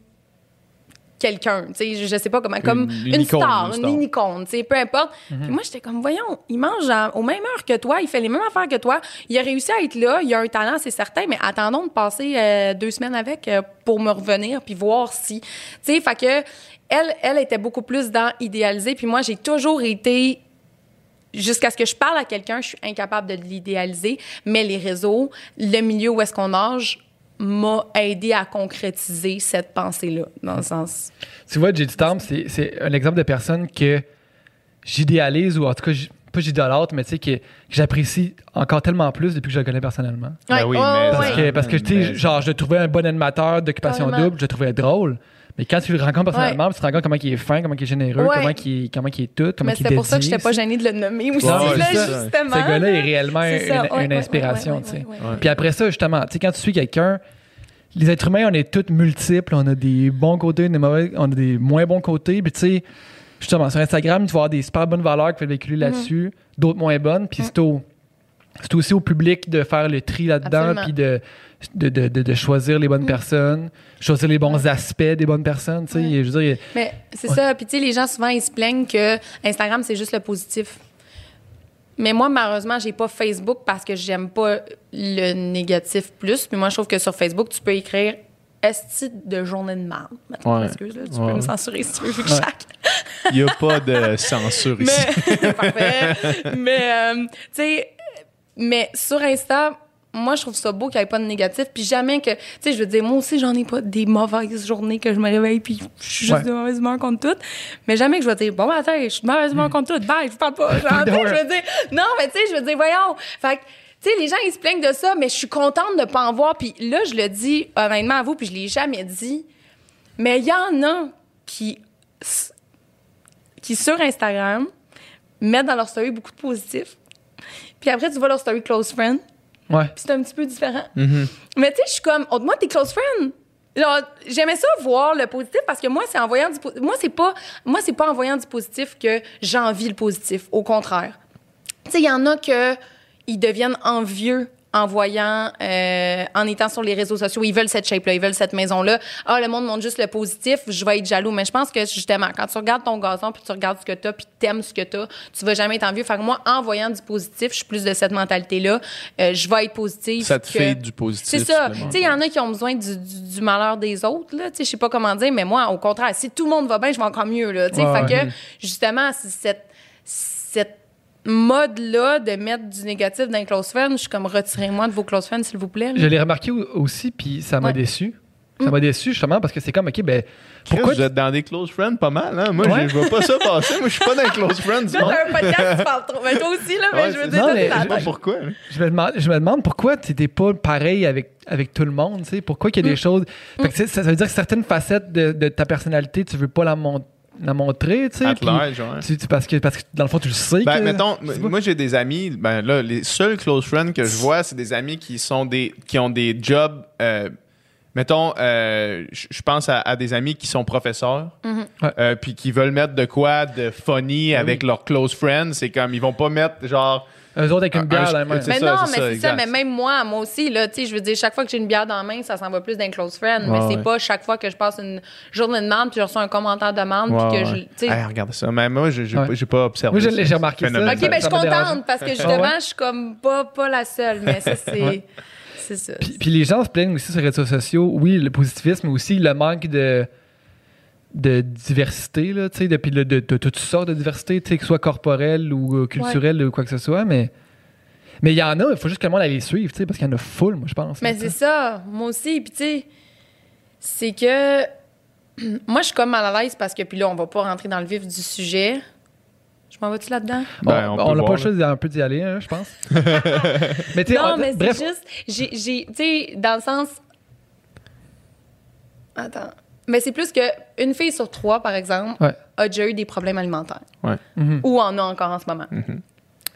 quelqu'un, tu sais, je, je sais pas comment, comme Une- une, une icône, star, une une, star. icône, tu sais, peu importe. Puis moi, j'étais comme, voyons, il mange à- aux mêmes heures que toi, il fait les mêmes affaires que toi, il a réussi à être là, il a un talent, c'est certain, mais attendons de passer euh, deux semaines avec euh, pour me revenir puis voir si, tu sais, fait que elle, elle était beaucoup plus dans idéaliser, puis moi, j'ai toujours été jusqu'à ce que je parle à quelqu'un, je suis incapable de l'idéaliser, mais les réseaux, le milieu où est-ce qu'on nage m'a aidé à concrétiser cette pensée-là, dans le sens... Tu vois, J.D. Storm, c'est c'est un exemple de personne que j'idéalise ou en tout cas, j- pas j'idolâtre, mais tu sais, que, que j'apprécie encore tellement plus depuis que je le connais personnellement. Ben oui, mais- Parce ouais. que, parce que tu sais, Mais- genre, je le trouvais un bon animateur d'occupation Carrément. double, je le trouvais drôle. Mais quand tu le rencontres personnellement, tu te rends compte comment il est fin, comment il est généreux, Ouais. comment, il, est- comment il est tout, comment Mais il est c'était pour ça que dédié, j'étais pas gênée de le nommer aussi, là, c'est justement. Ce gars-là est réellement C'est une, inspiration, tu sais. Puis après ça, justement, tu sais, quand tu suis quelqu'un, les êtres humains, on est tous multiples, on a des bons côtés, des mauvais, on a des moins bons côtés. Puis tu sais, justement, sur Instagram, tu vas avoir des super bonnes valeurs qui peuvent véhiculer Mhm. là-dessus, d'autres moins bonnes. Puis c'est au- c'est aussi au public de faire le tri là-dedans, puis de, de, de, de- de choisir les bonnes personnes, choisir les bons aspects des bonnes personnes. Tu sais, Ouais. je veux dire, Mais c'est Ouais. ça. Puis, tu sais, les gens, souvent, ils se plaignent que Instagram, c'est juste le positif. Mais moi, malheureusement, j'ai pas Facebook parce que j'aime pas le négatif plus. Puis moi, je trouve que sur Facebook, tu peux écrire Esti de journée de merde. Ouais. excuse, là, tu Ouais. peux me censurer si tu veux, vu que Ouais. chaque. Il n'y a pas de censure ici. Mais, parfait. Mais, euh, tu sais, mais sur Insta, moi, je trouve ça beau qu'il n'y ait pas de négatif. Puis jamais que, tu sais, je veux dire, moi aussi, j'en ai pas des mauvaises journées que je me réveille puis je suis juste Ouais. de mauvaise humeur contre tout. Mais jamais que je vais dire, bon matin, je suis de mauvaise humeur contre tout. Bye, je parle pas. Genre, je veux dire, non, mais tu sais, je veux dire, voyons. Fait que, tu sais, les gens, ils se plaignent de ça, mais je suis contente de pas en voir. Puis là, je le dis honnêtement à vous, puis je l'ai jamais dit. Mais il y en a qui, qui sur Instagram, mettent dans leur story beaucoup de positifs. Puis après, tu vois leur story close friend, ouais. puis c'est un petit peu différent. Mhm. Mais tu sais, je suis comme, autre moi, t'es close friend. Genre, j'aimais ça voir le positif parce que moi, c'est en voyant du po- moi c'est pas moi c'est pas en voyant du positif que j'envie le positif, au contraire. Tu sais, il y en a que ils deviennent envieux en voyant, euh, en étant sur les réseaux sociaux, ils veulent cette shape-là, ils veulent cette maison-là. Ah, le monde montre juste le positif, je vais être jaloux. Mais je pense que justement, quand tu regardes ton gazon, puis tu regardes ce que t'as, puis t'aimes ce que t'as, tu vas jamais être envieux. Fait que moi, en voyant du positif, je suis plus de cette mentalité-là. Euh, je vais être positive. Ça te que- fait du positif. c'est ça. Tu sais, il y en a qui ont besoin du, du- du malheur des autres, là. Tu sais, je sais pas comment dire, mais moi, au contraire, si tout le monde va bien, je vais encore mieux, là. Tu sais, Ouais, fait ouais. que, justement, cette, cette mode-là de mettre du négatif dans les close friends, je suis comme, retirez-moi de vos close friends, s'il vous plaît. là. Je l'ai remarqué au- aussi, puis ça m'a Ouais. déçu. Ça m'a déçu justement parce que c'est comme, OK, ben, Pourquoi vous êtes dans des close friends pas mal, hein? Moi, Ouais. je vois pas ça passer. Moi, je suis pas dans les close friends t'as un podcast, tu parles trop. Mais toi aussi, là, mais Ouais, je veux dire, Non, mais Je sais pas pourquoi. hein. Je me demande, je me demande pourquoi tu n'étais pas pareil avec, avec tout le monde, tu sais. Pourquoi qu'il y a des choses. Fait que c'est- ça, ça veut dire que certaines facettes de, de ta personnalité, tu veux pas la mon- la montrer, tu sais. At puis large, ouais. tu- tu- parce, que, parce que dans le fond, tu le sais. Ben, que- mettons, moi j'ai des amis, ben là, les seuls close friends que je vois, c'est des amis qui sont des qui ont des jobs. euh, mettons, euh, je je pense à, à des amis qui sont professeurs, Mhm. Ouais. euh, puis qui veulent mettre de quoi de funny Ben avec leurs close friends. C'est comme ils vont pas mettre genre. Eux autres avec une un- bière un- dans la main. c'est Mais ça, non, mais c'est ça. Mais même moi, moi aussi, là, tu sais, je veux dire, chaque fois que j'ai une bière dans la main, ça s'en va plus d'un close friend. mais c'est ouais. pas chaque fois que je passe une journée de merde puis je reçois un commentaire de Ouais, puis que ouais. je, tu sais. Hey, regarde ça. Mais moi, j'ai j'ai Ouais. pas- observé. Moi, je ça. l'ai- j'ai remarqué ça. Ok, ben je suis contente parce que Ah justement, je suis comme pas, pas la seule, mais ça, c'est. C'est ça. Puis, puis les gens se plaignent aussi sur les réseaux sociaux, oui, le positivisme, mais aussi le manque de, de diversité, là, tu sais, de, de, de toutes sortes de diversité, que ce soit corporelle ou euh, culturelle ou quoi que ce soit, mais mais il y en a, il faut juste que le monde les suivre, tu sais, parce qu'il y en a full, moi, je pense. Mais c'est ça, moi aussi. Puis tu sais, c'est que moi, je suis comme mal à l'aise parce que, puis là, on va pas rentrer dans le vif du sujet. Je m'en vais-tu là-dedans? Bon, Ben, on n'a pas voir, le choix un peu d'y aller, hein, je pense. mais Non, on- mais c'est bref, juste, j'ai, j'ai- tu sais, dans le sens. Attends. Mais c'est plus que une fille sur trois, par exemple, Ouais. a déjà eu des problèmes alimentaires. Mhm. Ou en a encore en ce moment.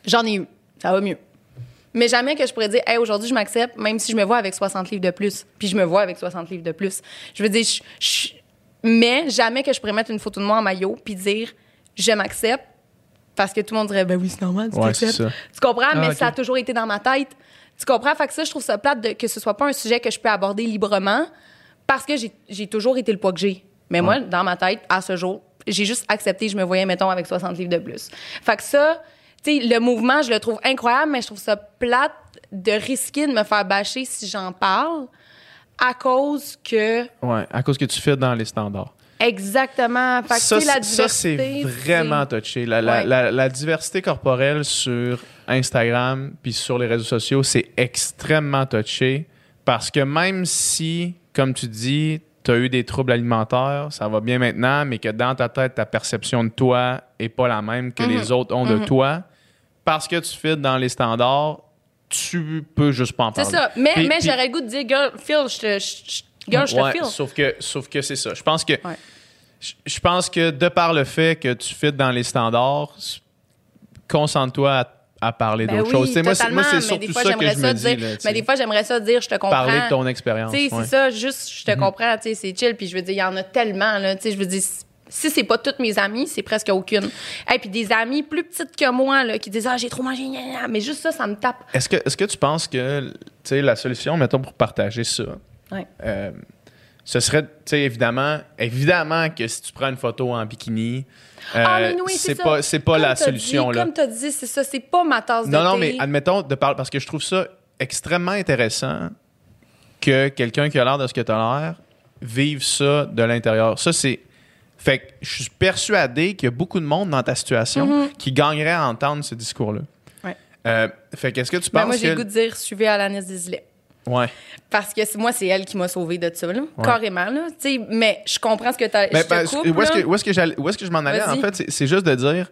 J'en ai eu. Ça va mieux. Mais jamais que je pourrais dire, hey, aujourd'hui, je m'accepte, même si je me vois avec 60 livres de plus. Puis je me vois avec 60 livres de plus. Je veux dire, je- je- mais jamais que je pourrais mettre une photo de moi en maillot puis dire, je m'accepte. Parce que tout le monde dirait, ben oui, c'est normal, tu Ouais, c'est t'acceptes. ça. Tu comprends? Ah, mais ça a toujours été dans ma tête. Tu comprends? Fait que ça, je trouve ça plate de, que ce soit pas un sujet que je peux aborder librement parce que j'ai- j'ai toujours été le poids que j'ai. Mais moi, dans ma tête, à ce jour, j'ai juste accepté, je me voyais, mettons, avec 60 livres de plus. Fait que ça, tu sais, le mouvement, je le trouve incroyable, mais je trouve ça plate de risquer de me faire bâcher si j'en parle à cause que. Ouais, à cause que tu fais dans les standards. Exactement. Fait que, ça, la c'est- ça, c'est diversité. vraiment touché. La, la- Ouais. la- la diversité corporelle sur Instagram puis sur les réseaux sociaux, c'est extrêmement touché parce que même si, comme tu dis, tu as eu des troubles alimentaires, ça va bien maintenant, mais que dans ta tête, ta perception de toi est pas la même que Mhm. les autres ont de toi, parce que tu fais dans les standards, tu peux juste pas en C'est parler. ça. Mais, j'aurais le goût de dire, girl, Phil, je te. je- je- Girl, je te Ouais, file. Sauf que, sauf que c'est ça. Je pense que, Ouais. je, je pense que de par le fait que tu fites dans les standards, concentre-toi à, à parler Ben d'autres oui, choses. Moi, c'est, moi, totalement, c'est mais des surtout fois, ça que j'aimerais je ça me dire, dis. là, tu mais des fois, j'aimerais ça dire, je te comprends. Parler de ton expérience. Ouais. c'est ça, juste, je te Mhm. comprends, c'est chill. Puis je veux dire, il y en a tellement, là, je veux dire, si c'est pas toutes mes amies, c'est presque aucune. Et puis des amies plus petites que moi, là, qui disent, ah, j'ai trop mangé, mais juste ça, ça me tape. Est-ce que, est-ce que tu penses que la solution, mettons, pour partager ça, Ouais. euh, ce serait, tu sais, évidemment, évidemment que si tu prends une photo en bikini, euh, ah, mais oui, c'est pas, c'est pas Comme la solution. dit, là. Comme tu as dit, c'est ça, c'est pas ma tasse de Non, non, mais admettons, de par- parce que je trouve ça extrêmement intéressant que quelqu'un qui a l'air de ce que tu as l'air vive ça de l'intérieur. Ça, c'est. Fait que je suis persuadé qu'il y a beaucoup de monde dans ta situation qui gagnerait à entendre ce discours-là. Mm-hmm. Ouais. Euh, fait qu'est-ce que tu Ben, penses moi, j'ai que. goût de dire, suivez Alanis Desilets. Ouais. Parce que moi, c'est elle qui m'a sauvée de ça, là. carrément. Là. Tu sais, Mais je comprends ce que tu as. Ben, où est-ce que, où est-ce que où est-ce que je m'en allais, en fait? c'est- juste de dire,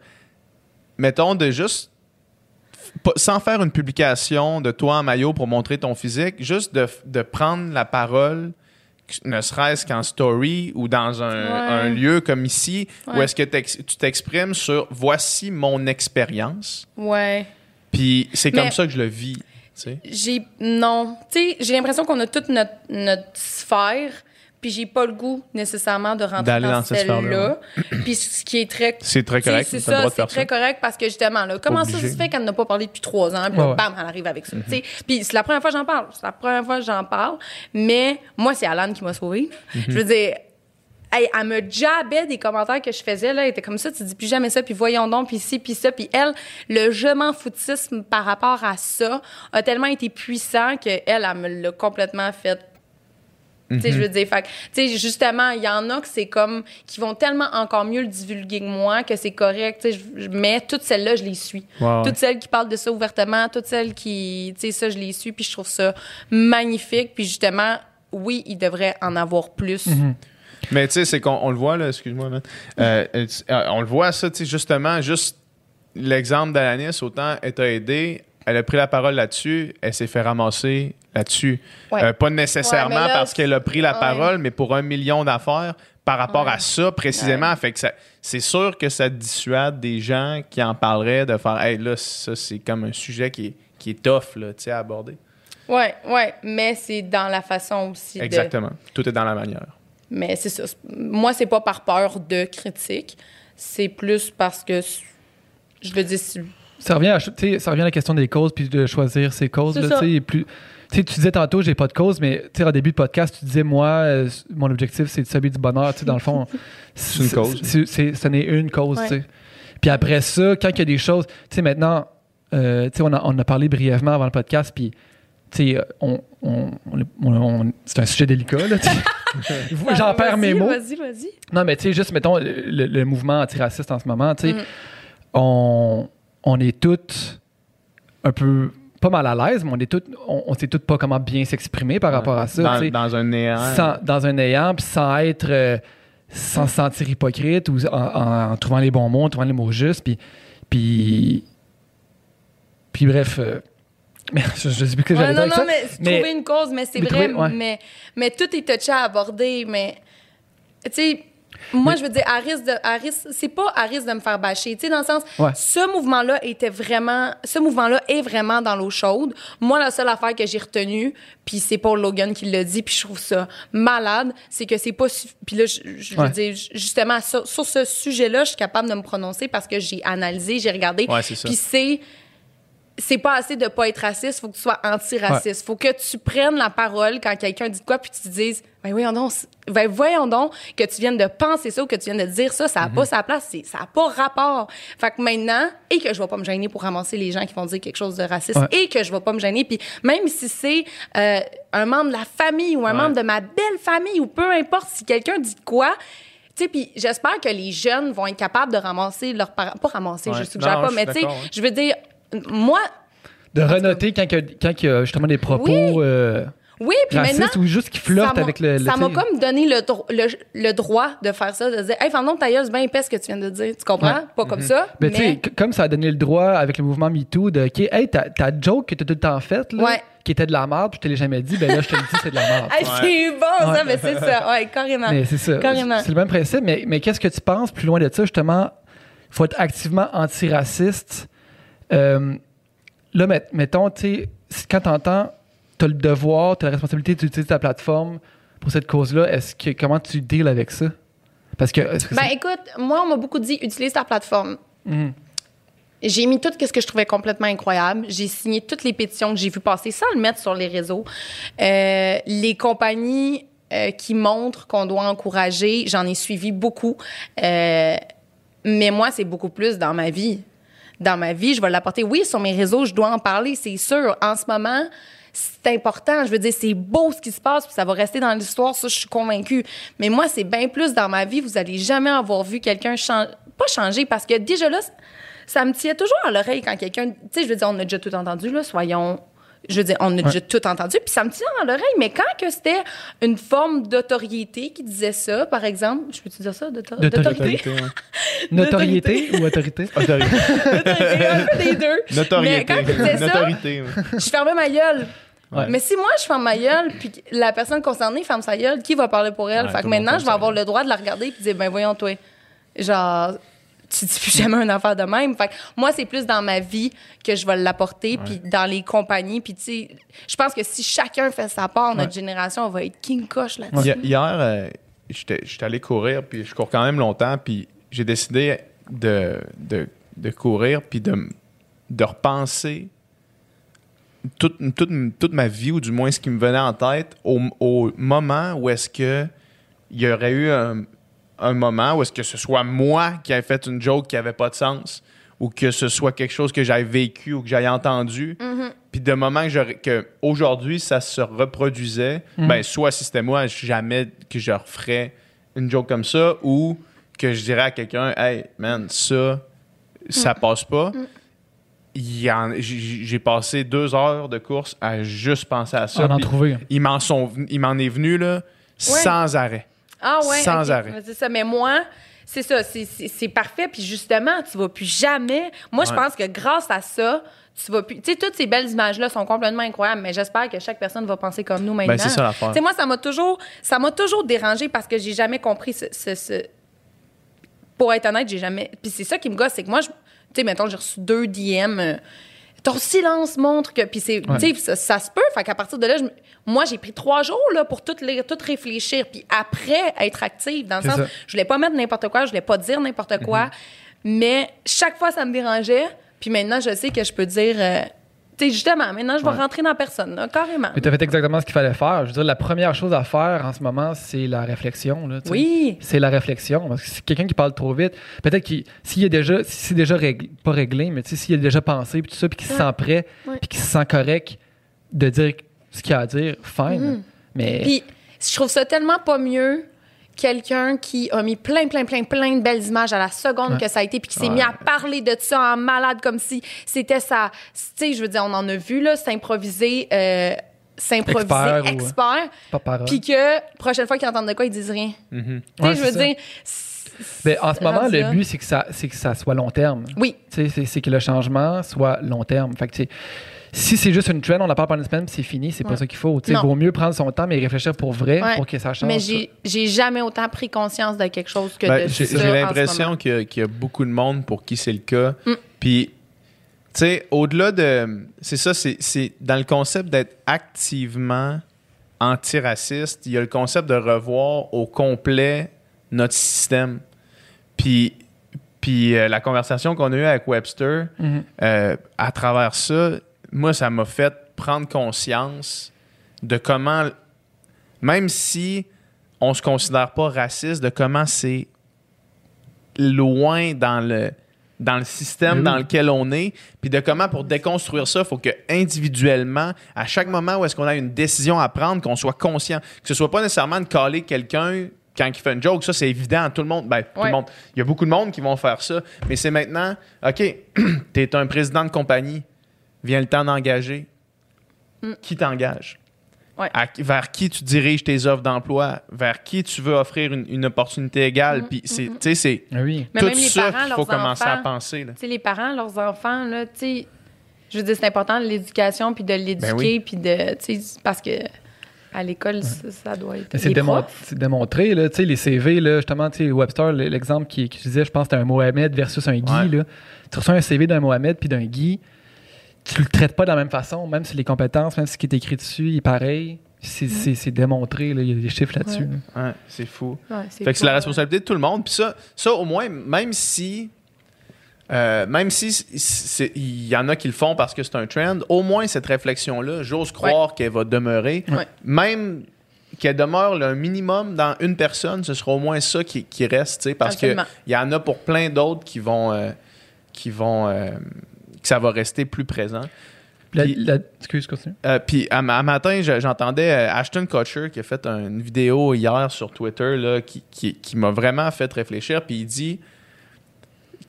mettons, de juste, sans faire une publication de toi en maillot pour montrer ton physique, juste de, de prendre la parole, ne serait-ce qu'en story ou dans un, Ouais. un lieu comme ici, où Ouais. est-ce que tu t'exprimes sur voici mon expérience, Ouais. puis c'est comme Mais- ça que je le vis. J'ai. Non. Tu sais, j'ai l'impression qu'on a toute notre, notre sphère, puis j'ai pas le goût nécessairement de rentrer dans, dans cette sphère-là, puis ce qui est très. C'est très correct, C'est ça, c'est très correct parce que justement, là, comment ça se fait qu'elle n'a pas parlé depuis trois ans, puis là, Ouais, ouais. bam, elle arrive avec ça. Tu sais. Puis c'est la première fois que j'en parle. C'est la première fois que j'en parle. Mais moi, c'est Alan qui m'a sauvée. Je veux dire. Hey, elle me jabait des commentaires que je faisais là, elle était comme ça, tu dis plus jamais ça, puis voyons donc, puis ci, puis ça, puis elle, le je m'en foutisme par rapport à ça a tellement été puissant que elle, elle me l'a complètement fait tu sais, je Mhm. veux dire, fait tu sais, justement, il y en a que c'est comme, qui vont tellement encore mieux le divulguer que moi, que c'est correct, tu sais, je- mais toutes celles-là, je les suis. Ouais. Toutes celles qui parlent de ça ouvertement, toutes celles qui, tu sais, ça, je les suis, puis je trouve ça magnifique, puis justement, oui, il devrait en avoir plus. Mais tu sais, c'est qu'on on le voit, là, excuse-moi, man. Euh, euh, on le voit, ça, tu sais, justement, juste l'exemple d'Alanis, autant elle t'a aidé, elle a pris la parole là-dessus, elle s'est fait ramasser là-dessus. Ouais. Euh, pas nécessairement Ouais, mais là, parce qu'elle a pris la ouais. parole, mais pour un million d'affaires, par rapport à ça précisément. Fait que c'est sûr que ça dissuade des gens qui en parleraient de faire Hey, là, ça, c'est comme un sujet qui est, qui est tough là, tu sais, à aborder. Ouais, ouais, mais c'est dans la façon aussi de. Exactement. Tout est dans la manière. Mais c'est ça. Moi, c'est pas par peur de critique. C'est plus parce que, je veux dire, c'est- Ça revient, à, tu sais, ça revient à la question des causes puis de choisir ses causes. Là, ça. plus, tu sais, tu disais tantôt, j'ai pas de cause, mais tu sais, en début de podcast, tu disais, moi, euh, mon objectif, c'est de celui du bonheur. Tu sais, dans le fond, C'est une cause. c'est- c'est- Ce n'est une cause. Ouais. Puis après ça, quand il y a des choses, tu sais, maintenant, euh, tu sais, on a, on a parlé brièvement avant le podcast, puis on, on- on- on- on- c'est un sujet délicat, là. J'en perds mes mots. Vas-y, vas-y. Non, mais tu sais, juste, mettons, le, mouvement antiraciste en ce moment, tu sais, Mm. on, on est toutes un peu, pas mal à l'aise, mais on est toutes, on, on sait toutes pas comment bien s'exprimer par rapport à ça, Dans, dans un néant. sans- dans un néant, puis sans être, euh, sans se sentir hypocrite ou en, en- en trouvant les bons mots, en trouvant les mots justes, puis, puis, puis bref, euh, mais je, je sais plus que Ouais, j'allais dire non, non, ça. mais, mais- trouver une cause, mais c'est vrai, trouver- ouais. mais, mais tout est touché à aborder, mais, tu sais, moi, Mais- je veux dire, à risque de, à c'est pas à risque de me faire bâcher, tu sais, dans le sens, Ouais. ce mouvement-là était vraiment, ce mouvement-là est vraiment dans l'eau chaude. Moi, la seule affaire que j'ai retenue, puis c'est Paul Logan qui l'a dit, puis je trouve ça malade, c'est que c'est pas, puis là, je, je veux Ouais. dire, justement, sur, sur ce sujet-là, je suis capable de me prononcer parce que j'ai analysé, j'ai regardé, Ouais, c'est ça. puis c'est c'est pas assez de pas être raciste, faut que tu sois antiraciste. Faut que tu prennes la parole quand quelqu'un dit de quoi puis tu te dises ben voyons donc, ben voyons donc que tu viennes de penser ça ou que tu viennes de dire ça, ça a Mhm. pas sa place, ça a pas rapport. Fait que maintenant et que je vais pas me gêner pour ramasser les gens qui vont dire quelque chose de raciste Ouais. et que je vais pas me gêner puis même si c'est euh, un membre de la famille ou un Ouais. membre de ma belle famille ou peu importe si quelqu'un dit quoi tu sais, puis j'espère que les jeunes vont être capables de ramasser leurs parents. Pas ramasser, Ouais. je suggère Non, pas, mais tu sais, ouais. je veux dire, moi, de renoter quand, il y a- quand il y a justement des propos Oui. euh, oui, puis maintenant. racistes ou juste qui m'a- avec le. le- Ça m'a tu comme donné le, dro- le, le droit de faire ça, de dire, hey, femme, ta gueule, c'est bien épaisse ce que tu viens de dire. Tu comprends? Ouais. Pas comme ça. Mais Mais, tu sais, comme ça a donné le droit avec le mouvement MeToo de, OK, hey, ta, ta joke que t'as tout le temps faite, là, Ouais. qui était de la merde, puis je te l'ai jamais dit, ben là, je te le dis, c'est de la merde. Hey, c'est bon, ça, mais c'est ça. Ouais, carrément. mais c'est ça. Carrément. C'est le même principe. Mais, mais qu'est-ce que tu penses plus loin de ça, justement? Il faut être activement antiraciste. Euh, là, met- mettons, tu sais, quand t'entends, t'as le devoir, t'as la responsabilité d'utiliser ta plateforme pour cette cause-là, est-ce que comment tu deals avec ça? Parce que. Ben écoute, moi, on m'a beaucoup dit, utilise ta plateforme. Mhm. J'ai mis tout ce que je trouvais complètement incroyable. J'ai signé toutes les pétitions que j'ai vues passer sans le mettre sur les réseaux. Euh, les compagnies euh, qui montrent qu'on doit encourager, j'en ai suivi beaucoup. Euh, mais moi, c'est beaucoup plus dans ma vie. Dans ma vie, je vais l'apporter. Oui, sur mes réseaux, je dois en parler, c'est sûr. En ce moment, c'est important. Je veux dire, c'est beau ce qui se passe, puis ça va rester dans l'histoire, ça, je suis convaincue. Mais moi, c'est bien plus dans ma vie. Vous allez jamais avoir vu quelqu'un changer, pas changer, parce que déjà là, ça me tient toujours à l'oreille quand quelqu'un. Tu sais, je veux dire, on a déjà tout entendu, là, soyons. Je veux dire, on a déjà tout entendu, puis ça me tient à l'oreille. Mais quand que c'était une forme d'autorité qui disait ça, par exemple, je peux-tu dire ça? d'auto- D'autorité. D'autorité? Notoriété ou autorité? Autorité. D'autorité, un peu des deux. Mais Notoriété. quand il disait ça, Notoriété. ouais. je fermais ma gueule. Ouais. Mais si moi, je ferme ma gueule, puis la personne concernée ferme sa gueule, qui va parler pour elle? Ouais, fait que maintenant, je vais avoir le droit de la regarder puis de dire, ben voyons, toi. Genre, tu dis plus jamais une affaire de même. Fait que moi, c'est plus dans ma vie que je vais l'apporter, puis dans les compagnies. Puis tu sais, je pense que si chacun fait sa part, notre génération, on va être king coche là-dessus. Hi- Hier, euh, j'étais allé courir, puis je cours quand même longtemps, puis j'ai décidé de, de, de courir, puis de, de repenser toute, toute, toute ma vie, ou du moins ce qui me venait en tête, au, au moment où est-ce que il y aurait eu un, un moment où est-ce que ce soit moi qui avait fait une joke qui avait pas de sens, ou que ce soit quelque chose que j'avais vécu ou que j'avais entendu, puis de moment que, que aujourd'hui ça se reproduisait, ben soit si c'était moi, jamais que je referais une joke comme ça, ou que je dirais à quelqu'un, hey man, ça, ça passe pas. En- J'ai j'ai passé deux heures de course à juste penser à ça. On en trouver. il m'en sont ven- il m'en est venu là sans arrêt. Ah ouais, Sans arrêt. C'est ça. Mais moi, c'est ça, c'est- parfait. Puis justement, tu vas plus jamais. Moi, je pense que grâce à ça, tu vas plus. Tu sais, toutes ces belles images-là sont complètement incroyables, mais j'espère que chaque personne va penser comme nous maintenant. Ben, c'est ça l'affaire. Tu sais, moi, ça m'a toujours, ça m'a toujours dérangé parce que j'ai jamais compris ce, ce- ce- Pour être honnête, j'ai jamais. Puis c'est ça qui me gosse, c'est que moi, je... tu sais, mettons, j'ai reçu deux DM. euh, ton silence montre que. Puis c'est. Ouais. Ça, ça se peut. Fait qu'à partir de là, je moi, j'ai pris trois jours là, pour tout, lire, tout réfléchir. Puis après, être active. Dans le sens, ça. je voulais pas mettre n'importe quoi, je voulais pas dire n'importe quoi. Mais chaque fois, ça me dérangeait. Puis maintenant, je sais que je peux dire. euh, justement, maintenant, je vais Ouais. rentrer dans personne, là, carrément. Mais tu as fait exactement ce qu'il fallait faire. Je veux dire, la première chose à faire en ce moment, c'est la réflexion. Là. Oui. C'est la réflexion. Parce que c'est quelqu'un qui parle trop vite. Peut-être qu'il s'il est déjà, si c'est déjà réglé, pas réglé, mais tu sais, s'il a déjà pensé, puis tout ça, puis qu'il se Ouais. sent prêt, Ouais. puis qu'il se sent correct de dire ce qu'il a à dire, fine. Mais Mhm. Puis je trouve ça tellement pas mieux quelqu'un qui a mis plein, plein, plein, plein de belles images à la seconde Ouais. que ça a été, puis qui s'est Ouais. mis à parler de ça en malade comme si c'était ça. Tu sais, je veux dire, on en a vu, là, s'improviser, euh, s'improviser Expert expert, parole. puis que prochaine fois qu'ils entendent de quoi, ils disent rien. Mhm. Tu sais, Ouais, je veux ça. dire. Mais en ce moment, le but, c'est que, ça, c'est que ça soit long terme. Oui, Tu sais, C'est, c'est que le changement soit long terme. Fait que, tu sais, si c'est juste une trend, on en parle pendant une semaine, puis c'est fini, c'est pas Ouais. ça qu'il faut. Il vaut mieux prendre son temps, mais réfléchir pour vrai, Ouais. pour que ça change. mais j'ai j'ai jamais autant pris conscience de quelque chose que Ben, de J'ai ça l'impression qu'il y, a- qu'il y a beaucoup de monde pour qui c'est le cas. Mm. Puis, tu sais, au-delà de. C'est ça, c'est c'est dans le concept d'être activement antiraciste, il y a le concept de revoir au complet notre système. Puis, puis euh, la conversation qu'on a eue avec Webster, Mhm. euh, à travers ça, moi, ça m'a fait prendre conscience de comment, même si on se considère pas raciste, de comment c'est loin dans le dans le système dans lequel on est, puis de comment pour déconstruire ça, il faut que individuellement, à chaque moment où est-ce qu'on a une décision à prendre, qu'on soit conscient, que ce soit pas nécessairement de caler quelqu'un quand il fait une joke, ça c'est évident, tout le monde, ben, tout Ouais. le monde, il y a beaucoup de monde qui vont faire ça, mais c'est maintenant, ok, t'es un président de compagnie, vient le temps d'engager, Mm. qui t'engage? Ouais. À- vers qui tu diriges tes offres d'emploi, vers qui tu veux offrir une, une opportunité égale, Mm, puis c'est, mm, tu sais, c'est Ah oui. Tout même ça qu'il faut commencer à penser. là. Tu sais, les parents, leurs enfants, là, tu sais, je veux dire, c'est important l'éducation, puis de l'éduquer, Ben oui. puis de, tu sais, parce que à l'école, ça, ça doit être. C'est démon- c'est démontré, là, tu sais, les CV, là, justement, tu sais, Webster, l'exemple qui, qui disait, je pense que c'était un Mohamed versus un Guy. Ouais. Là. Tu reçois un CV d'un Mohamed puis d'un Guy, tu le traites pas de la même façon, même si les compétences, même si ce qui est écrit dessus est pareil. C'est, c'est- c'est démontré, là, il y a des chiffres là-dessus. Ouais. là. Ouais, c'est fou. Ouais, Fait que c'est la responsabilité de tout le monde. Puis ça, ça, au moins, même si. euh, même si il y en a qui le font parce que c'est un trend, au moins cette réflexion-là, j'ose croire qu'elle va demeurer. Ouais. Même qu'elle demeure là, un minimum dans une personne, ce sera au moins ça qui, qui reste, parce qu'il y en a pour plein d'autres qui vont. euh, qui vont euh, que ça va rester plus présent. La- Puis- la- excuse, continue. Euh, puis à, ma- à matin, je- j'entendais euh, Ashton Kutcher qui a fait un- une vidéo hier sur Twitter là, qui, qui- qui m'a vraiment fait réfléchir. Puis il dit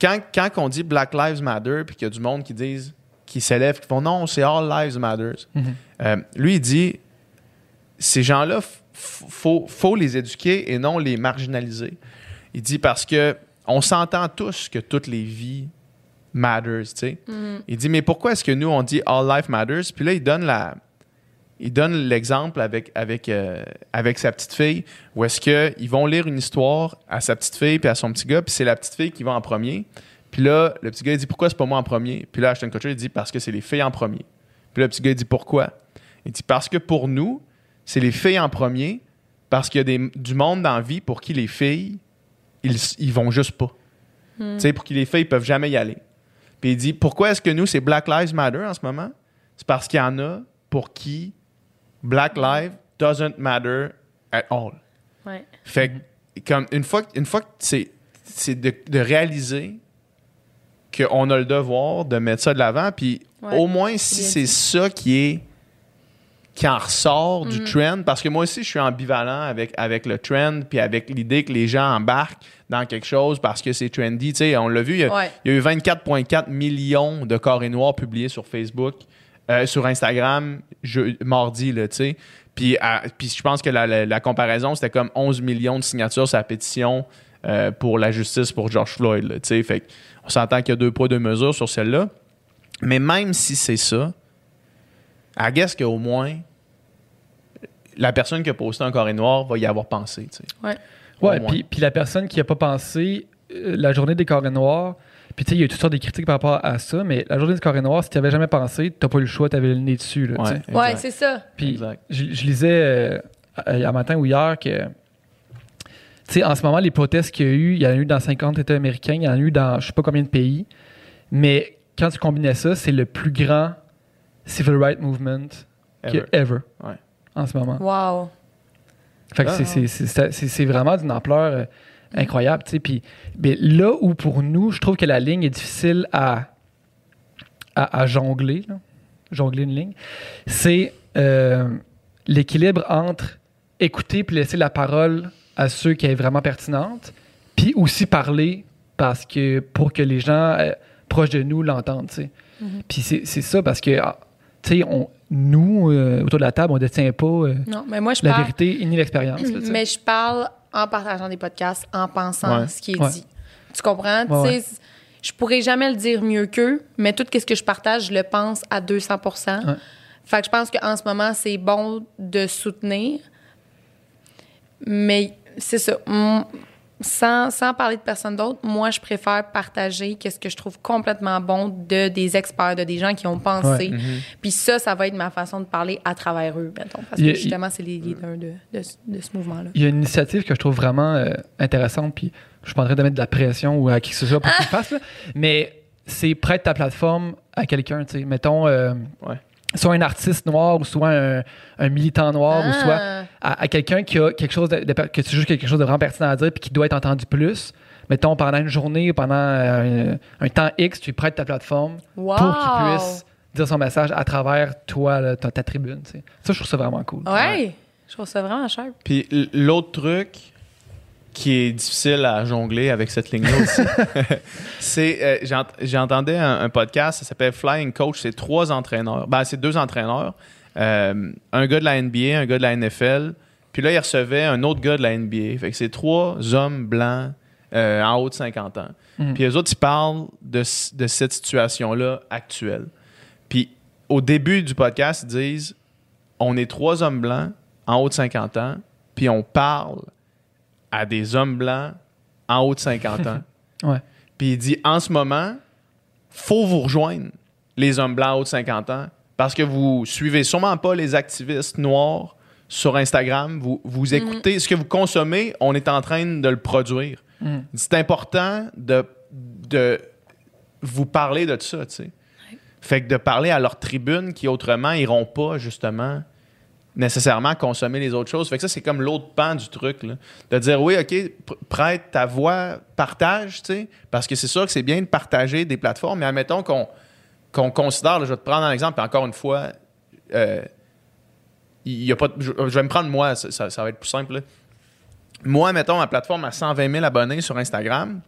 quand, quand on dit Black Lives Matter, puis qu'il y a du monde qui disent qui s'élève, qui font non, c'est All Lives Matter. Mhm. Euh, lui, il dit ces gens-là, il faut, faut les éduquer et non les marginaliser. Il dit parce que on s'entend tous que toutes les vies matters, tu sais. Il dit mais pourquoi est-ce que nous on dit all life matters? Puis là il donne la il donne l'exemple avec avec euh, avec sa petite fille où est-ce que ils vont lire une histoire à sa petite fille puis à son petit gars puis c'est la petite fille qui va en premier. Puis là le petit gars il dit pourquoi c'est pas moi en premier? Puis là Ashton Kutcher il dit parce que c'est les filles en premier. Puis là, le petit gars il dit pourquoi? Il dit parce que pour nous c'est les filles en premier parce qu'il y a des, du monde dans la vie pour qui les filles ils, ils vont juste pas. Tu sais, pour qui les filles peuvent jamais y aller. Puis il dit pourquoi est-ce que nous, c'est Black Lives Matter en ce moment? C'est parce qu'il y en a pour qui Black Lives doesn't matter at all. Ouais. Fait que, comme une fois, que- une fois que c'est, c'est de, de réaliser qu'on a le devoir de mettre ça de l'avant, puis Ouais. au moins si Bien c'est dit. ça qui est qui en ressort du Mhm. trend, parce que moi aussi je suis ambivalent avec, avec le trend, puis avec l'idée que les gens embarquent dans quelque chose parce que c'est trendy. Tu sais, on l'a vu, il y a, Ouais. il y a eu 24,4 millions de carrés noirs publiés sur Facebook, euh, sur Instagram, je- mardi, tu sais. Puis, à- puis je pense que la, la- la comparaison, c'était comme 11 millions de signatures sur la pétition euh, pour la justice pour George Floyd. là, tu sais. fait on s'entend qu'il y a deux poids, deux mesures sur celle-là. Mais même si c'est ça, I guess qu'au moins, la personne qui a posté un carré noir va y avoir pensé. tu sais. Ouais. Ouais, puis, puis la personne qui a pas pensé, euh, la journée des carrés noirs, puis tu sais, il y a eu toutes sortes de critiques par rapport à ça, mais la journée des carrés noirs, si tu avais jamais pensé, t'as pas eu le choix, t'avais le nez dessus. Là, tu. Ouais, Ouais, c'est ça. Puis Exact. je, je lisais euh, euh, un matin ou hier que, tu sais, en ce moment, les protestes qu'il y a eu, il y en a eu dans 50 États américains, il y en a eu dans je sais pas combien de pays, mais quand tu combinais ça, c'est le plus grand civil rights movement Ever. ever Ouais. en ce moment. Wow. Fait que Ah. c'est- c'est- c'est c'est- c'est vraiment d'une ampleur euh, incroyable, tu sais. Puis mais là où pour nous, je trouve que la ligne est difficile à, à, à jongler, là, jongler une ligne, c'est euh, l'équilibre entre écouter puis laisser la parole à ceux qui est vraiment pertinente, puis aussi parler parce que pour que les gens euh, proches de nous l'entendent, tu sais. Puis c'est c'est ça parce que, ah, tu sais, on- nous, euh, autour de la table, on ne détient pas euh, Non, mais moi, je la parle. vérité ni l'expérience. là. Mais je parle en partageant des podcasts, en pensant Ouais. ce qui est Ouais. dit. Tu comprends? Ouais, Tu sais, Je pourrais jamais le dire mieux qu'eux, mais tout ce que je partage, je le pense à 200 Ouais. Fait que je pense qu'en ce moment, c'est bon de soutenir. Mais c'est ça. Sans, sans parler de personne d'autre, moi, je préfère partager qu'est-ce que je trouve complètement bon de des experts, de des gens qui ont pensé. Ouais. Puis ça, ça va être ma façon de parler à travers eux, mettons. Parce Il y a- que justement, c'est les leaders de, de, ce- de ce mouvement-là. Il y a une initiative que je trouve vraiment euh, intéressante, puis je suis pas en train de mettre de la pression ou à qui que ce soit pour qu'il fasse, là, mais c'est prête ta plateforme à quelqu'un, tu sais. Mettons, euh, Ouais. Soit un artiste noir ou soit un, un militant noir ou Ah. soit à, à quelqu'un qui a quelque chose de, de- que tu juges quelque chose de vraiment pertinent à dire puis qui doit être entendu plus. Mettons, pendant une journée, pendant euh, un, temps X, tu prêtes ta plateforme Wow! pour qu'il puisse dire son message à travers toi, là, ta, ta tribune. tu sais. Ça, je trouve ça vraiment cool. Ouais, je trouve ça vraiment cher. Puis l'autre truc qui est difficile à jongler avec cette ligne-là aussi, c'est euh, j'ent- j'entendais un, un podcast, ça s'appelle Flying Coach, c'est trois entraîneurs. Ben, c'est deux entraîneurs. Euh, un gars de la NBA, un gars de la NFL. Puis là, il recevait un autre gars de la NBA. Fait que c'est trois hommes blancs euh, en haut de 50 ans. Mhm. Puis les autres, ils parlent de, de cette situation-là actuelle. Puis au début du podcast, ils disent on est trois hommes blancs en haut de 50 ans, puis on parle à des hommes blancs en haut de 50 ans. Ouais. Puis il dit en ce moment, faut vous rejoindre, les hommes blancs en haut de 50 ans, parce que vous suivez sûrement pas les activistes noirs sur Instagram. Vous, vous écoutez ce que vous consommez, on est en train de le produire. Mhm. C'est important de, de vous parler de ça, tu sais. Fait que de parler à leur tribune qui autrement iront pas justement nécessairement consommer les autres choses. Fait que ça, c'est comme l'autre pan du truc. De dire, oui, OK, pr- prête ta voix, partage, tu sais, parce que c'est sûr que c'est bien de partager des plateformes, mais admettons qu'on considère, je vais te prendre un exemple, puis encore une fois, euh, y a pas, je, je vais me prendre moi, ça, va être plus simple. Moi, mettons, ma plateforme a 120 000 abonnés sur Instagram,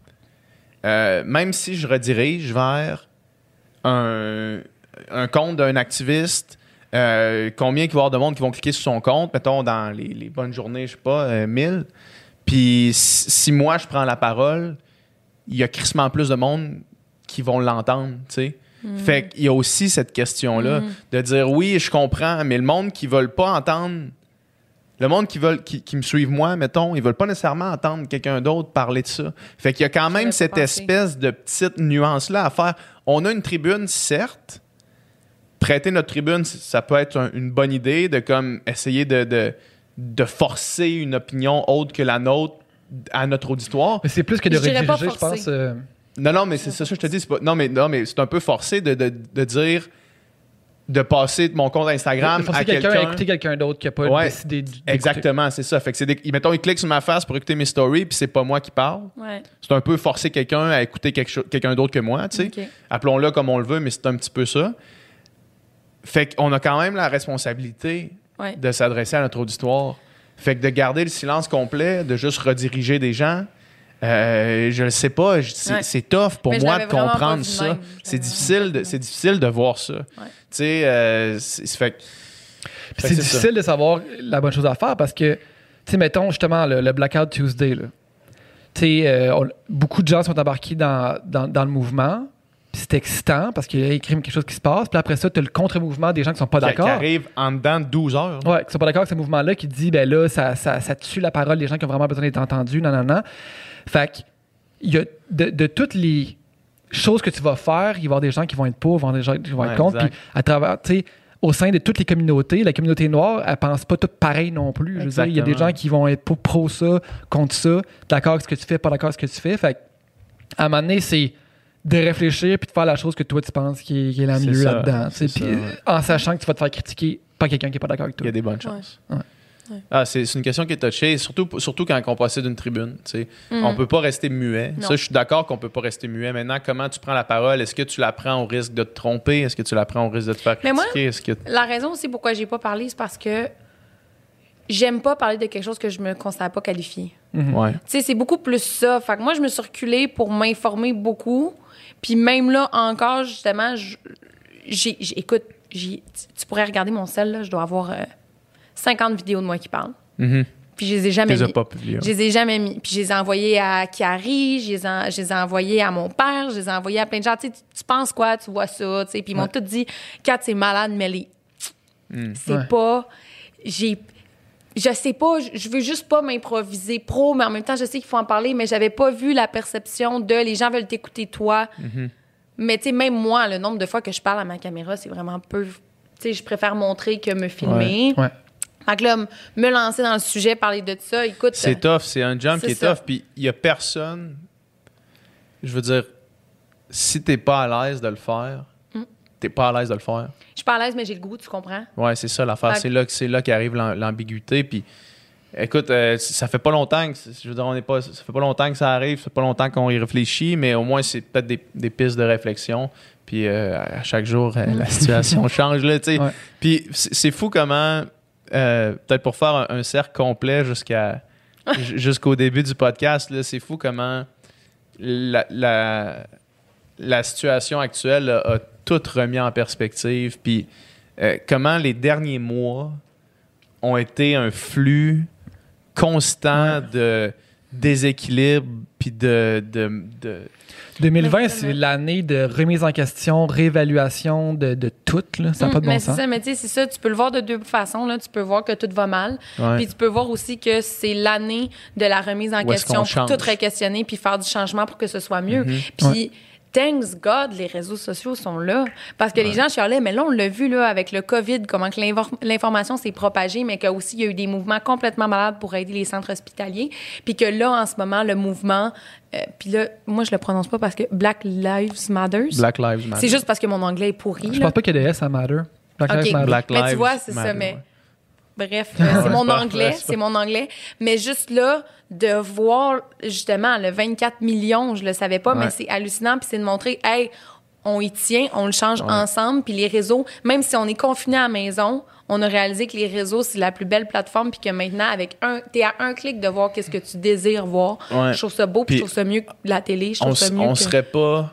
euh, même si je redirige vers un, un compte d'un activiste, euh, combien il va y avoir de monde qui vont cliquer sur son compte, mettons, dans les, les bonnes journées, je sais pas, euh, 1000. Puis si, moi, je prends la parole, il y a crissement plus de monde qui vont l'entendre, tu sais. Fait qu'il y a aussi cette question-là de dire oui, je comprends, mais le monde qui ne veulent pas entendre, le monde qui, veulent, qui, qui me suivent moi, mettons, ils veulent pas nécessairement entendre quelqu'un d'autre parler de ça. Fait qu'il y a quand même cette espèce de petite nuance-là à faire. On a une tribune, certes. Prêter notre tribune, ça peut être un- une bonne idée de comme essayer de, de, de forcer une opinion autre que la nôtre à notre auditoire. Mais c'est plus que de Je dirais pas rediriger, je pense. euh, Non, non, mais c'est ça, que je te dis. Pas, non, mais, non, mais c'est un peu forcé de, de, de dire de passer de mon compte Instagram de forcer à quelqu'un quelqu'un. à écouter quelqu'un d'autre qui n'a pas Ouais, décidé. Exactement, c'est ça. Fait que c'est des- mettons, il clique sur ma face pour écouter mes stories, puis c'est pas moi qui parle. Ouais. C'est un peu forcer quelqu'un à écouter quelque quelqu'un d'autre que moi, tu sais. Appelons-le comme on le veut, mais c'est un petit peu ça. Fait qu'on a quand même la responsabilité Ouais. de s'adresser à notre auditoire. Fait que de garder le silence complet, de juste rediriger des gens, euh, je ne sais pas, c'est Ouais. c'est tough pour Mais moi de comprendre ça. C'est difficile, de- c'est difficile de voir ça. Tu sais, euh, c'est c'est fait que- Puis Fait c'est ça. difficile de savoir la bonne chose à faire parce que, tu sais, mettons justement le, le Blackout Tuesday, là. euh, on- beaucoup de gens sont embarqués dans, dans, dans le mouvement. Puis c'est excitant parce qu'il y a quelque chose qui se passe. Puis après ça, tu as le contre-mouvement des gens qui sont pas Qui- Qui d'accord. arrive en dedans de 12 heures. Ouais, qui sont pas d'accord avec ce mouvement-là, qui dit, ben là, ça, ça, ça tue la parole des gens qui ont vraiment besoin d'être entendus, non, non, non. Fait que, y a de, de toutes les choses que tu vas faire, il va y avoir des gens qui vont être pour, il va y avoir des gens qui vont être contre. Puis à travers, tu sais, au sein de toutes les communautés, la communauté noire, elle pense pas toutes pareil non plus. Je veux dire, il y a des gens qui vont être pour pro ça, contre ça, d'accord avec ce que tu fais, pas d'accord avec ce que tu fais. Fait que, à un moment donné, c'est de réfléchir puis de faire la chose que toi tu penses qui est, qui est la mieux là-dedans. en sachant que tu vas te faire critiquer par quelqu'un qui est pas d'accord avec Il toi. y a des bonnes chances. Ouais. Ouais. Ah, c'est c'est une question qui est touchée, surtout, surtout quand on possède une tribune. tu sais. Mhm. On peut pas rester muet. Non. Ça, je suis d'accord qu'on peut pas rester muet. Maintenant, comment tu prends la parole? Est-ce que tu la prends au risque de te tromper? Est-ce que tu la prends au risque de te faire Mais moi- critiquer? Que... La raison aussi pourquoi j'ai pas parlé, c'est parce que j'aime pas parler de quelque chose que je me considère pas qualifié. Ouais. Tu sais, c'est beaucoup plus ça. Fait que moi, je me suis reculée pour m'informer beaucoup. Puis même là, encore, justement, j'ai, j'ai- écoute, j'ai- tu- pourrais regarder mon sel, là, je dois avoir euh, 50 vidéos de moi qui parlent. Mhm. Puis je les ai Tu jamais les as mis. pas publiés. Je les ai jamais mis. Puis je les ai envoyés à Kiari, je les, ai, je les ai envoyés à mon père, je les ai envoyés à plein de gens. Tu sais, tu, tu penses quoi? Tu vois ça? Tu sais, puis ils m'ont Ouais. tous dit, Kat, c'est malade, mais les... c'est Ouais. pas... J'ai... Je sais pas, je- veux juste pas m'improviser pro, mais en même temps, je sais qu'il faut en parler, mais j'avais pas vu la perception de les gens veulent t'écouter toi. Mais tu sais, même moi, le nombre de fois que je parle à ma caméra, c'est vraiment peu. Tu sais, je préfère montrer que me filmer. Ouais. Fait que là, me lancer dans le sujet, parler de ça, écoute. C'est tough, c'est un jump qui est ça. tough. Puis il y a personne. Je veux dire, si t'es pas à l'aise de le faire, Mm. T'es pas à l'aise de le faire. Je suis pas à l'aise, mais j'ai le goût, tu comprends? Ouais, c'est ça l'affaire. C'est là, que- c'est là qu'arrive l'am- l'ambiguïté. Puis, écoute, euh, ça fait pas longtemps que, je veux dire, on est pas, ça fait pas longtemps que ça arrive, ça fait pas longtemps qu'on y réfléchit, mais au moins c'est peut-être des, des pistes de réflexion. Puis euh, à chaque jour, euh, la situation change là, tu sais. Ouais. Puis c'est fou comment, euh, peut-être pour faire un, un cercle complet jusqu'à jusqu'au début du podcast, là, c'est fou comment la, la, la situation actuelle a, a tout remis en perspective. Puis euh, comment les derniers mois ont été un flux constant de déséquilibre puis de, de, de- 2020, Mais- c'est l'année de remise en question, réévaluation de, de tout. Là. Ça n'a pas de Mm, mais bon c'est sens. ça, mais tu sais, c'est ça, tu peux le voir de deux façons. Là. Tu peux voir que tout va mal. Ouais. Puis tu peux voir aussi que c'est l'année de la remise en Où question qu'on pour change? tout re-questionner puis faire du changement pour que ce soit mieux. Mhm. Puis, thanks God, les réseaux sociaux sont là. Parce que les gens chialaient, mais là, on l'a vu là, avec le COVID, comment que l'infor- l'information s'est propagée, mais qu'aussi, il y a eu des mouvements complètement malades pour aider les centres hospitaliers. Puis que là, en ce moment, le mouvement... euh, puis là, moi, je le prononce pas parce que Black Lives Matter. Black Lives Matter. C'est juste parce que mon anglais est pourri. Je là. pense pas qu'il y a des S à Matter. Black. Lives Matter. Black Mais tu vois, c'est ça, mais- ouais. Bref, euh, c'est mon anglais, c'est mon anglais. Mais juste là, de voir justement le 24 millions, je le savais pas, Ouais. mais c'est hallucinant. Puis c'est de montrer, hey, on y tient, on le change Ouais. ensemble. Puis les réseaux, même si on est confiné à la maison, on a réalisé que les réseaux, c'est la plus belle plateforme. Puis que maintenant, avec un, t'es à un clic de voir qu'est-ce que tu désires voir. Ouais. Je trouve ça beau, puis je trouve ça mieux que la télé. Je on, trouve ça mieux on que... serait pas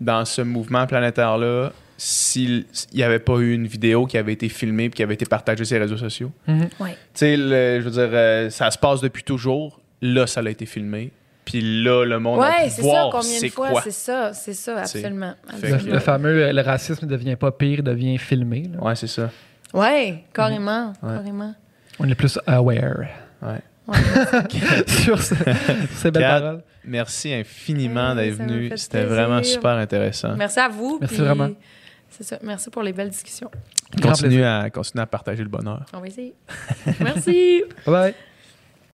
dans ce mouvement planétaire-là s'il n'y avait pas eu une vidéo qui avait été filmée et qui avait été partagée sur les réseaux sociaux. Ouais. Tu sais, le- je veux dire, euh, ça se passe depuis toujours. Là, ça a été filmé. Puis là, le monde a Ouais, pu c'est ça, voir combien de c'est fois, quoi. c'est ça, c'est ça, absolument. Fait Le, fameux euh, le racisme ne devient pas pire, il devient filmé. là. Ouais, c'est ça. Ouais, carrément, Ouais. carrément. On est plus aware Ouais. sur ce- ces belles Kat, paroles. Merci infiniment d'être venu. C'était vraiment super intéressant. Merci à vous. Merci puis vraiment. C'est ça. Merci pour les belles discussions. Grand Continue à, continue à partager le bonheur. On va essayer. Merci. Bye bye.